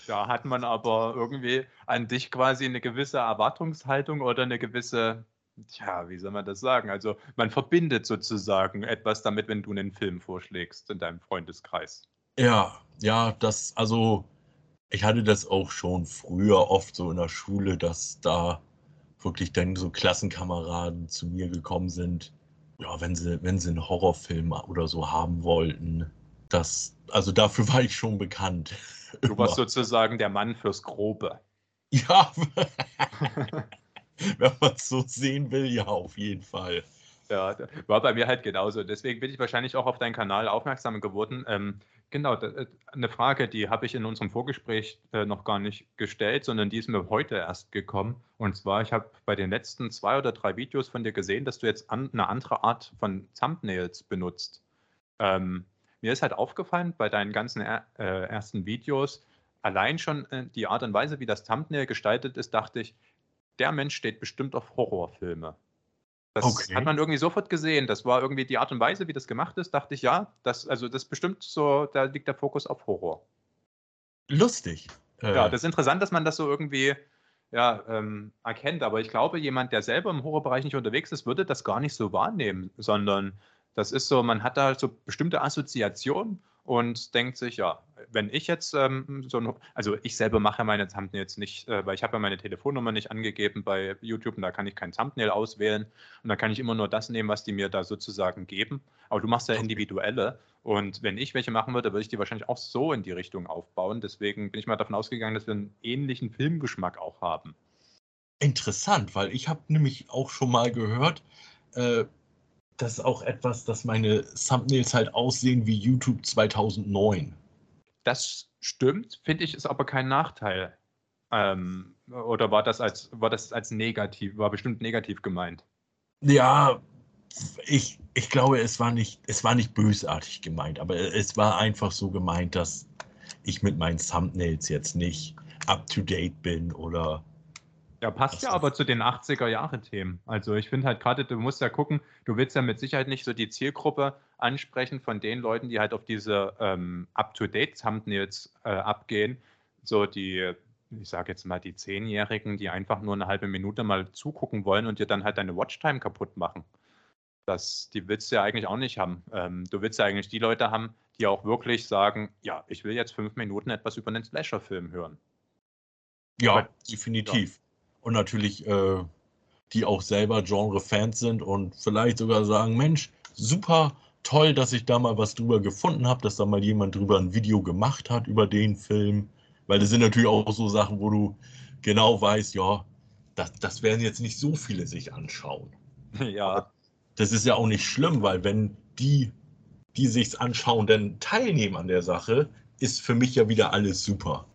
Da hat man aber irgendwie an dich quasi eine gewisse Erwartungshaltung oder eine gewisse, tja, wie soll man das sagen? Also man verbindet sozusagen etwas damit, wenn du einen Film vorschlägst in deinem Freundeskreis. Ja, ja, das, also ich hatte das auch schon früher oft so in der Schule, dass da wirklich dann so Klassenkameraden zu mir gekommen sind, ja, wenn sie, wenn sie einen Horrorfilm oder so haben wollten. Das, also dafür war ich schon bekannt. Du warst sozusagen der Mann fürs Grobe. Ja, wenn man es so sehen will, ja, auf jeden Fall. Ja, war bei mir halt genauso. Deswegen bin ich wahrscheinlich auch auf deinen Kanal aufmerksam geworden. Ähm, genau, äh, eine Frage, die habe ich in unserem Vorgespräch äh, noch gar nicht gestellt, sondern die ist mir heute erst gekommen. Und zwar, ich habe bei den letzten zwei oder drei Videos von dir gesehen, dass du jetzt eine andere Art von Thumbnails benutzt. Ähm, mir ist halt aufgefallen bei deinen ganzen er, äh, ersten Videos, allein schon äh, die Art und Weise, wie das Thumbnail gestaltet ist, dachte ich, der Mensch steht bestimmt auf Horrorfilme. Das okay. hat man irgendwie sofort gesehen. Das war irgendwie die Art und Weise, wie das gemacht ist, dachte ich, ja, das, also das bestimmt so, da liegt der Fokus auf Horror. Lustig. Ja, äh. das ist interessant, dass man das so irgendwie ja, ähm, erkennt. Aber ich glaube, jemand, der selber im Horrorbereich nicht unterwegs ist, würde das gar nicht so wahrnehmen, sondern das ist so, man hat da so bestimmte Assoziationen und denkt sich, ja, wenn ich jetzt ähm, so ein, also ich selber mache meine Thumbnails nicht, äh, weil ich habe ja meine Telefonnummer nicht angegeben bei YouTube und da kann ich kein Thumbnail auswählen und da kann ich immer nur das nehmen, was die mir da sozusagen geben. Aber du machst ja individuelle und wenn ich welche machen würde, würde ich die wahrscheinlich auch so in die Richtung aufbauen. Deswegen bin ich mal davon ausgegangen, dass wir einen ähnlichen Filmgeschmack auch haben. Interessant, weil ich habe nämlich auch schon mal gehört, äh, das ist auch etwas, dass meine Thumbnails halt aussehen wie YouTube 2009. Das stimmt, finde ich, ist aber kein Nachteil. Ähm, oder war das als war das als negativ, war bestimmt negativ gemeint? Ja, ich, ich glaube, es war, nicht, es war nicht bösartig gemeint, aber es war einfach so gemeint, dass ich mit meinen Thumbnails jetzt nicht up to date bin oder. Ja, passt ja aber zu den 80er-Jahre-Themen. Also ich finde halt gerade, du musst ja gucken, du willst ja mit Sicherheit nicht so die Zielgruppe ansprechen von den Leuten, die halt auf diese ähm, up-to-date-Thumbnails äh, abgehen. So die, ich sage jetzt mal, die Zehnjährigen, die einfach nur eine halbe Minute mal zugucken wollen und dir dann halt deine Watchtime kaputt machen. Das, die willst du ja eigentlich auch nicht haben. Ähm, du willst ja eigentlich die Leute haben, die auch wirklich sagen, ja, ich will jetzt fünf Minuten etwas über einen Slasher-Film hören. Ja, Aber, definitiv. Ja. Und natürlich, äh, die auch selber Genre-Fans sind und vielleicht sogar sagen, Mensch, super toll, dass ich da mal was drüber gefunden habe, dass da mal jemand drüber ein Video gemacht hat über den Film. Weil das sind natürlich auch so Sachen, wo du genau weißt, ja, das, das werden jetzt nicht so viele sich anschauen. Ja das ist ja auch nicht schlimm, weil wenn die, die sich's anschauen, dann teilnehmen an der Sache, ist für mich ja wieder alles super.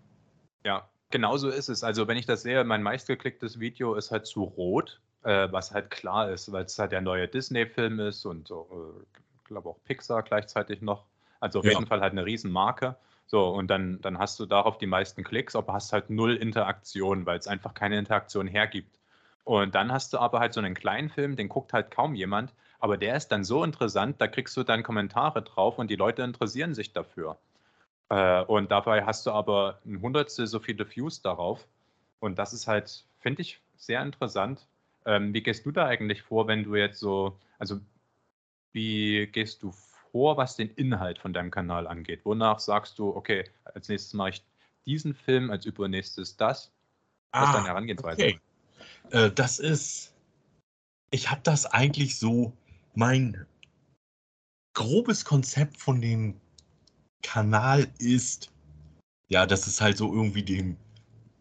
Ja, genau so ist es. Also wenn ich das sehe, mein meistgeklicktes Video ist halt zu rot, äh, was halt klar ist, weil es halt der neue Disney-Film ist und äh, ich glaube auch Pixar gleichzeitig noch. Also auf ja. jeden Fall halt eine Riesenmarke. So, und dann, dann hast du darauf die meisten Klicks, aber hast halt null Interaktion, weil es einfach keine Interaktion hergibt. Und dann hast du aber halt so einen kleinen Film, den guckt halt kaum jemand, aber der ist dann so interessant, da kriegst du dann Kommentare drauf und die Leute interessieren sich dafür. Äh, und dabei hast du aber ein Hundertstel so viele Views darauf. Und das ist halt, finde ich, sehr interessant. Ähm, wie gehst du da eigentlich vor, wenn du jetzt so, also wie gehst du vor, was den Inhalt von deinem Kanal angeht? Wonach sagst du, okay, als nächstes mache ich diesen Film, als übernächstes das? Was ah, ist deine Herangehensweise? Okay. Äh, das ist, ich habe das eigentlich so, mein grobes Konzept von dem Kanal ist, ja, dass es halt so irgendwie dem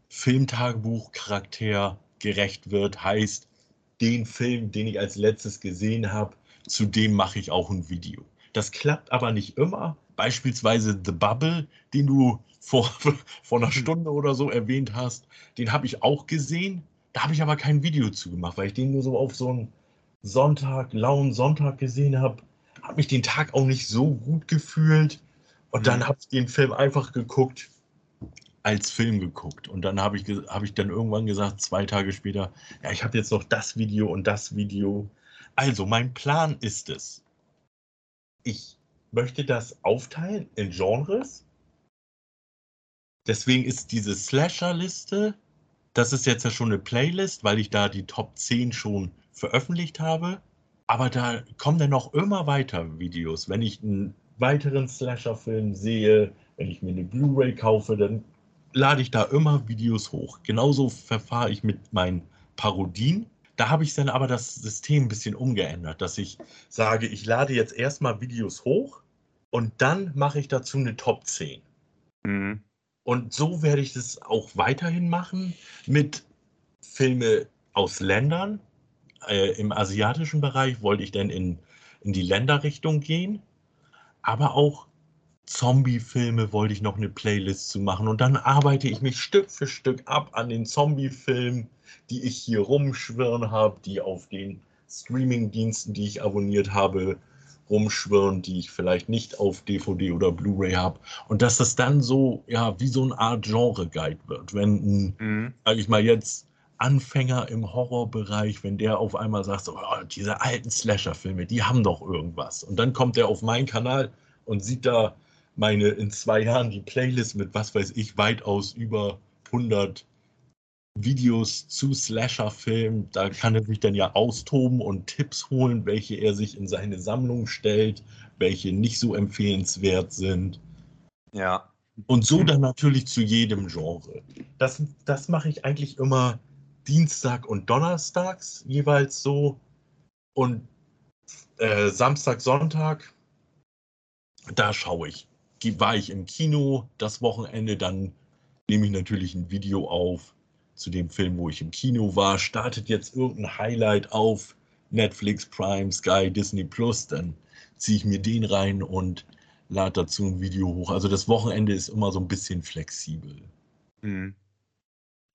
Filmtagebuch-Charakter gerecht wird. Heißt, den Film, den ich als letztes gesehen habe, zu dem mache ich auch ein Video. Das klappt aber nicht immer. Beispielsweise The Bubble, den du vor, vor einer Stunde oder so erwähnt hast, den habe ich auch gesehen. Da habe ich aber kein Video zu gemacht, weil ich den nur so auf so einen Sonntag, lauen Sonntag gesehen habe. Habe mich den Tag auch nicht so gut gefühlt. Und dann habe ich den Film einfach geguckt, als Film geguckt. Und dann habe ich, hab ich dann irgendwann gesagt, zwei Tage später, ja, ich habe jetzt noch das Video und das Video. Also, mein Plan ist es. Ich möchte das aufteilen in Genres. Deswegen ist diese Slasher-Liste das ist jetzt ja schon eine Playlist, weil ich da die Top 10 schon veröffentlicht habe. Aber da kommen dann noch immer weiter Videos. Wenn ich einen weiteren Slasher-Film sehe, wenn ich mir eine Blu-ray kaufe, dann lade ich da immer Videos hoch. Genauso verfahre ich mit meinen Parodien. Da habe ich dann aber das System ein bisschen umgeändert, dass ich sage, ich lade jetzt erstmal Videos hoch und dann mache ich dazu eine Top 10. Mhm. Und so werde ich das auch weiterhin machen mit Filme aus Ländern. Äh, Im asiatischen Bereich wollte ich dann in, in die Länderrichtung gehen. Aber auch Zombie-Filme wollte ich noch eine Playlist zu machen. Und dann arbeite ich mich Stück für Stück ab an den Zombie-Filmen, die ich hier rumschwirren habe, die auf den Streaming-Diensten, die ich abonniert habe, rumschwirren, die ich vielleicht nicht auf DVD oder Blu-ray habe. Und dass das dann so, ja, wie so eine Art Genre-Guide wird. Wenn mhm. sag ich mal jetzt, Anfänger im Horrorbereich, wenn der auf einmal sagt, so, oh, diese alten Slasher-Filme, die haben doch irgendwas. Und dann kommt er auf meinen Kanal und sieht da meine in zwei Jahren die Playlist mit, was weiß ich, weitaus über 100 Videos zu Slasher-Filmen. Da kann er sich dann ja austoben und Tipps holen, welche er sich in seine Sammlung stellt, welche nicht so empfehlenswert sind. Ja. Und so dann natürlich zu jedem Genre. Das, das mache ich eigentlich immer Dienstag und Donnerstags jeweils so. Und äh, Samstag, Sonntag, da schaue ich. War ich im Kino das Wochenende, dann nehme ich natürlich ein Video auf zu dem Film, wo ich im Kino war, startet jetzt irgendein Highlight auf Netflix, Prime, Sky, Disney Plus, dann ziehe ich mir den rein und lade dazu ein Video hoch. Also das Wochenende ist immer so ein bisschen flexibel. Mhm.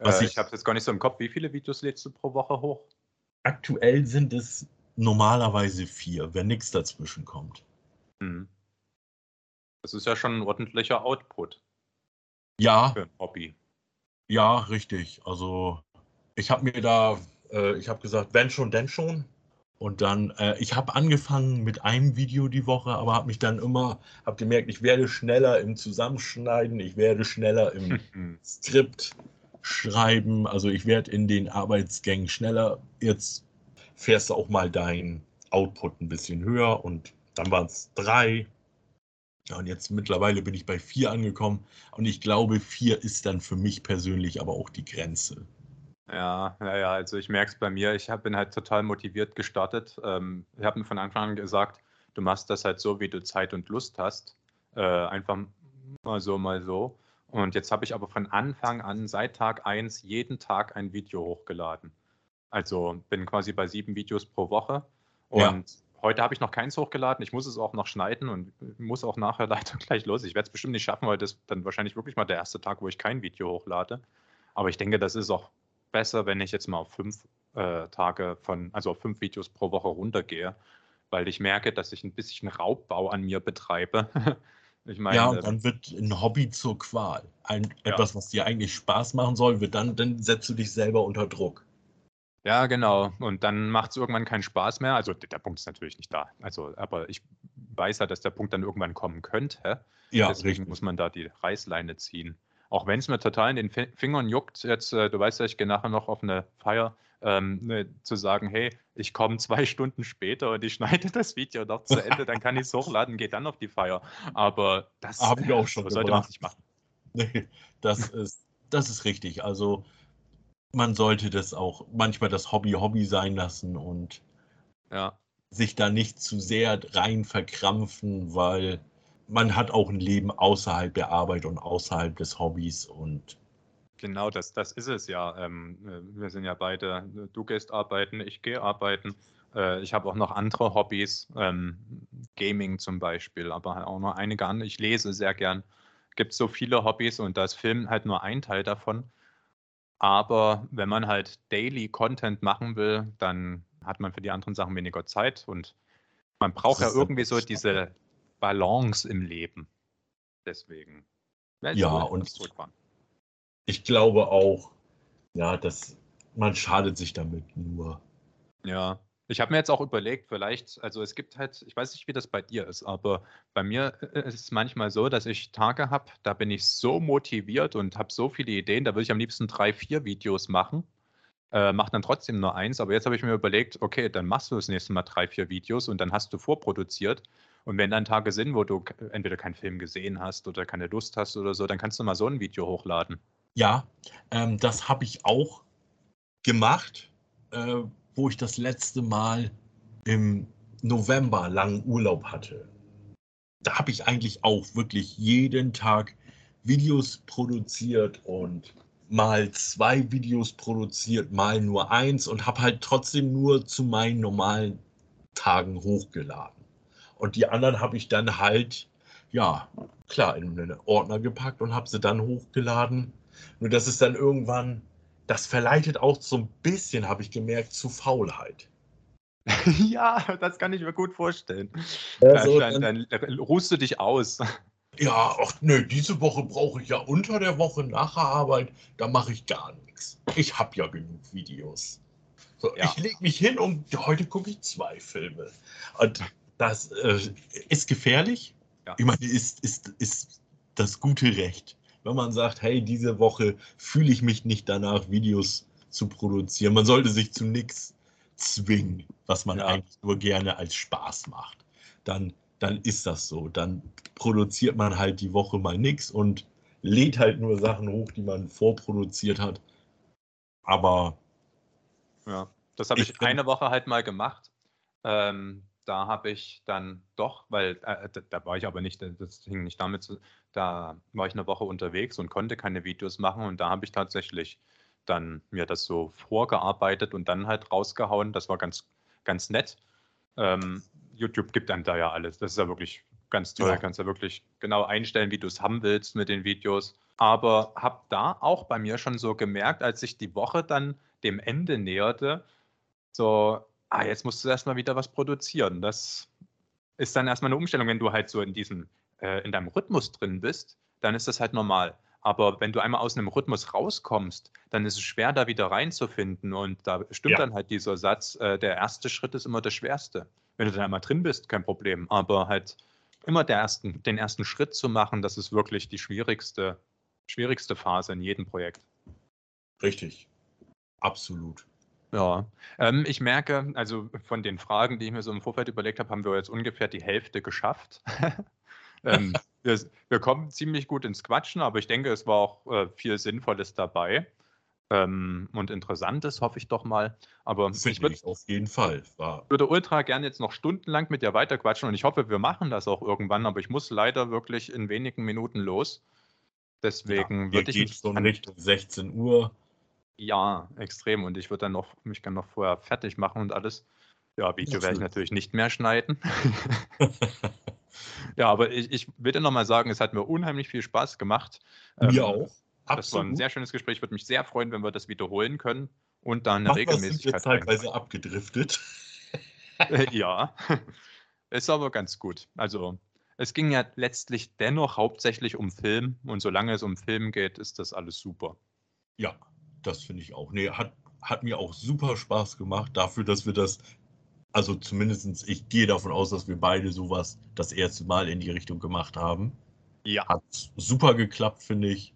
Was äh, ich ich habe jetzt gar nicht so im Kopf. Wie viele Videos lädst du pro Woche hoch? Aktuell sind es normalerweise vier, wenn nichts dazwischen kommt. Hm. Das ist ja schon ein ordentlicher Output Ja, für ein Hobby. ja, richtig. Also ich habe mir da, äh, ich habe gesagt, wenn schon, denn schon. Und dann, äh, ich habe angefangen mit einem Video die Woche, aber habe mich dann immer, habe gemerkt, ich werde schneller im Zusammenschneiden, ich werde schneller im. Skript schreiben, also ich werde in den Arbeitsgängen schneller. Jetzt fährst du auch mal dein Output ein bisschen höher und dann waren es drei. Ja, und jetzt mittlerweile bin ich bei vier angekommen und ich glaube, vier ist dann für mich persönlich aber auch die Grenze. Ja, ja, ja, also ich merke es bei mir, ich hab, bin halt total motiviert gestartet. Ähm, ich habe mir von Anfang an gesagt, du machst das halt so, wie du Zeit und Lust hast. Äh, einfach mal so, mal so. Und jetzt habe ich aber von Anfang an, seit Tag 1, jeden Tag ein Video hochgeladen. Also bin quasi bei sieben Videos pro Woche. Und Ja. heute habe ich noch keins hochgeladen. Ich muss es auch noch schneiden und muss auch nachher leider gleich los. Ich werde es bestimmt nicht schaffen, weil das dann wahrscheinlich wirklich mal der erste Tag, wo ich kein Video hochlade. Aber ich denke, das ist auch besser, wenn ich jetzt mal auf fünf äh, Tage von, also auf fünf Videos pro Woche runtergehe, weil ich merke, dass ich ein bisschen Raubbau an mir betreibe. ich meine, Ja, und dann wird ein Hobby zur Qual. Ein, Ja. Etwas, was dir eigentlich Spaß machen soll, wird dann, dann setzt du dich selber unter Druck. Ja, genau. Und dann macht es irgendwann keinen Spaß mehr. Also der, Punkt ist natürlich nicht da. Also, aber ich weiß ja, dass der Punkt dann irgendwann kommen könnte. Ja, Deswegen richtig. muss man da die Reißleine ziehen. Auch wenn es mir total in den Fi- Fingern juckt, jetzt, äh, du weißt ja, ich gehe nachher noch auf eine Feier, ähm, ne, zu sagen, hey, ich komme zwei Stunden später und ich schneide das Video noch zu Ende, dann kann ich es hochladen, gehe dann auf die Feier. Aber das Hab ich auch schon sollte man gebracht. nicht machen. Nee, das ist, das ist richtig. Also man sollte das auch manchmal das Hobby Hobby sein lassen und Ja, sich da nicht zu sehr rein verkrampfen, weil man hat auch ein Leben außerhalb der Arbeit und außerhalb des Hobbys und genau, das, das ist es ja. Ähm, äh, wir sind ja beide, du gehst arbeiten, ich gehe arbeiten. Äh, ich habe auch noch andere Hobbys, ähm, Gaming zum Beispiel, aber auch noch einige andere. Ich lese sehr gern. Gibt so viele Hobbys und da ist Film halt nur ein Teil davon. Aber wenn man halt Daily Content machen will, dann hat man für die anderen Sachen weniger Zeit und man braucht Das ja irgendwie so diese Balance im Leben. Deswegen. Ja, und- das. Ich glaube auch, ja, dass man schadet sich damit nur. Ja, ich habe mir jetzt auch überlegt, vielleicht, also es gibt halt, ich weiß nicht, wie das bei dir ist, aber bei mir äh, ist es manchmal so, dass ich Tage habe, da bin ich so motiviert und habe so viele Ideen, da würde ich am liebsten drei, vier Videos machen, äh, mache dann trotzdem nur eins, aber jetzt habe ich mir überlegt, okay, dann machst du das nächste Mal drei, vier Videos und dann hast du vorproduziert. Und wenn dann Tage sind, wo du entweder keinen Film gesehen hast oder keine Lust hast oder so, dann kannst du mal so ein Video hochladen. Ja, ähm, das habe ich auch gemacht, äh, wo ich das letzte Mal im November langen Urlaub hatte. Da habe ich eigentlich auch wirklich jeden Tag Videos produziert und mal zwei Videos produziert, mal nur eins und habe halt trotzdem nur zu meinen normalen Tagen hochgeladen. Und die anderen habe ich dann halt, ja, klar, in einen Ordner gepackt und habe sie dann hochgeladen. Nur das ist dann irgendwann, das verleitet auch so ein bisschen, habe ich gemerkt, zu Faulheit. ja, das kann ich mir gut vorstellen. Also dann, dann, dann ruhst du dich aus. Ja, ach nö, diese Woche brauche ich ja unter der Woche nach der Arbeit, da mache ich gar nichts. Ich habe ja genug Videos. So, Ja. Ich lege mich hin und heute gucke ich zwei Filme. Und das äh, ist gefährlich. Ja. Ich meine, ist, ist, ist das gute Recht. Wenn man sagt, hey, diese Woche fühle ich mich nicht danach, Videos zu produzieren. Man sollte sich zu nichts zwingen, was man Ja. eigentlich nur gerne als Spaß macht. Dann, dann ist das so. Dann produziert man halt die Woche mal nichts und lädt halt nur Sachen hoch, die man vorproduziert hat. Aber Ja, das habe Ich ich eine Woche halt mal gemacht. Ähm, da habe ich dann doch, weil äh, da, da war ich aber nicht, das hing nicht damit zu, da war ich eine Woche unterwegs und konnte keine Videos machen und da habe ich tatsächlich dann mir das so vorgearbeitet und dann halt rausgehauen. Das war ganz, ganz nett. Ähm, YouTube gibt einem da ja alles. Das ist ja wirklich ganz toll. Ja. Kannst ja wirklich genau einstellen, wie du es haben willst mit den Videos. Aber habe da auch bei mir schon so gemerkt, als sich die Woche dann dem Ende näherte, so, ah, jetzt musst du erstmal wieder was produzieren. Das ist dann erstmal eine Umstellung, wenn du halt so in diesem, äh, in deinem Rhythmus drin bist, dann ist das halt normal. Aber wenn du einmal aus einem Rhythmus rauskommst, dann ist es schwer, da wieder reinzufinden. Und da stimmt Ja. dann halt dieser Satz, äh, der erste Schritt ist immer der schwerste. Wenn du dann einmal drin bist, kein Problem. Aber halt immer der ersten, den ersten Schritt zu machen, das ist wirklich die schwierigste, schwierigste Phase in jedem Projekt. Richtig. Absolut. Ja, ähm, ich merke, also von den Fragen, die ich mir so im Vorfeld überlegt habe, haben wir jetzt ungefähr die Hälfte geschafft. ähm, wir, wir kommen ziemlich gut ins Quatschen, aber ich denke, es war auch äh, viel Sinnvolles dabei ähm, und Interessantes, hoffe ich doch mal. Aber ich würd, ich auf jeden Fall. War, würde ultra gerne jetzt noch stundenlang mit dir weiterquatschen und ich hoffe, wir machen das auch irgendwann, aber ich muss leider wirklich in wenigen Minuten los. Deswegen ja, würde ich geht schon Richtung 16 Uhr. Ja, extrem. Und ich würde dann noch mich gerne noch vorher fertig machen und alles. Ja, Video werde ich natürlich nicht mehr schneiden. ja, aber ich, ich will dir nochmal sagen, es hat mir unheimlich viel Spaß gemacht. Mir Ähm, auch. Das war ein Absolut. sehr schönes Gespräch. Ich würde mich sehr freuen, wenn wir das wiederholen können und da eine Manchmal sind wir Regelmäßigkeit zeitweise abgedriftet. rein- Ja, ist aber ganz gut. Also es ging ja letztlich dennoch hauptsächlich um Film und solange es um Film geht, ist das alles super. Ja, das finde ich auch. Nee, hat, hat mir auch super Spaß gemacht, dafür, dass wir das, also zumindest ich gehe davon aus, dass wir beide sowas das erste Mal in die Richtung gemacht haben. Ja. Hat super geklappt, finde ich.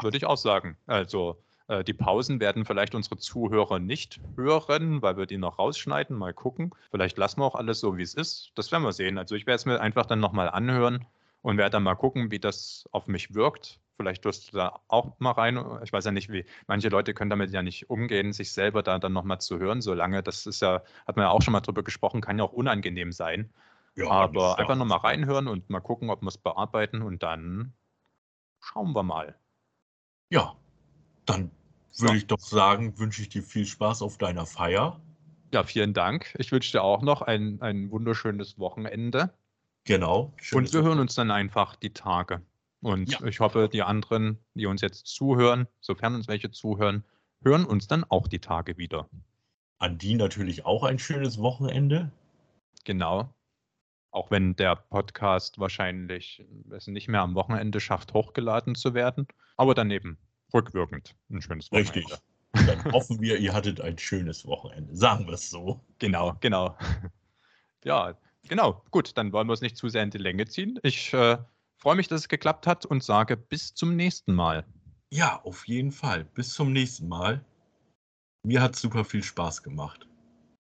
Würde ich auch sagen. Also äh, die Pausen werden vielleicht unsere Zuhörer nicht hören, weil wir die noch rausschneiden. Mal gucken. Vielleicht lassen wir auch alles so, wie es ist. Das werden wir sehen. Also ich werde es mir einfach dann nochmal anhören und werde dann mal gucken, wie das auf mich wirkt. Vielleicht wirst du da auch mal rein. Ich weiß ja nicht, wie manche Leute können damit ja nicht umgehen, sich selber da dann nochmal zu hören, solange das ist ja, hat man ja auch schon mal drüber gesprochen, kann ja auch unangenehm sein. Ja, Aber einfach nochmal reinhören und mal gucken, ob wir es bearbeiten und dann schauen wir mal. Ja, dann würde ich doch sagen, wünsche ich dir viel Spaß auf deiner Feier. Ja, vielen Dank. Ich wünsche dir auch noch ein, ein wunderschönes Wochenende. Genau. und wir hören uns dann einfach die Tage. Und Ja. ich hoffe, die anderen, die uns jetzt zuhören, sofern uns welche zuhören, hören uns dann auch die Tage wieder. An die natürlich auch ein schönes Wochenende. Genau. Auch wenn der Podcast wahrscheinlich es nicht mehr am Wochenende schafft, hochgeladen zu werden. Aber daneben rückwirkend ein schönes Wochenende. Richtig. Dann hoffen wir, ihr hattet ein schönes Wochenende. Sagen wir es so. Genau, genau. Ja, genau. Gut, dann wollen wir es nicht zu sehr in die Länge ziehen. Ich äh, freue mich, dass es geklappt hat und sage bis zum nächsten Mal. Ja, auf jeden Fall. Bis zum nächsten Mal. Mir hat super viel Spaß gemacht.